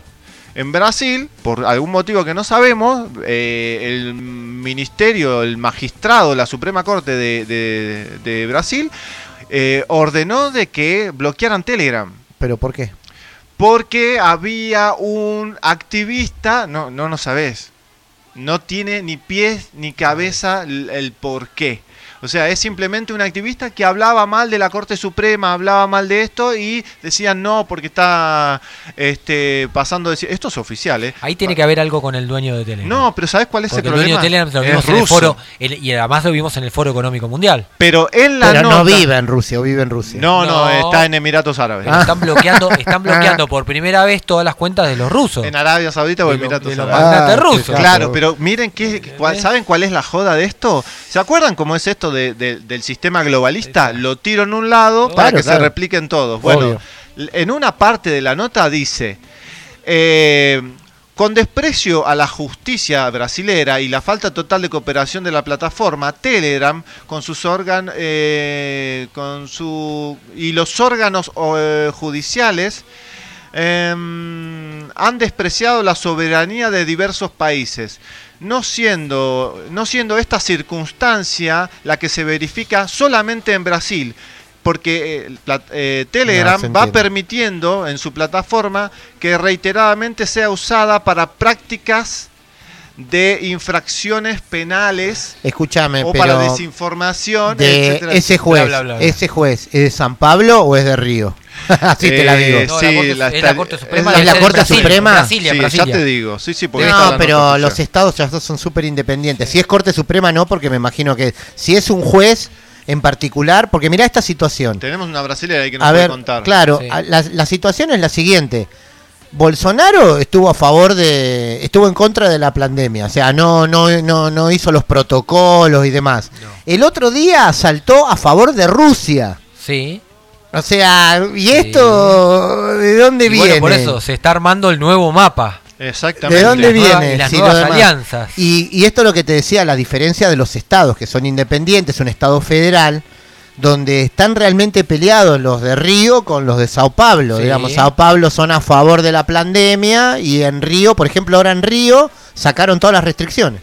en Brasil, por algún motivo que no sabemos, eh, el ministerio, el magistrado, la Suprema Corte de, de- de Brasil, eh, ordenó de que bloquearan Telegram.
¿Pero por qué?
Porque había un activista, no, no, no sabes, no tiene ni pies ni cabeza el, el por qué. O sea, es simplemente un activista que hablaba mal de la Corte Suprema, hablaba mal de esto y decían no porque está este, pasando de... Esto es oficial, ¿eh?
Ahí tiene que haber algo con el dueño de Telegram.
No, pero ¿sabes cuál es
Porque
el
el dueño
problema?
de Telegram lo vimos en el foro, el- y además lo vimos en el Foro Económico Mundial.
Pero en la
Pero
nota...
no vive en Rusia, o vive en Rusia.
No, no,
No.
está en Emiratos Árabes.
Pero están bloqueando, [LAUGHS] están bloqueando por primera vez todas las cuentas de los rusos.
En Arabia Saudita o Emiratos
de los
Árabes.
Ah,
rusos.
Claro, pero miren qué, cuál- ¿saben cuál es la joda de esto? ¿Se acuerdan cómo es esto de- de- del sistema globalista? Lo tiro en un lado para
Claro,
que se repliquen todos. Bueno,
Obvio.
en una parte de la nota dice, eh, con desprecio a la justicia brasilera y la falta total de cooperación de la plataforma, Telegram, con sus órganos, con su y los órganos eh, judiciales em, han despreciado la soberanía de diversos países, no siendo, no siendo esta circunstancia la que se verifica solamente en Brasil, porque eh, la- eh, Telegram va permitiendo en su plataforma que reiteradamente sea usada para prácticas de infracciones penales
Escúchame,
o
pero
para desinformación,
de
etcétera,
ese juez,
Bla, bla, bla, bla.
ese juez, ¿es de San Pablo o es de Río? [LAUGHS] Así te la
Eh,
digo.
No,
sí,
la Corte-
la
es la Corte Suprema.
es la Corte
Brasil,
Suprema.
Brasilia,
Sí, ya te digo, sí, sí, porque
No, pero los estados ya son súper independientes. Si es Corte Suprema, no, porque me imagino que si es un juez en particular, porque mira esta situación.
Tenemos una brasileña ahí que nos
A
puede
ver,
contar.
claro,
Sí.
la, la situación es la siguiente. Bolsonaro estuvo a favor de, estuvo en contra de la pandemia, o sea, no, no, no, no hizo los protocolos y demás. El otro día saltó a favor de Rusia.
Sí.
O sea, ¿y esto de dónde
Y
viene?
bueno, por eso se está armando el nuevo mapa.
Exactamente.
¿De dónde
Las nuevas-
viene?
y las
Sí,
nuevas alianzas.
Y, y esto es lo que te decía, la diferencia de los estados, que son independientes, un estado federal, donde están realmente peleados los de Río con los de Sao Paulo.
Sí.
Digamos, Sao Paulo son a favor de la pandemia y en Río, por ejemplo, ahora en Río sacaron todas las restricciones.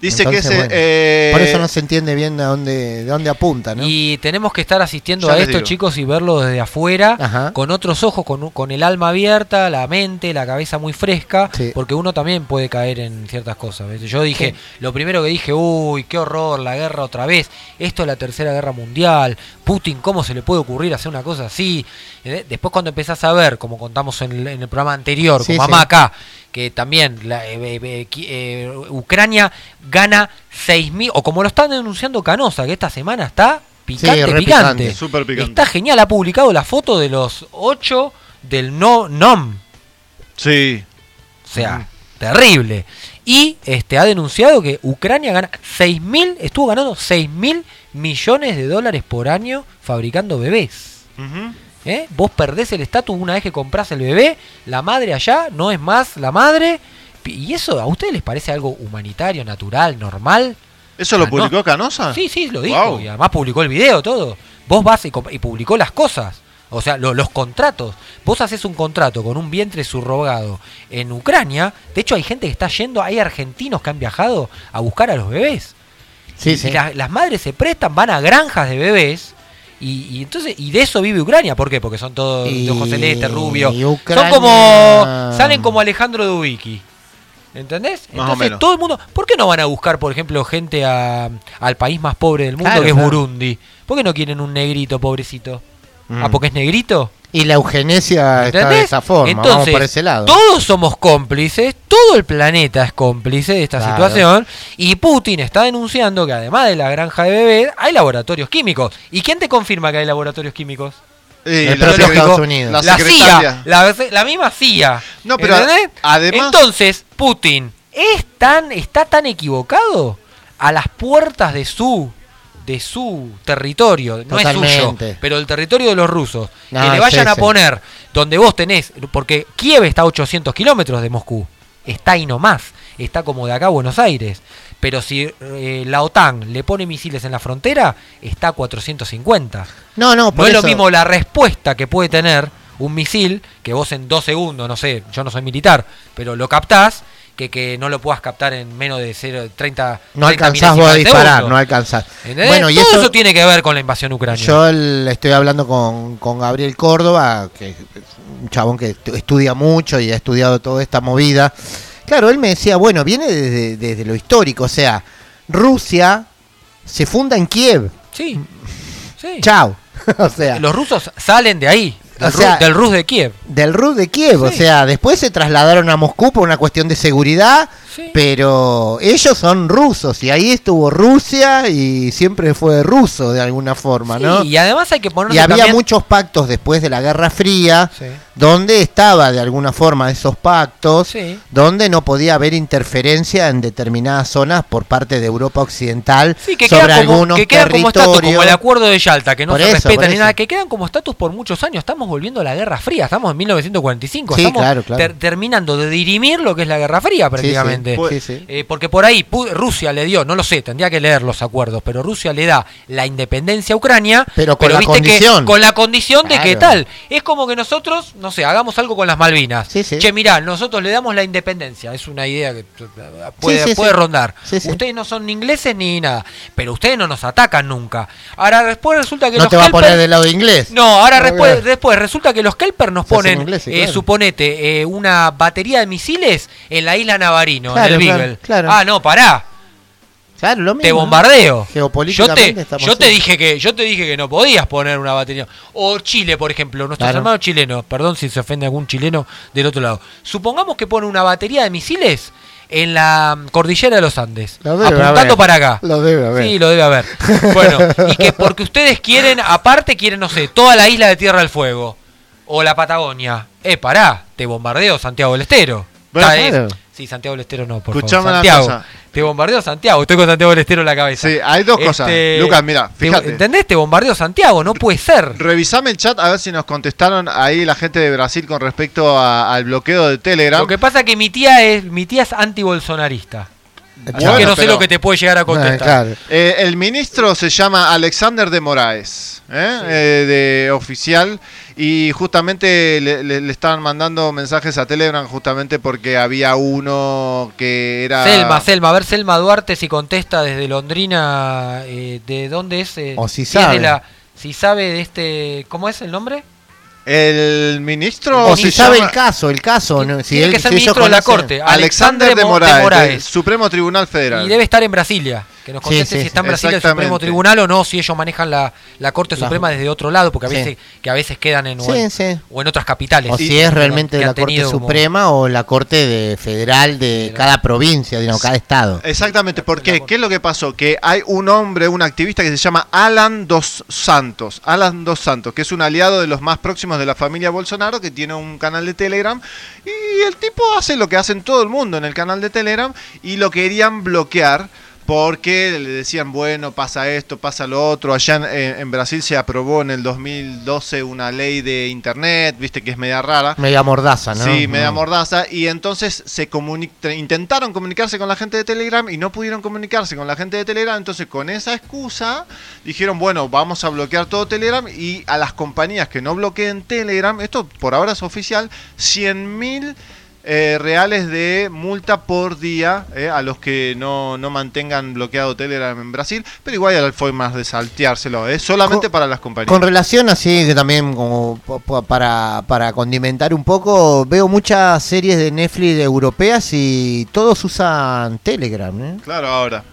Dice
Entonces,
que ese,
bueno,
eh,
Por eso no se entiende bien de dónde, de dónde apunta, ¿no?
Y tenemos que estar asistiendo
Ya
a esto,
digo.
chicos, y verlo desde afuera,
Ajá.
con otros ojos, con, con el alma abierta, la mente, la cabeza muy fresca,
Sí.
porque uno también puede caer en ciertas cosas. ¿ves? Yo dije, lo primero que dije, uy, qué horror, la guerra otra vez, esto es la tercera guerra mundial, Putin, ¿cómo se le puede ocurrir hacer una cosa así? ¿Eh? Después cuando empezás a ver, como contamos en el, en el programa anterior,
Sí,
mamá acá, que también la, eh, eh, eh, eh, Ucrania gana 6.000, o como lo están denunciando Canosa, que esta semana está picante, picante.
picante.
Súper picante.
Está genial, ha publicado la foto de los 8 del no NOM.
Sí.
O sea, terrible. Y este ha denunciado que Ucrania gana 6.000, estuvo ganando 6.000 millones de dólares por año fabricando bebés.
Ujú.
¿Eh? Vos perdés el estatus una vez que compras el bebé, la madre allá no es más la madre. ¿Y eso a ustedes les parece algo humanitario, natural, normal?
¿Eso lo
Ah, no.
publicó Canosa?
Sí, sí, lo dijo. Y además publicó el video, todo. Vos vas y, publicó las cosas. O sea, lo- los contratos. Vos haces un contrato con un vientre subrogado en Ucrania. De hecho, hay gente que está yendo, hay argentinos que han viajado a buscar a los bebés.
Sí,
y
sí.
y la- las madres se prestan, van a granjas de bebés. Y, y entonces y de eso vive Ucrania. ¿Por qué? Porque son todos de ojos
Y-
celeste, rubio.
y
Son como. Salen como Alejandro Dubicki. ¿Entendés?
Más o
Entonces
menos.
todo el mundo. ¿Por qué no van a buscar, por ejemplo, gente a- al país más pobre del mundo,
Claro,
que es
claro.
Burundi? ¿Por qué no quieren un negrito, pobrecito?
Mm.
¿Ah, porque es negrito?
Y la eugenesia está de esa forma, vamos
Entonces,
por ese lado.
todos somos cómplices, todo el planeta es cómplice de esta
Claro.
situación y Putin está denunciando que además de la granja de bebés hay laboratorios químicos. ¿Y quién te confirma que hay laboratorios químicos?
Eh,
El propio Estados Unidos.
La.
CIA, la, la misma CIA.
No, pero
¿entendés?
además-
Entonces, Putin es tan, está tan equivocado a las puertas de su de su territorio, no es suyo, pero el territorio de los rusos,
No,
que le vayan a poner donde vos tenés, porque Kiev está a 800 kilómetros de Moscú, está ahí nomás, está como de acá a Buenos Aires, pero si eh, la OTAN le pone misiles en la frontera, está a 450.
No, no,
No
por
es lo mismo la respuesta que puede tener un misil, que vos en dos segundos, no sé, yo no soy militar, pero lo captás, que, que no lo puedas captar en menos de 0, 30
No
30
alcanzás vos a disparar, no alcanzás.
¿Entendés?
Bueno, y
Todo
eso,
eso, tiene que ver con la invasión ucraniana.
yo le estoy hablando con, con Gabriel Córdoba, que es un chabón que estu- estudia mucho y ha estudiado toda esta movida. Claro, él me decía, bueno, viene desde, desde lo histórico, o sea, Rusia se funda en Kiev.
Sí. sí.
Chao. [LAUGHS] o sea,
Los rusos salen de ahí, del,
O sea,
Ru- del Rus de Kiev.
del RUD de Kiev. O sea, después se trasladaron a Moscú por una cuestión de seguridad,
Sí.
pero ellos son rusos y ahí estuvo Rusia y siempre fue ruso de alguna forma, ¿no?
Y además hay que ponerse
Y había
también-
muchos pactos después de la Guerra Fría, donde estaba de alguna forma esos pactos, donde no podía haber interferencia en determinadas zonas por parte de Europa Occidental
Sí, que
sobre
como,
algunos
que quedan como como el acuerdo de Yalta, que no
Por
se
eso,
respetan
por
ni
eso.
nada, que quedan como estatus por muchos años. Estamos volviendo a la Guerra Fría, estamos en 1945,
Sí,
estamos
claro, claro.
ter- terminando de dirimir lo que es la Guerra Fría prácticamente.
sí, sí.
Eh, porque por ahí Rusia le dio, no lo sé, tendría que leer los acuerdos, pero Rusia le da la independencia a Ucrania,
Pero con la
viste que
condición.
con la condición de que tal. Es como que nosotros, no sé, hagamos algo con las Malvinas.
Sí, sí.
Che, mirá, nosotros le damos la independencia, es una idea que puede,
Sí, sí,
puede
sí.
rondar.
Sí, sí.
Ustedes no son ni ingleses ni nada, pero ustedes no nos atacan nunca. Ahora después resulta que
No
los
te va a poner del lado inglés.
No, ahora
No,
después,
claro.
Después resulta que los Kelper nos
Se
ponen,
ingleses,
eh,
claro.
suponete, eh, una batería de misiles en la isla Navarino,
Claro,
en el Beagle.
claro.
Ah, no, pará.
Lo mismo,
Te
¿no?
bombardeo. Yo
Geopolíticamente
te, yo te dije que yo te dije que no podías poner una batería. O Chile, por ejemplo, nuestros hermanos chilenos, perdón si se ofende algún chileno del otro lado. Supongamos que pone una batería de misiles en la mm, cordillera de los Andes,
Lo debe
apuntando
haber.
para acá.
Lo debe haber.
Sí, lo debe haber. [LAUGHS] Bueno, y que porque ustedes quieren, aparte quieren, no sé, toda la isla de Tierra del Fuego o la Patagonia. Eh, pará, te bombardeo Santiago del Estero.
Bueno,
Está, eh. Sí, Santiago del Estero no, por
Escuchame
favor.
una
Santiago.
cosa.
Te bombardeo Santiago, estoy con Santiago del Estero en la cabeza.
Sí, hay dos cosas.
Este,
Lucas, mira,
te-
fíjate.
¿Entendés? Te bombardeo Santiago, no puede ser.
Revisame el chat a ver si nos contestaron ahí la gente de Brasil con respecto a- al bloqueo de Telegram.
Lo que pasa es que mi tía es, mi tía es anti-bolsonarista. Así
Bueno,
que no sé
pero-
lo que te puede llegar a contestar.
Ah, claro.
Eh, el ministro se llama Alexander de Moraes, ¿eh? Eh, de oficial, y justamente le, le- le estaban mandando mensajes a Telegram justamente porque había uno que era...
Selma, Selma, a ver Selma Duarte si contesta desde Londrina, eh, ¿de dónde es? eh,
O si
es de
sabe.
la- si sabe de este, ¿cómo es el nombre?
El ministro...
O si sabe
llama
el caso, el caso. ¿no? Si
Tiene
él-
que ser
si
ministro de la Corte,
Alexander de
Mo-
Moraes, del Supremo Tribunal Federal.
Y debe estar en Brasilia. Que nos
Sí,
conteste
sí,
si está en
sí.
Brasilia el Supremo. Tribunal o no, si ellos manejan la, la Corte
La-
Suprema desde otro lado, porque a
Sí.
veces, que a veces quedan en, o
Sí,
en,
sí.
o en otras capitales.
O si es realmente de la Corte
como-
Suprema o la Corte de Federal de cada provincia, digamos, cada estado.
Exactamente, ¿por qué? ¿Qué es lo que pasó? Que hay un hombre, un activista que se llama Alan Dos Santos. Alan Dos Santos, que es un aliado de los más próximos de la familia Bolsonaro, que tiene un canal de Telegram. Y el tipo hace lo que hacen todo el mundo en el canal de Telegram y lo querían bloquear. Porque le decían, bueno, pasa esto, pasa lo otro. Allá en, Brasil se aprobó en el 2012 una ley de internet, viste que es media rara.
Media mordaza, ¿no?
Sí, media
Mm.
mordaza. Y entonces se comuni- intentaron comunicarse con la gente de Telegram y no pudieron comunicarse con la gente de Telegram. Entonces, con esa excusa, dijeron, bueno, vamos a bloquear todo Telegram y a las compañías que no bloqueen Telegram, esto por ahora es oficial, 100 mil eh, reales de multa por día eh, a los que no, no mantengan bloqueado Telegram en Brasil. Pero igual hay formas de salteárselo, es solamente
Con-
para las compañías.
Con relación así, que también como para, para condimentar un poco, veo muchas series de Netflix europeas y todos usan Telegram, ¿eh?
Claro, ahora.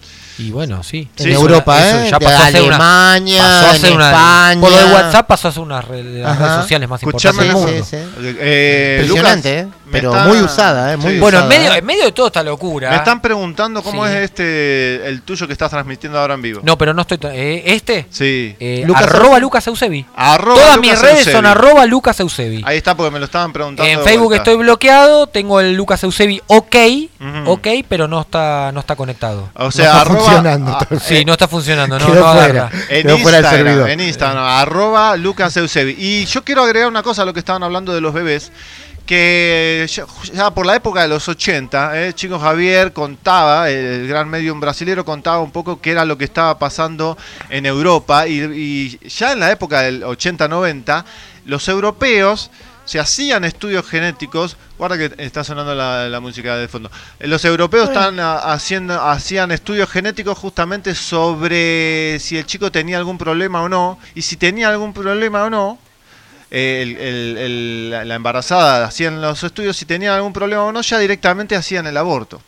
Y bueno, sí.
En Europa,
eso
¿eh?
ya
De
pasó a ser una-
Alemania,
pasó a ser
en
una-
España.
Por lo de WhatsApp pasó a ser una red- de las
Ajá.
redes sociales más
Escuchame
importantes del mundo.
Sí, sí.
Eh,
Impresionante,
Lucas,
¿eh? Pero
está-
muy usada, ¿eh? Muy
Sí.
Bueno, en
usada,
medio,
¿eh?
en medio de toda esta locura.
Me están preguntando cómo
Sí.
es este el tuyo que estás transmitiendo ahora en vivo.
No, pero no estoy. to- eh, ¿Este?
Sí.
Eh,
Lucas
arroba. Lucas Eusebi.
Arroba
Todas
Lucas
mis redes
Eusebi.
son arroba Lucas Eusebi.
Ahí está porque me lo estaban preguntando.
En Facebook
vuelta.
estoy bloqueado, tengo el Lucas Eusebi OK,
Ujú.
ok, pero no está, no está conectado.
O sea, arroba,
funcionando,
a-
entonces.
Sí, no está funcionando, no,
Quedó
no
fuera.
agarra.
en
Quedó fuera del
Instagram, en Instagram, arroba Lucas Eusebi. Y yo quiero agregar una cosa a lo que estaban hablando de los bebés. Que ya, ya por la época de los 80, eh, Chico Javier contaba, el gran medium brasilero contaba un poco qué era lo que estaba pasando en Europa. Y, y ya en la época del 80-90, los europeos se hacían estudios genéticos. Guarda que está sonando la, la música de fondo. Eh, Los europeos están ah, haciendo, hacían estudios genéticos justamente sobre si el chico tenía algún problema o no. Y si tenía algún problema o no, eh, el- el- el- la- la embarazada hacían los estudios, si tenía algún problema o no, ya directamente hacían el aborto.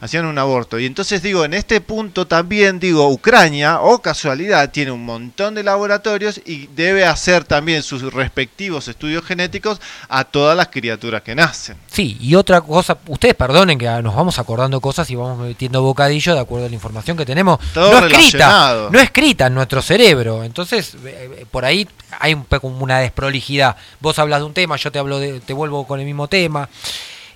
Hacían un aborto. Y entonces digo, en este punto también digo, Ucrania, o casualidad, tiene un montón de laboratorios y debe hacer también sus respectivos estudios genéticos a todas las criaturas que nacen.
Sí, y otra cosa, ustedes perdonen que nos vamos acordando cosas y vamos metiendo bocadillo de acuerdo a la información que tenemos.
Todo
no escrita, no escrita en nuestro cerebro. Entonces, eh, por ahí hay un una desprolijidad. Vos hablas de un tema, yo te hablo de, te vuelvo con el mismo tema.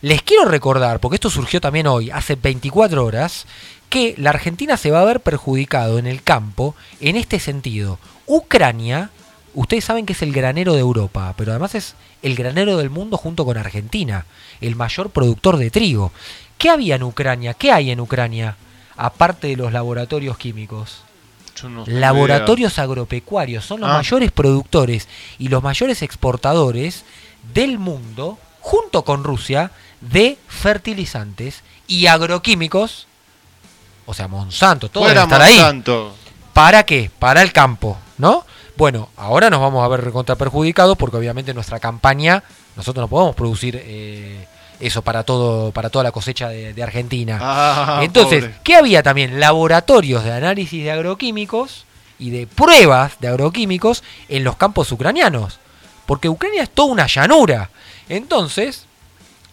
Les quiero recordar, porque esto surgió también hoy, hace 24 horas, que la Argentina se va a ver perjudicado en el campo en este sentido. Ucrania, ustedes saben que es el granero de Europa, pero además es el granero del mundo junto con Argentina, el mayor productor de trigo. ¿Qué había en Ucrania? ¿Qué hay en Ucrania? Aparte de los laboratorios químicos.
No
Laboratorios agropecuarios son los
Ah.
mayores productores y los mayores exportadores del mundo, junto con Rusia, de fertilizantes y agroquímicos. O sea, Monsanto, todo debe estar ahí.
Monsanto.
¿Para qué? Para el campo, ¿no? Bueno, ahora nos vamos a ver recontra perjudicados porque obviamente nuestra campaña, nosotros no podemos producir eh, eso para todo, para toda la cosecha de, de Argentina.
Ah,
Entonces,
pobre.
¿qué había también? Laboratorios de análisis de agroquímicos y de pruebas de agroquímicos en los campos ucranianos. Porque Ucrania es toda una llanura. Entonces,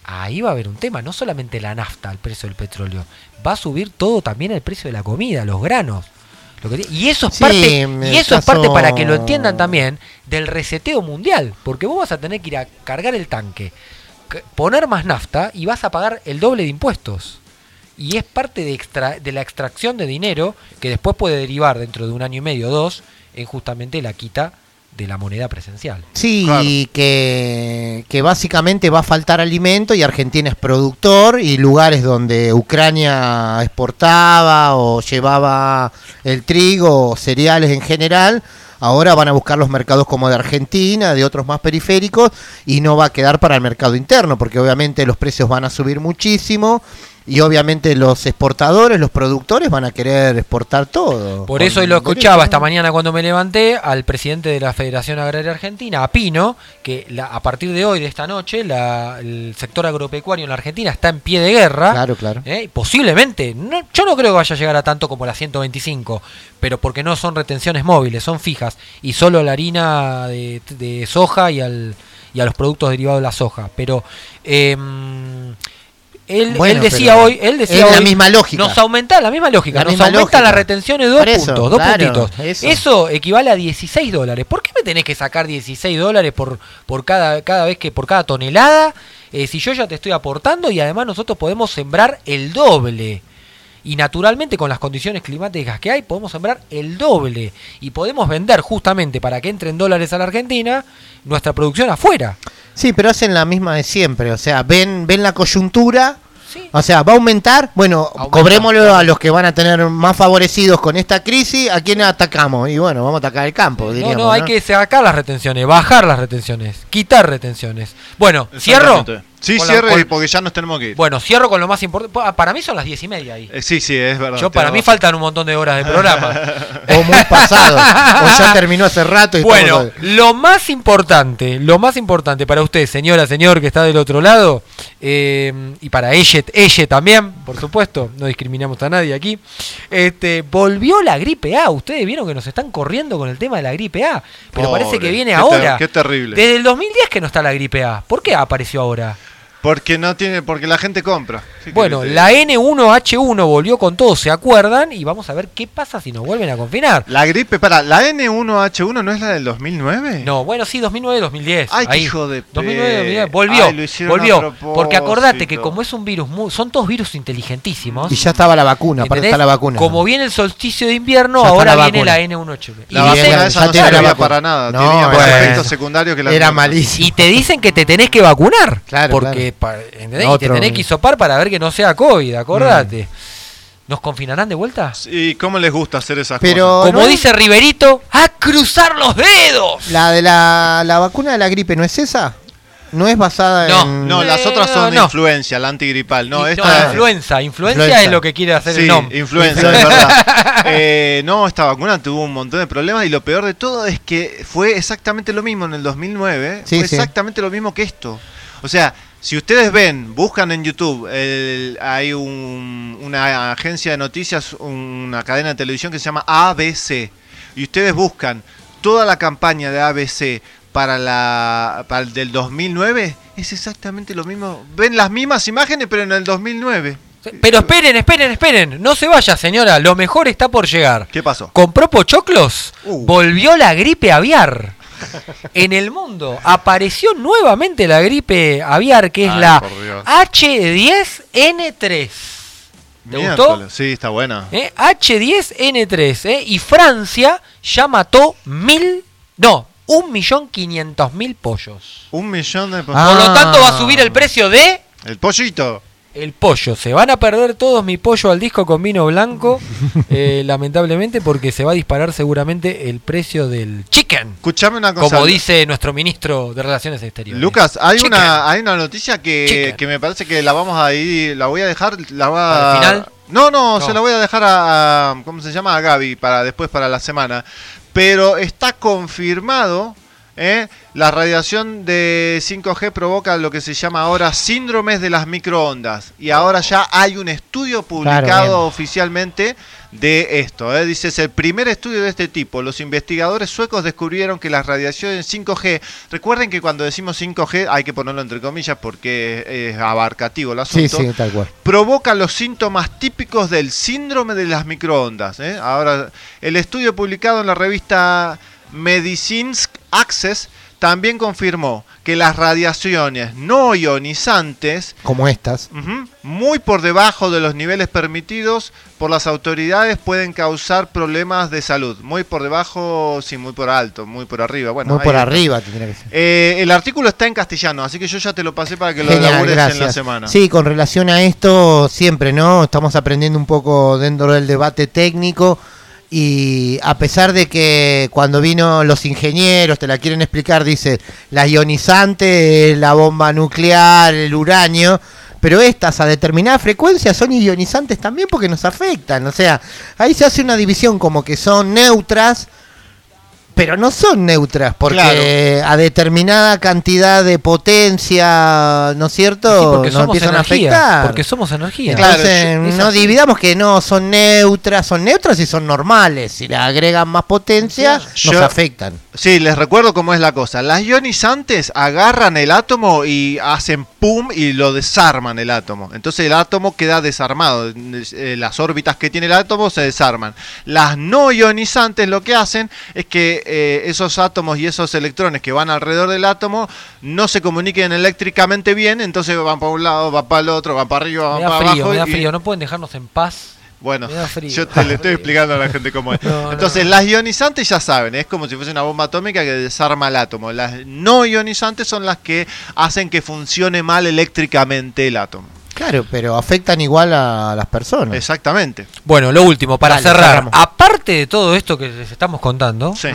ahí va a haber un tema, no solamente la nafta, el precio del petróleo, va a subir todo también el precio de la comida, los granos. Lo que- y eso es
Sí,
parte, y eso es parte para que lo entiendan también del reseteo mundial, porque vos vas a tener que ir a cargar el tanque, poner más nafta y vas a pagar el doble de impuestos. Y es parte de, extra- de la extracción de dinero que después puede derivar dentro de un año y medio o dos en justamente la quita de la moneda presencial.
Sí,
Claro.
que, que básicamente va a faltar alimento y Argentina es productor y lugares donde Ucrania exportaba o llevaba el trigo o cereales en general, ahora van a buscar los mercados como de Argentina, de otros más periféricos y no va a quedar para el mercado interno porque obviamente los precios van a subir muchísimo y obviamente los exportadores, los productores van a querer exportar todo.
Por eso hoy lo escuchaba esta mañana cuando me levanté al presidente de la Federación Agraria Argentina, a Pino, que la- a partir de hoy, de esta noche, la- el sector agropecuario en la Argentina está en pie de guerra.
Claro, claro.
¿eh? Posiblemente, no- yo no creo que vaya a llegar a tanto como la 125, pero porque no son retenciones móviles, son fijas, y solo la harina de, de soja y, al, y a los productos derivados de la soja. Pero em, él,
Bueno,
él decía hoy, él decía
es la
hoy,
misma lógica.
nos aumenta la misma lógica,
La
nos
misma
aumenta
lógica.
la retención de dos
eso,
puntos, dos
claro,
puntitos.
eso.
Eso. equivale a 16 dólares. ¿Por qué me tenés que sacar 16 dólares por, por cada, cada vez que por cada tonelada? eh, si yo ya te estoy aportando y además nosotros podemos sembrar el doble. Y naturalmente con las condiciones climáticas que hay podemos sembrar el doble. Y podemos vender justamente para que entren dólares a la Argentina nuestra producción afuera.
Sí, pero hacen la misma de siempre, o sea, ven, ven la coyuntura, o sea, va a aumentar, bueno,
Aumenta,
cobrémoslo a los que van a tener más favorecidos con esta crisis, ¿a quién atacamos? Y bueno, vamos a atacar el campo,
No,
diríamos.
no, hay que sacar las retenciones, bajar las retenciones, quitar retenciones. Bueno, cierro.
Sí,
Con la-
cierre
con-
porque ya nos tenemos que ir.
Bueno, cierro con lo más importante. Para mí son las diez y media ahí.
Eh, sí, sí, es verdad.
Yo para mí faltan un montón de horas de programa. [LAUGHS]
O muy pasado, o ya terminó hace rato. Y
Bueno,
estamos-
lo más importante, lo más importante para usted, señora, señor que está del otro lado, eh, y para ella, ella también, por supuesto, no discriminamos a nadie aquí, este, volvió la gripe A. Ustedes vieron que nos están corriendo con el tema de la gripe A, pero
Pobre,
parece que viene
qué ter-
ahora.
qué terrible.
Desde el 2010 que no está la gripe A. ¿Por qué apareció ahora?
Porque no tiene, porque la gente compra. Sí,
Bueno, la N1H1 volvió con todo, ¿se acuerdan? Y vamos a ver qué pasa si nos vuelven a confinar.
La gripe, para, ¿la N1H1 no es la del 2009?
No, bueno, sí, 2009-2010.
Ay,
ahí.
hijo de
2009-2010.
pe-
Volvió,
Ay, lo
volvió. Porque acordate que como es un virus, muy- son todos virus inteligentísimos.
y ya estaba la vacuna, aparte está la vacuna.
Como viene el solsticio de invierno,
Ya
ahora
la
viene la N1H1. Y
La
dicen-
vacuna esa
ya
no
la
servía
vacuna.
para nada.
No,
tenía
bueno.
efectos secundarios que la
Era malísimo.
y te dicen que te tenés que vacunar.
Claro,
porque Y te tenés que hisopar para ver que no sea COVID, acordate. ¿Nos confinarán de vuelta?
¿Y cómo les gusta hacer esas
Pero
cosas?
Como
no-
dice Riverito, ¡a cruzar los dedos!
La de la, la vacuna de la gripe, ¿no es esa? ¿No es basada
No.
en...?
No, las otras son
no,
de
no.
influencia, la antigripal. No, esta
influenza. influencia.
Influenza.
es lo que quiere hacer
Sí,
el nombre.
influenza, es verdad. [LAUGHS] Eh, no, esta vacuna tuvo un montón de problemas y lo peor de todo es que fue exactamente lo mismo en el 2009.
Sí,
fue
sí.
exactamente lo mismo que esto. O sea, Si ustedes ven, buscan en YouTube, el- hay un- una agencia de noticias, una cadena de televisión que se llama ABC. Y ustedes buscan toda la campaña de ABC para la para el del 2009, es exactamente lo mismo. Ven las mismas imágenes, pero en el 2009.
Pero esperen, esperen, esperen. No se vaya, señora. Lo mejor está por llegar.
¿Qué pasó?
¿Compró pochoclos?
Uh.
Volvió la gripe aviar. En el mundo apareció nuevamente la gripe aviar, que es
Ay,
la
por Dios.
H10N3. ¿Te gustó?
Miércoles, Sí, está buena.
¿Eh? H10N3. ¿eh? Y Francia ya mató mil. No, un millón quinientos mil pollos.
Un millón de...
Por lo tanto, va a subir el precio de.
El pollito.
El pollo. Se van a perder todos mi pollo al disco con vino blanco, [LAUGHS] eh, lamentablemente, porque se va a disparar seguramente el precio del chicken.
Escuchame una cosa.
Como dice nuestro ministro de Relaciones Exteriores.
Lucas, hay
Chicken.
una, hay una noticia que, que me parece que la vamos a ir, la voy a dejar, la va
¿Para el final?
No, no,
No.
se la voy a dejar a, a- ¿cómo se llama? A Gaby para después para la semana. Pero está confirmado, ¿eh? la radiación de 5G provoca lo que se llama ahora síndromes de las microondas. Y ahora ya hay un estudio publicado
Claro,
oficialmente de esto. ¿eh? Dice, es el primer estudio de este tipo. Los investigadores suecos descubrieron que las radiaciones 5G, recuerden que cuando decimos 5G hay que ponerlo entre comillas porque es abarcativo el asunto,
sí, tal cual.
provoca los síntomas típicos del síndrome de las microondas. ¿eh? Ahora, el estudio publicado en la revista Medicinsk Access también confirmó que las radiaciones no ionizantes
Como estas.
Muy por debajo de los niveles permitidos por las autoridades pueden causar problemas de salud. Muy por debajo, sí, muy por alto, muy por arriba. Bueno,
Muy
ahí
por arriba tendría que ser.
Eh, el artículo está en castellano, así que yo ya te lo pasé para que lo elabores en la semana.
Sí, con relación a esto, siempre, ¿no? Estamos aprendiendo un poco dentro del debate técnico y a pesar de que cuando vino los ingenieros te la quieren explicar, dice, la ionizante, la bomba nuclear, el uranio, pero estas a determinada frecuencia son ionizantes también porque nos afectan, o sea, ahí se hace una división como que son neutras, pero no son neutras, porque a determinada cantidad de potencia, ¿no es cierto?
Sí, porque
nos
somos
empiezan
energía.
a afectar.
Porque somos energía.
Entonces,
Claro,
no dividamos que no son neutras, son neutras y son normales. Si le agregan más potencia,
Yo-
nos afectan.
Sí, les recuerdo cómo es la cosa. Las ionizantes agarran el átomo y hacen pum y lo desarman el átomo. Entonces el átomo queda desarmado. Eh, Las órbitas que tiene el átomo se desarman. Las no ionizantes lo que hacen es que eh, esos átomos y esos electrones que van alrededor del átomo no se comuniquen eléctricamente bien, entonces van para un lado, van para el otro, van para arriba, van
Me da
para
frío,
abajo.
me da
y-
frío. No pueden dejarnos en paz.
bueno,
frío.
yo te le estoy [LAUGHS] explicando a la gente cómo es.
No, no.
Entonces, las ionizantes ya saben, es como si fuese una bomba atómica que desarma el átomo. Las no ionizantes son las que hacen que funcione mal eléctricamente el átomo.
Claro, pero afectan igual a las personas.
Exactamente.
Bueno, lo último, para
Dale,
cerrar.
cerramos.
Aparte de todo esto que les estamos contando,
Sí.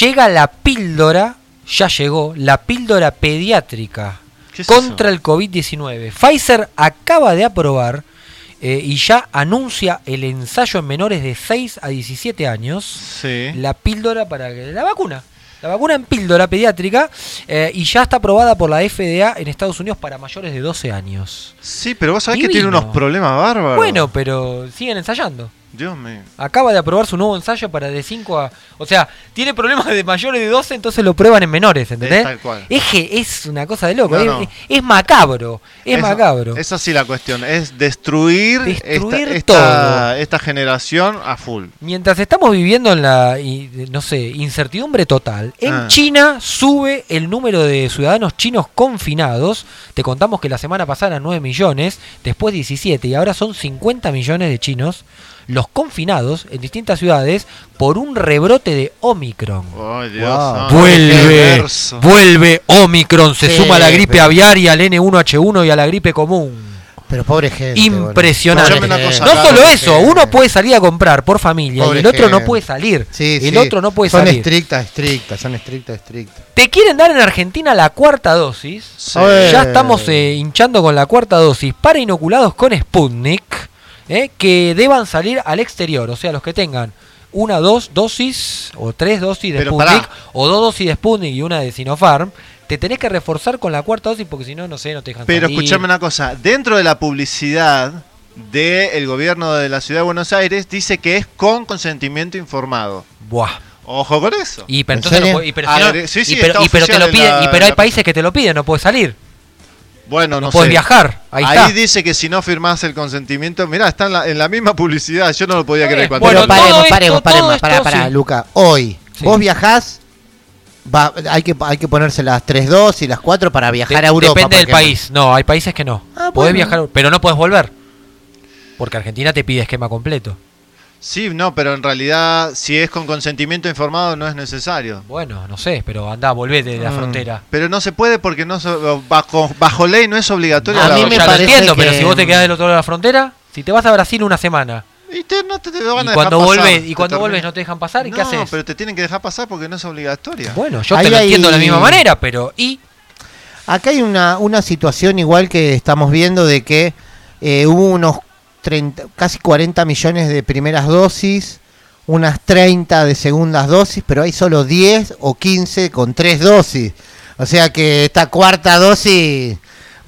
llega la píldora, ya llegó, la píldora pediátrica
¿Qué es
contra el COVID-19. Pfizer acaba de aprobar eh, y ya anuncia el ensayo en menores de 6 a 17 años.
Sí.
La píldora para que. La vacuna. La vacuna en píldora pediátrica eh, y ya está aprobada por la FDA en Estados Unidos para mayores de 12 años.
Sí, pero vos sabés que tiene unos problemas bárbaros.
Bueno, pero siguen ensayando.
Dios mío.
Acaba de aprobar su nuevo ensayo para de 5 a... O sea, tiene problemas de mayores de 12, entonces lo prueban en menores, ¿entendés?
Es tal cual.
Es que es una cosa de loco,
No,
es,
no.
es- es macabro, es
Esa-
macabro.
Es así la cuestión, es destruir,
Destruir
esta,
todo.
esta, esta generación a full.
Mientras estamos viviendo en la, no sé, incertidumbre total, en
Ah.
China sube el número de ciudadanos chinos confinados. Te contamos que la semana pasada eran 9 millones, después 17 y ahora son 50 millones de chinos los confinados en distintas ciudades por un rebrote de Omicron.
Ay, Dios.
Wow.
Vuelve, vuelve Omicron, se
Sí,
suma a la gripe
pero-
aviar y al N1H1 y a la gripe común.
Pero pobre gente.
Impresionante. No solo eso, uno puede salir a comprar por familia
Pobre
y el otro no puede salir.
Sí,
el
sí.
otro no puede
son
salir.
estrictas, estrictas, son estrictas, estrictas.
Te quieren dar en Argentina la cuarta dosis.
Sí.
Ya estamos eh, hinchando con la cuarta dosis para inoculados con Sputnik, eh, que deban salir al exterior, o sea, los que tengan una, dos dosis o tres dosis de
Pero
Sputnik
pará.
o dos dosis de Sputnik y una de Sinopharm, te tenés que reforzar con la cuarta dosis porque si no, no sé, no te dejan
Pero
salir.
escuchame una cosa, dentro de la publicidad del gobierno de la ciudad de Buenos Aires dice que es con consentimiento informado.
Buah.
Ojo con eso.
Y pero entonces no puede- y pero si no-
sí, sí,
y pero,
está
y pero te lo
en
piden,
la-
y pero hay países que te lo piden, no puedes salir.
Bueno, no,
no puedes
sé.
viajar, ahí está.
dice que si no firmás el consentimiento, mirá, está en la, en la misma publicidad, yo no lo podía creer cuando
Pero
lo-
paremos,
esto-
paremos, paremos,
esto,
pará, pará,
sí.
Luca. Hoy,
Sí.
vos viajás, va, hay, que, hay que ponerse las tres dos y las cuatro para viajar
De-
a Europa.
Depende
por
del
ejemplo.
país. No, hay países que no.
Ah,
Podés
bueno.
viajar, pero no puedes volver. Porque Argentina te pide esquema completo.
Sí, no, pero en realidad si es con consentimiento informado no es necesario.
Bueno, no sé, pero anda, volvé de la
Mm.
frontera.
Pero no se puede porque no so- bajo, bajo ley no es obligatorio.
A
la
mí
No,
me
ya lo
parece
entiendo, pero si vos te quedás del otro lado de la frontera, si te vas a Brasil una semana
Y te- no te, te van
y
a
cuando vuelves y cuando vuelves no te dejan pasar, ¿y qué
No,
haces?
pero te tienen que dejar pasar porque no es obligatoria.
Bueno, yo
Ahí
te lo
hay-
entiendo de la misma manera, pero y
Acá hay una, una situación igual que estamos viendo de que eh, hubo unos 30, casi 40 millones de primeras dosis, unas 30 de segundas dosis, pero hay solo 10 o 15 con tres dosis. O sea que esta cuarta dosis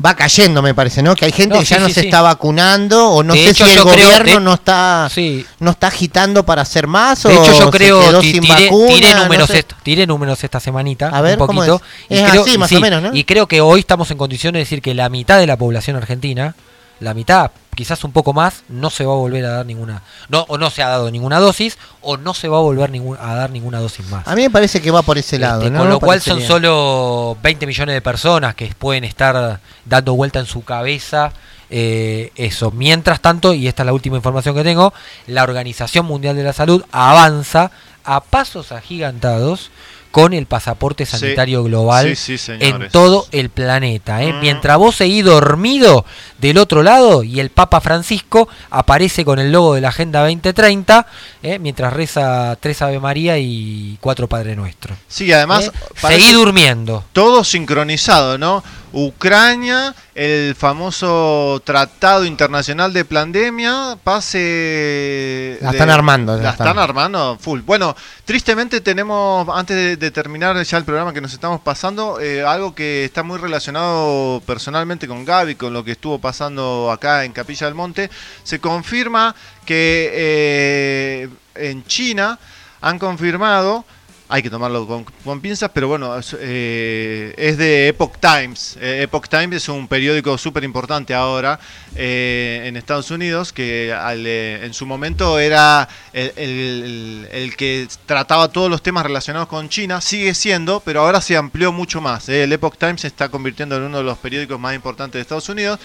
va cayendo, me parece, ¿no? Que hay gente
No,
que ya no
sí,
se
sí.
está vacunando o no
De
sé
hecho,
si el
creo-
gobierno
de-
no está no está agitando para hacer más
De
o
hecho, yo
se
creo
quedó sin
tiré,
vacuna,
tiré
no
números
sé.
est- tiré números esta semanita,
A ver,
un
¿cómo
poquito.
es?
Y
Es
creo,
así, más o menos, ¿no?
Y creo que hoy estamos en condiciones de decir que la mitad de la población argentina, la mitad, quizás un poco más, no se va a volver a dar ninguna, no o no se ha dado ninguna dosis o no se va a volver ningún- a dar ninguna dosis más.
A mí me parece que va por ese lado,
Este,
¿no?
Con lo cual son solo 20 millones de personas que pueden estar dando vuelta en su cabeza eh, eso. Mientras tanto, y esta es la última información que tengo, la Organización Mundial de la Salud avanza a pasos agigantados con el pasaporte
Sí.
sanitario global
Sí, sí,
en todo el planeta. ¿eh?
Mm.
Mientras vos seguís dormido del otro lado y el Papa Francisco aparece con el logo de la Agenda 2030, ¿eh? mientras reza tres Ave María y cuatro Padre Nuestro.
Sí, además
¿Eh? Seguí durmiendo.
todo sincronizado, ¿no? Ucrania, el famoso Tratado Internacional de Pandemia, pase...
La
de-
están armando,
La
la
están
están.
armando, full. Bueno, tristemente tenemos, antes de, de terminar ya el programa que nos estamos pasando, eh, algo que está muy relacionado personalmente con Gaby, con lo que estuvo pasando acá en Capilla del Monte. Se confirma que eh, en China han confirmado hay que tomarlo con, con pinzas, pero bueno, es, eh, de Epoch Times. Eh, Epoch Times es un periódico súper importante ahora eh, en Estados Unidos, que al, eh, en su momento era el, que trataba todos los temas relacionados con China, sigue siendo, pero ahora se amplió mucho más. El Epoch Times se está convirtiendo en uno de los periódicos más importantes de Estados Unidos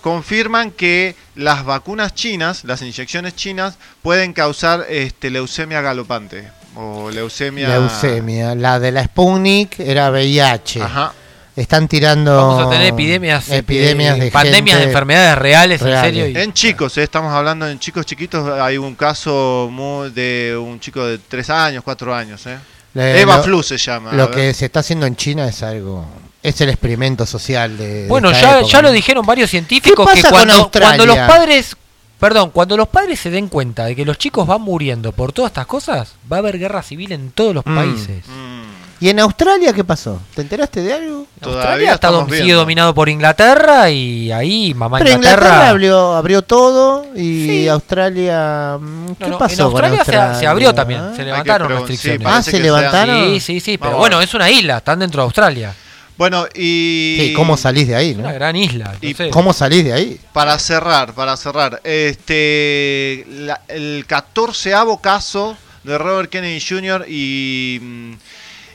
confirman que las vacunas chinas, las inyecciones chinas, pueden causar este, leucemia galopante o leucemia.
Leucemia. La de la Sputnik era VIH.
Ajá.
Están tirando
Vamos a tener epidemias,
epidemias
este,
de
pandemias de enfermedades reales, en serio. y-
En chicos, eh, estamos hablando en chicos chiquitos. Hay un caso muy de un chico de 3 años, 4 años. Eh.
Le-
Eva
lo-
Flu se llama.
Lo que se está haciendo en China es algo. Es el experimento social de. de
Bueno,
esta
ya,
época,
ya lo dijeron varios científicos
¿Qué
que
pasa con
cuando,
Australia?
cuando los padres, perdón, cuando los padres se den cuenta de que los chicos van muriendo por todas estas cosas, va a haber guerra civil en todos los
Mm.
países.
Mm,
¿Y en Australia qué pasó? ¿Te enteraste de algo?
Australia está
viendo.
dominado por Inglaterra y ahí mamá
Pero
Inglaterra.
Inglaterra abrió, abrió todo y
Sí.
Australia. mm, ¿Qué
No, no,
pasó
en
con
Australia, se- abrió también,
¿Ah?
se levantaron
pregun- sí,
restricciones.
parece
Ah, ¿se levantaron?
sí, sí, sí, pero
Vamos
bueno, es una isla, están dentro de Australia.
Bueno, y.
Sí, ¿cómo salís de ahí,
Es una
no?
gran isla.
Y
no sé.
¿Cómo salís de ahí?
Para cerrar, para cerrar, este, la- el 14 caso de Robert Kennedy Jr. y, mm,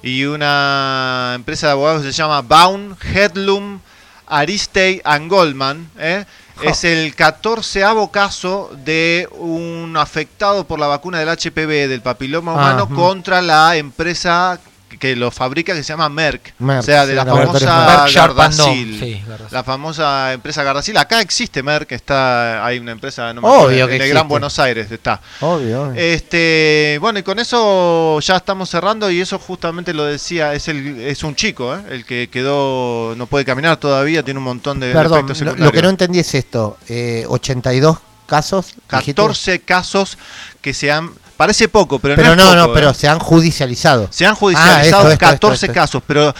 y una empresa de abogados que se llama Baum, Headloom, Aristey and Goldman. ¿eh? Es el 14 caso de un afectado por la vacuna del HPV, del papiloma humano,
Ah,
contra la empresa que lo fabrica que se llama Merck.
Merck,
o sea, de
sí,
la famosa Gardasil.
sí, Gardasil.
La famosa empresa Gardasil. Acá existe Merck, está, hay una empresa, no me
Obvio
acuerdo,
que
en el
existe.
Gran Buenos Aires está.
Obvio. obvio.
Este, bueno, y con eso ya estamos cerrando y eso justamente lo decía, es el es un chico, ¿eh? el que quedó no puede caminar todavía, tiene un montón de
Perdón,
efectos
lo, lo
secundarios.
que no entendí es esto. Eh, 82 casos. dijiste.
14 casos que se han parece poco, pero,
Pero
no,
no,
es
no,
poco,
pero
¿eh?
se han judicializado.
Se han
Ah,
judicializado
esto,
14
esto, esto.
casos, pero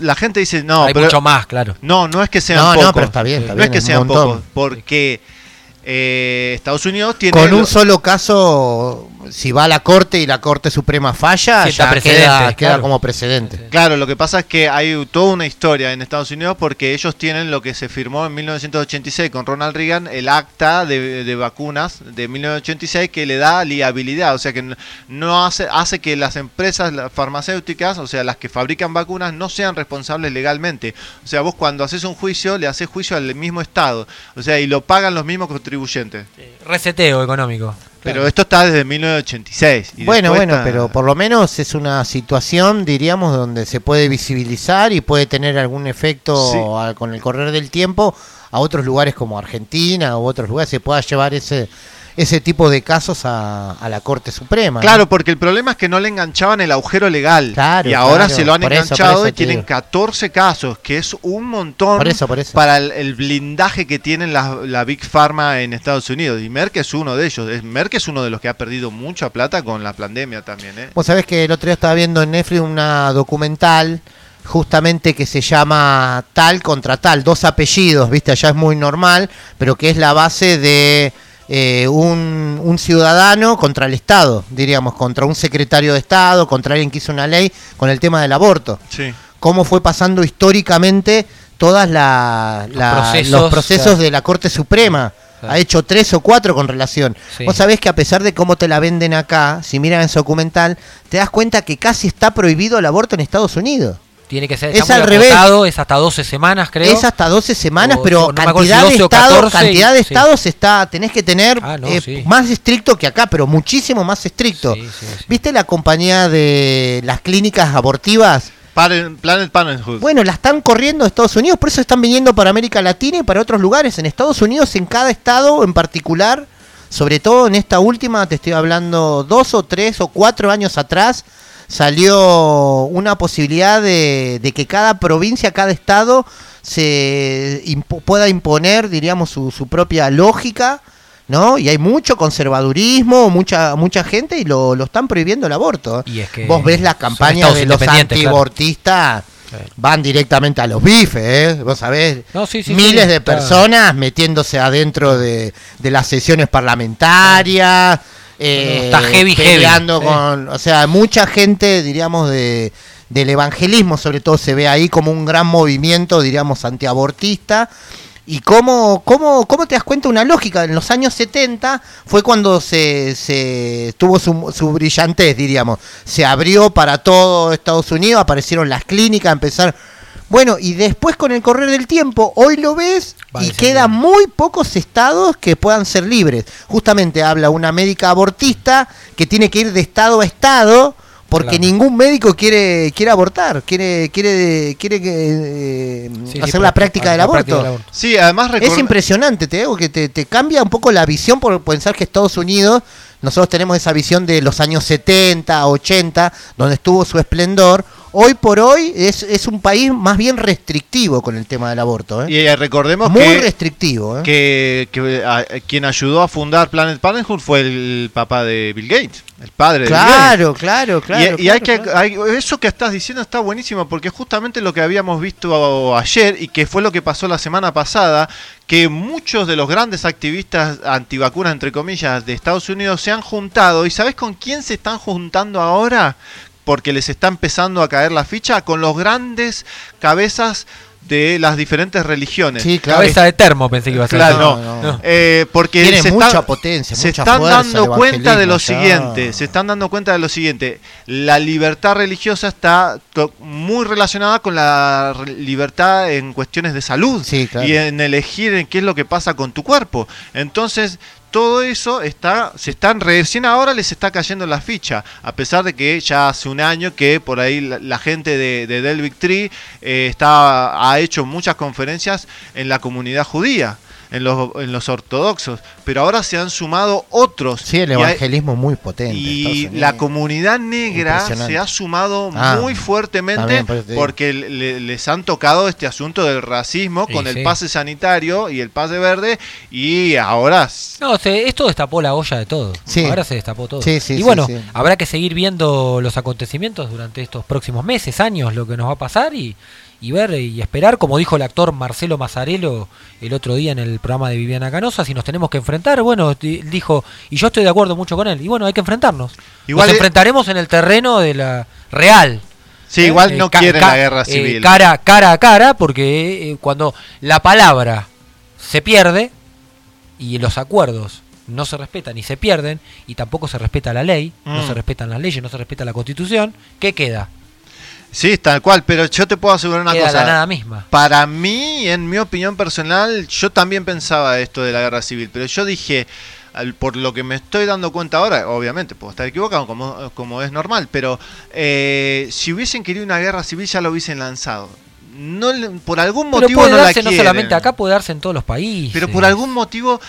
la gente dice, no,
Hay
pero
mucho más, claro.
no, no es que sean
No, no,
pocos.
pero está bien, está
no es que
es
sean
montón.
pocos, porque eh, Estados Unidos tiene
Con
lo-
un solo caso, si va a la Corte y la Corte Suprema falla,
Sienta
ya
precedente,
queda, como precedente.
Claro, lo que pasa es que hay toda una historia en Estados Unidos porque ellos tienen lo que se firmó en 1986 con Ronald Reagan, el acta de, de vacunas de 1986 que le da liabilidad, o sea que no hace, hace que las empresas farmacéuticas, o sea, las que fabrican vacunas, no sean responsables legalmente. O sea, vos cuando haces un juicio, le haces juicio al mismo Estado, o sea, y lo pagan los mismos contribuyentes.
Reseteo económico.
Pero esto está desde 1986. y
Bueno, bueno,
está-
pero por lo menos es una situación, diríamos, donde se puede visibilizar y puede tener algún efecto
Sí.
a- con el correr del tiempo a otros lugares como Argentina u otros lugares, se pueda llevar ese ese tipo de casos a, a la Corte Suprema. ¿no?
Claro, porque el problema es que no le enganchaban el agujero legal.
Claro,
y ahora
claro,
se lo han
eso,
enganchado
eso
y tienen
digo.
14 casos, que es un montón
Por eso, por eso.
para el, el blindaje que tienen la, la Big Pharma en Estados Unidos. Y Merck es uno de ellos. Merck es uno de los que ha perdido mucha plata con la pandemia también. ¿eh?
Vos sabés que el otro día estaba viendo en Netflix una documental justamente que se llama tal contra tal, dos apellidos, viste, allá es muy normal, pero que es la base de eh, un, un ciudadano contra el Estado, diríamos, contra un secretario de Estado, contra alguien que hizo una ley con el tema del aborto.
Sí.
Cómo fue pasando históricamente todas la- la- los
procesos,
procesos,
claro.
de la Corte Suprema.
Claro.
Ha hecho tres o cuatro con relación.
Sí.
Vos sabés que a pesar de cómo te la venden acá, si miran ese documental, te das cuenta que casi está prohibido el aborto en Estados Unidos.
Tiene que ser
Es
está muy
al revés.
acotado, es hasta 12 semanas, creo.
Es hasta 12 semanas,
O-
pero
no si
cantidad,
12
de
o
estados,
14 y-
cantidad de
sí.
estados está, tenés que tener
Ah, no,
eh,
sí.
más estricto que acá, pero muchísimo más estricto.
Sí, sí, sí.
¿Viste la compañía de las clínicas abortivas?
Planet Parenthood.
Bueno, la están corriendo a Estados Unidos, por eso están viniendo para América Latina y para otros lugares. En Estados Unidos, en cada estado en particular, sobre todo en esta última, te estoy hablando dos o tres o cuatro años atrás, salió una posibilidad de, de que cada provincia, cada estado se impo- pueda imponer, diríamos, su, su propia lógica. ¿No? Y hay mucho conservadurismo, mucha mucha gente y lo, lo están prohibiendo el aborto. ¿eh?
Y es que
Vos ves la
son
campaña
estados
de los
claro.
antiabortistas, van directamente a los bifes, ¿eh? Vos sabés,
No, sí, sí,
miles
sí,
de personas metiéndose adentro de, de las sesiones parlamentarias, eh,
está heavy, heavy,
peleando
sí.
con, o sea, mucha gente, diríamos, de, del evangelismo, sobre todo se ve ahí como un gran movimiento, diríamos, antiabortista. ¿Y cómo, cómo, cómo te das cuenta una lógica? En los años 70 fue cuando se, se tuvo su, su brillantez, diríamos. Se abrió para todo Estados Unidos, aparecieron las clínicas, empezar... Bueno, y después con el correr del tiempo, hoy lo ves
Va
y quedan muy pocos estados que puedan ser libres. Justamente habla una médica abortista que tiene que ir de estado a estado porque
Claro.
ningún médico quiere quiere abortar, quiere quiere quiere eh,
Sí, sí,
hacer la práctica del
la
aborto.
práctica del aborto.
Sí, además
Es impresionante, te digo que te, te cambia un poco la visión por pensar que Estados Unidos, nosotros tenemos esa visión de los años 70, 80, donde estuvo su esplendor. Hoy por hoy es, es un país más bien restrictivo con el tema del aborto. ¿eh?
Y eh, recordemos
Muy
que,
restrictivo. ¿eh?
que, que, a- quien ayudó a fundar Planet Parenthood fue el papá de Bill Gates, el padre de Bill Gates.
Claro, claro, claro.
y, y hay
claro,
que
claro.
hay- eso que estás diciendo está buenísimo porque justamente lo que habíamos visto ayer y que fue lo que pasó la semana pasada que muchos de los grandes activistas antivacunas entre comillas de Estados Unidos se han juntado y sabes con quién se están juntando ahora porque les está empezando a caer la ficha con los grandes cabezas de las diferentes religiones
Sí, claro.
Cabeza de termo pensé que iba a ser.
Claro, no,
no.
Eh, porque
Tiene
se
mucha
están-
potencia,
se
mucha
están
fuerza
dando cuenta de lo siguiente, se están dando cuenta de lo siguiente, la libertad religiosa está to- muy relacionada con la libertad en cuestiones de salud
Sí, claro.
y en elegir en qué es lo que pasa con tu cuerpo. Entonces, todo eso está, se están recién ahora les está cayendo la ficha, a pesar de que ya hace un año que por ahí la, gente de, de Delvic Tree eh, está, ha hecho muchas conferencias en la comunidad judía. En los, en los ortodoxos, pero ahora se han sumado otros.
Sí, el
hay-
evangelismo muy potente. en
y la comunidad negra se ha sumado
Ah,
muy fuertemente
por
porque le- les han tocado este asunto del racismo
Sí,
con el
sí.
pase sanitario y el pase verde y ahora
No, se, esto destapó la olla de todo.
Sí.
Ahora se destapó todo.
Sí, sí,
y
sí,
bueno,
sí.
habrá que seguir viendo los acontecimientos durante estos próximos meses, años, lo que nos va a pasar y, y ver y esperar, como dijo el actor Marcelo Mazzarello el otro día en el programa de Viviana Canosa, si nos tenemos que enfrentar, bueno, di- dijo, y yo estoy de acuerdo mucho con él, y bueno, hay que enfrentarnos.
Igual
nos enfrentaremos en el terreno de la real.
Sí,
¿eh?
igual
Eh,
no
ca-
quieren la guerra
eh,
civil.
cara, cara a cara, porque eh, cuando la palabra se pierde y los acuerdos no se respetan y se pierden, y tampoco se respeta la ley, no
Mm.
se respetan las leyes, no se respeta la constitución, ¿qué queda?
Sí, tal cual, pero yo te puedo asegurar una
Queda
cosa.
la nada misma.
Para mí, en mi opinión personal, yo también pensaba esto de la guerra civil, pero yo dije, al- por lo que me estoy dando cuenta ahora, obviamente puedo estar equivocado, como, como es normal, pero eh, si hubiesen querido una guerra civil ya lo hubiesen lanzado. No, por algún
Pero
motivo
puede
no la
darse no solamente acá, puede darse en todos los países.
Pero por algún motivo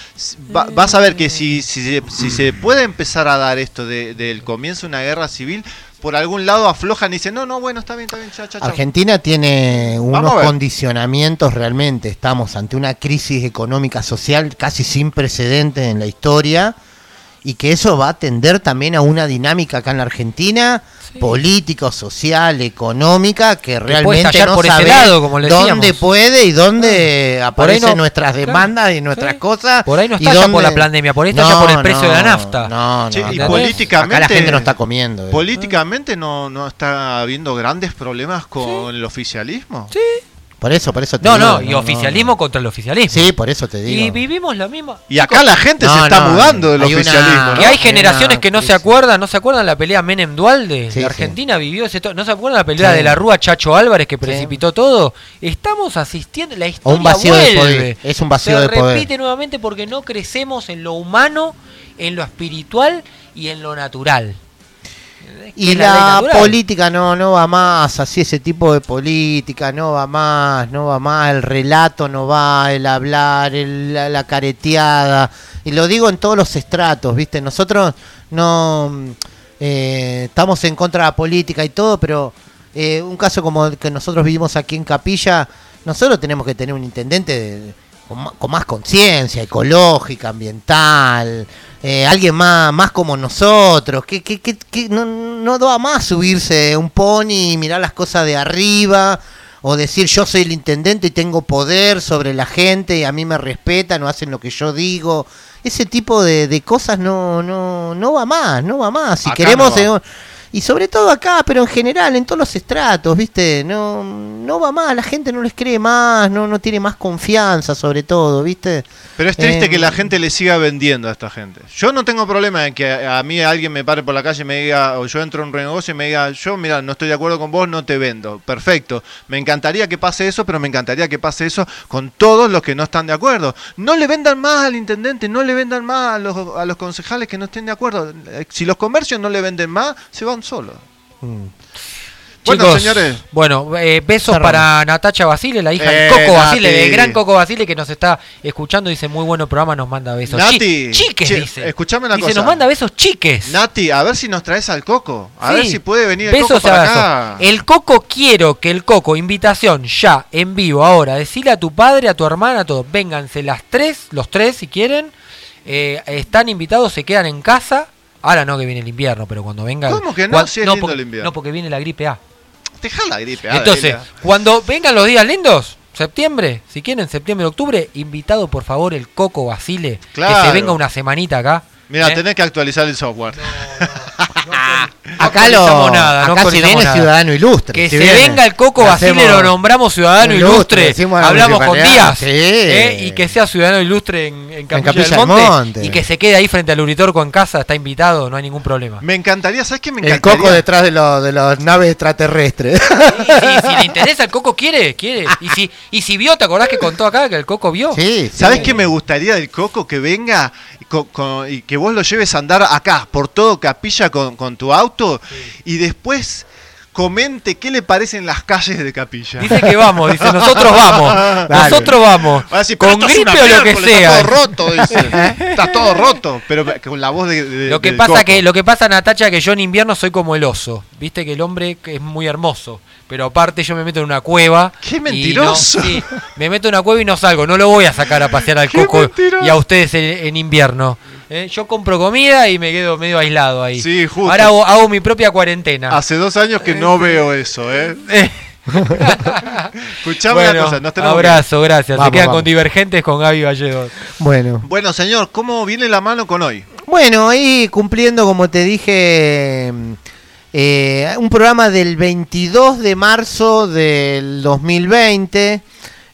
va- vas a ver que si, si, se- si se puede empezar a dar esto de- del comienzo de una guerra civil, por algún lado aflojan y dicen, no, no, bueno, está bien, está bien, chao, chao".
Argentina tiene unos condicionamientos realmente. Estamos ante una crisis económica social casi sin precedentes en la historia y que eso va a tender también a una dinámica acá en la Argentina, política, social, económica, que realmente no
por
sabe
lado, como le
dónde
decíamos.
puede y dónde
ahí
aparecen
no-
nuestras
claro,
demandas y nuestras
sí.
cosas.
Por ahí no
y
estalla por la pandemia, por ahí estalla por el precio de la nafta.
No, no,
Che, y políticamente
acá la gente no está comiendo. eh.
Políticamente no, no está habiendo grandes problemas con el oficialismo.
Sí.
Por eso, por eso te
No,
digo,
no, y oficialismo contra el oficialismo.
Sí, por eso te digo.
Y vivimos lo mismo.
Y acá la gente se está
no,
mudando del
hay una-
oficialismo. ¿no?
Y hay
Hay
generaciones
una
que no se acuerdan, no se acuerdan la pelea Menem Dualde.
Sí,
la
sí.
Argentina vivió ese to- no se acuerdan la pelea
Sí.
de la Rúa Chacho Álvarez que precipitó todo. Estamos asistiendo, la historia
un vacío de poder, es un vacío
se
de poder.
repite nuevamente porque no crecemos en lo humano, en lo espiritual y en lo natural.
Y la política no, no va más, así ese tipo de política no va más, no va más, el relato no va, el hablar, el- la, la careteada, y lo digo en todos los estratos, ¿viste? Nosotros no eh, estamos en contra de la política y todo, pero eh, un caso como el que nosotros vivimos aquí en Capilla, nosotros tenemos que tener un intendente de- con, con más conciencia ecológica, ambiental, eh, alguien más, más como nosotros, que, que, que, que no, no da más subirse un pony y mirar las cosas de arriba, o decir yo soy el intendente y tengo poder sobre la gente y a mí me respetan o hacen lo que yo digo. Ese tipo de, de cosas no, no, no va más, no va más. Si
Acá
queremos...
no va.
Y sobre todo acá, pero en general, en todos los estratos, ¿viste? No, no va más, la gente no les cree más, no, no tiene más confianza sobre todo, ¿viste?
Pero es triste
Eh,
que la gente le siga vendiendo a esta gente. Yo no tengo problema en que a, a mí alguien me pare por la calle y me diga, o yo entro a un negocio y me diga, yo mira, no estoy de acuerdo con vos, no te vendo. Perfecto. Me encantaría que pase eso, pero me encantaría que pase eso con todos los que no están de acuerdo. No le vendan más al intendente, no le vendan más a los, a los concejales que no estén de acuerdo. Si los comercios no le venden más, se van solos.
mm.
Bueno,
Chicos,
señores.
Bueno, eh, besos
Cerramos.
para Natacha Basile, la hija
Eh,
de Coco
Nati.
Basile, del gran Coco Basile que nos está escuchando. Dice, muy bueno programa, nos manda besos. Chi-
Nati,
chiques, dice.
escuchame una
dice,
cosa.
nos manda besos chiques.
Nati, a ver si nos traes al coco. A
Sí.
ver si puede venir el
Besos
coco para acá.
El Coco quiero que el Coco, invitación ya, en vivo, ahora. Decile a tu padre, a tu hermana, a todos. Vénganse las tres, los tres si quieren. Eh, están invitados, se quedan en casa. Ahora no que viene el invierno, pero cuando venga.
¿Cómo que no? Si es lindo
porque,
el invierno.
no, porque viene la gripe A.
Deja la gripe. ah,
Entonces,
Delia.
cuando vengan los días lindos, septiembre, si quieren, septiembre, octubre, invitado por favor el Coco Basile, que
Claro.
se venga una semanita acá.
Mira,
¿eh?
tenés que actualizar el software.
Acá, lo,
nada, no
acá si
actualizamos
viene
nada.
ciudadano ilustre.
Que
si
se
viene,
venga el Coco
le
Basile,
hacemos-
lo nombramos ciudadano
ilustre,
Hablamos con Díaz.
sí.
¿eh? Y que sea ciudadano ilustre en, en Capilla,
Capilla
del Monte,
Monte.
Y que se quede ahí frente al Uritorco en casa, está invitado, no hay ningún problema.
Me encantaría, ¿sabes qué me
El
encantaría?
coco detrás de, lo- de las naves extraterrestres.
Y si, si le interesa el Coco, quiere, quiere. Y si, y si vio, ¿te acordás que contó acá que el Coco vio?
sí, sí.
¿Sabes qué me gustaría del coco? Que venga y, y que vos lo lleves a andar acá, por todo Capilla con, con tu auto, y después comente qué le parecen las calles de Capilla.
Dice que vamos, dice, nosotros vamos. [LAUGHS] Nosotros vamos.
Decir,
con
"Pero esto es
gripe o lo que sea.
Está todo roto, dice. [LAUGHS] está todo roto. Pero con la voz de. de-
Lo que pasa
Coco.
que lo que pasa Natacha que yo en invierno soy como el oso, viste que el hombre es muy hermoso, pero aparte yo me meto en una cueva.
¡Qué
no-
mentiroso!
sí, me meto en una cueva y no salgo, no lo voy a sacar a pasear al
¡Qué
coco
mentiroso!
y a ustedes en, en invierno. ¿Eh? Yo compro comida y me quedo medio aislado ahí.
Sí, justo.
Ahora hago, hago mi propia cuarentena.
Hace dos años que no veo eso, ¿eh? [LAUGHS] Escuchame
bueno,
una cosa, nos tenemos que-
abrazo, gracias.
Vamos,
Se quedan
vamos.
con divergentes con Gaby Valledo.
Bueno.
Bueno, señor, ¿cómo viene la mano con hoy?
Bueno, ahí cumpliendo, como te dije, eh, un programa del 22 de marzo del 2020.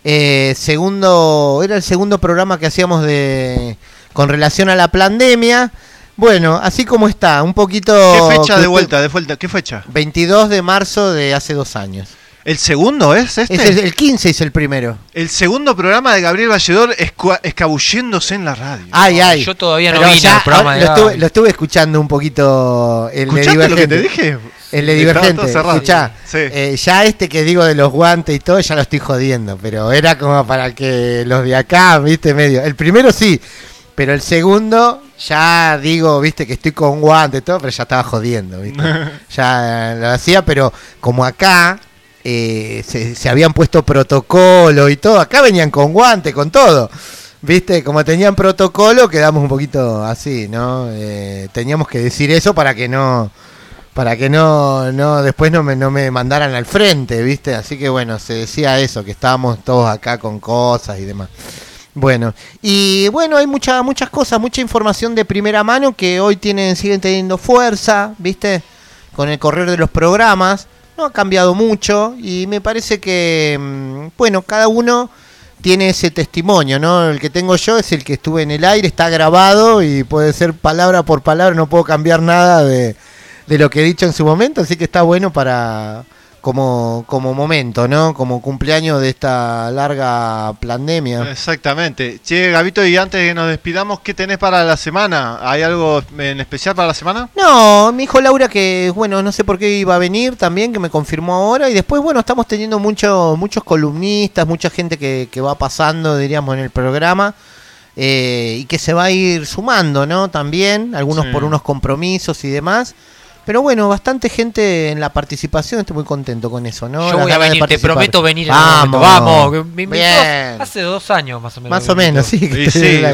eh, segundo, era el segundo programa que hacíamos de con relación a la pandemia. Bueno, así como está, un poquito...
¿Qué fecha de
usted-
vuelta? ¿De vuelta? ¿Qué fecha?
22 de marzo de hace dos años.
¿El segundo es este?
Es el, el 15 es el primero.
El segundo programa de Gabriel Valledor escua- escabulléndose en la radio.
Ay, ay.
Yo todavía no
ya,
al programa
ahora
de
lo, estuve, lo estuve escuchando un poquito el de
¿Escuchaste lo que te
Divergente.
dije?
El de Divergente. Escuchá,
Sí.
eh, ya este que digo de los guantes y todo, ya lo estoy jodiendo. Pero era como para que los de acá, viste, medio. El primero sí, pero el segundo ya digo, viste, que estoy con guantes y todo, pero ya estaba jodiendo, viste. [LAUGHS] ya lo hacía, pero como acá eh, se, se habían puesto protocolo y todo, acá venían con guantes, con todo. Viste, como tenían protocolo, quedamos un poquito así, ¿no? Eh, teníamos que decir eso para que no para que no, no después no me, no me mandaran al frente, ¿viste? Así que bueno, se decía eso, que estábamos todos acá con cosas y demás. Bueno, y bueno, hay mucha, muchas cosas, mucha información de primera mano que hoy tienen, siguen teniendo fuerza, ¿viste? Con el correr de los programas. No ha cambiado mucho y me parece que, mm, bueno, cada uno tiene ese testimonio, ¿no? El que tengo yo es el que estuve en el aire, está grabado y puede ser palabra por palabra, no puedo cambiar nada de, de lo que he dicho en su momento, así que está bueno para como, como momento, ¿no? Como cumpleaños de esta larga pandemia.
Exactamente. Che, Gabito, y antes de que nos despidamos, ¿qué tenés para la semana? ¿Hay algo en especial para la semana?
No, me dijo Laura que, bueno, no sé por qué iba a venir también, que me confirmó ahora. Y después, bueno, estamos teniendo mucho, muchos columnistas, mucha gente que, que va pasando, diríamos, en el programa. eh, y que se va a ir sumando, ¿no? También, algunos
Sí.
por unos compromisos y demás. Pero bueno, bastante gente en la participación, estoy muy contento con eso, ¿no?
Yo voy a
de
venir, te prometo venir. en
Vamos.
Vamos, que me invitó
Bien.
hace dos años más o menos.
Más o menos, sí.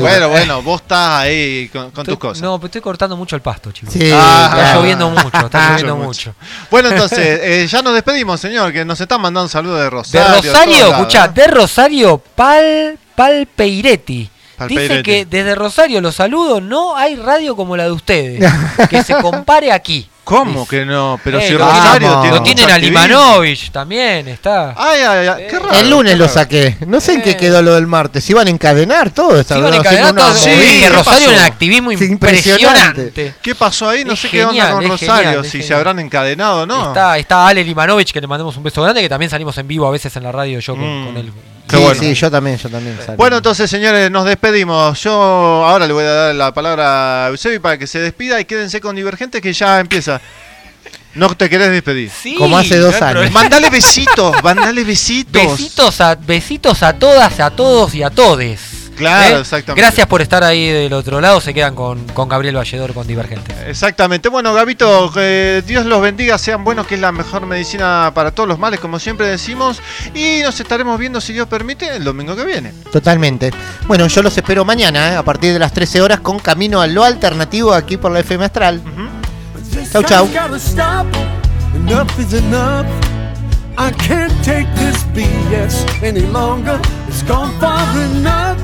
bueno, bueno, vos estás ahí con, con tus cosas.
No, pero estoy cortando mucho el pasto, chicos.
Sí,
Ah,
Está
claro.
lloviendo mucho, está lloviendo
Mucho,
mucho.
Bueno, [LAUGHS] entonces, eh, ya nos despedimos, señor, que nos están mandando saludos de
De
Rosario.
Rosario,
todos
escuchá,
lados,
de Rosario, Pal, Palpeiretti. Dice que desde Rosario los saludo, no hay radio como la de ustedes. [LAUGHS] que se compare aquí.
¿Cómo que no? Pero
Eh,
si
lo
Rosario tiene
Lo tienen a. Limanovich también, está.
Ay, ay, ay, qué raro.
El lunes lo saqué. No sé en qué
Eh.
quedó lo del martes. Iban a encadenar todo.
Se iban a encadenar todos.
Sí,
Sí,
¿qué
Rosario en activismo
impresionante.
impresionante.
¿Qué pasó ahí? No
Es
sé qué onda con Rosario,
genial,
si se habrán encadenado o no.
Está, está Ale Limanovich, que le mandamos un beso grande, que también salimos en vivo a veces en la radio yo con,
Mm.
con él.
Qué
Sí,
bueno.
sí, yo también, yo también. salí.
Bueno, entonces, señores, nos despedimos. Yo ahora le voy a dar la palabra a Eusebi para que se despida y quédense con Divergente que ya empieza. No te querés despedir.
Sí,
Como hace dos años.
problema.
Mandale besitos, mandale besitos.
Besitos a, besitos a todas, a todos y a todes.
Claro, exactamente.
Gracias por estar ahí del otro lado. Se quedan con, con Gabriel Valledor con Divergentes.
Exactamente. Bueno, Gabito, que Dios los bendiga, sean buenos, que es la mejor medicina para todos los males, como siempre decimos. Y nos estaremos viendo, si Dios permite, el domingo que viene.
Totalmente. Bueno, yo los espero mañana, ¿eh? a partir de las 13 horas, con Camino a lo Alternativo aquí por la FM Astral. Chau, chau.
Gotta stop. Enough is enough. I can't take this BS any longer. It's gone far enough.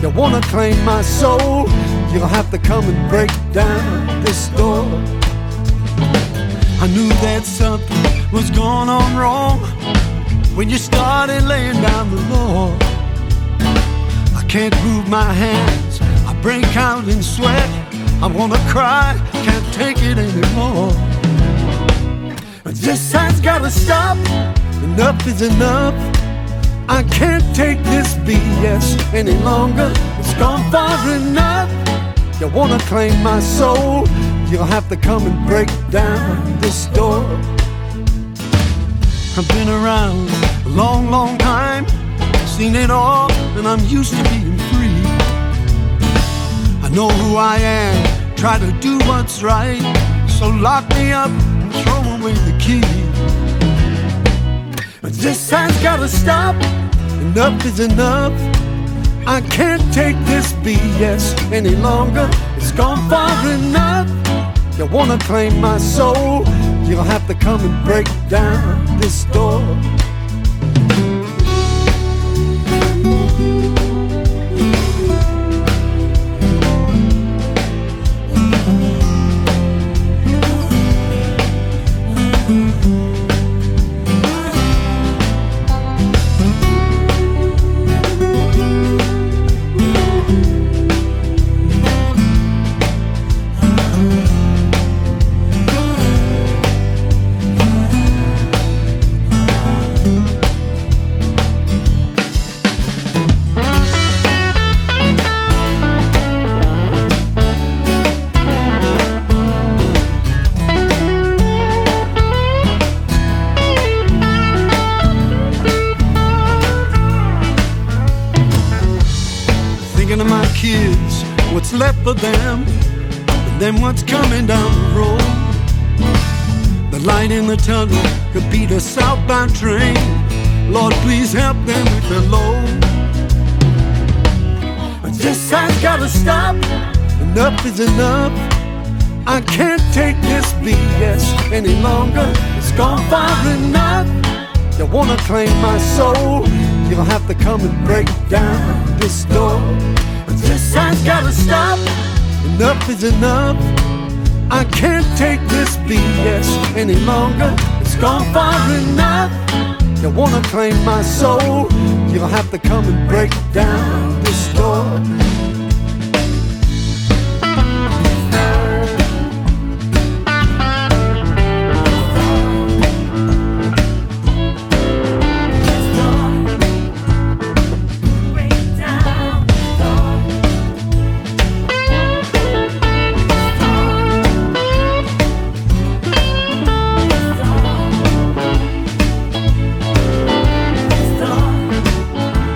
You wanna claim my soul? You'll have to come and break down this door. I knew that something was going on wrong when you started laying down the law. I can't move my hands. I break out in sweat. I wanna cry. Can't take it anymore. This has gotta stop. Enough is enough. I can't take this BS any longer. It's gone far enough. You wanna claim my soul? You'll have to come and break down this door. I've been around a long, long time, seen it all, and I'm used to being free. I know who I am, try to do what's right, so lock me up and throw away the key. This has gotta stop, enough is enough. I can't take this BS any longer. It's gone far enough. You wanna claim my soul? You'll have to come and break down this door. For them, and then what's coming down the road. The light in the tunnel could be the southbound train. Lord, please help them with their load. This has gotta stop. Enough is enough. I can't take this BS any longer. It's gone far enough. You wanna claim my soul? You'll have to come and break down this door. This has gotta stop. Enough is enough. I can't take this BS any longer. It's gone far enough. You wanna claim my soul? You'll have to come and break down this door.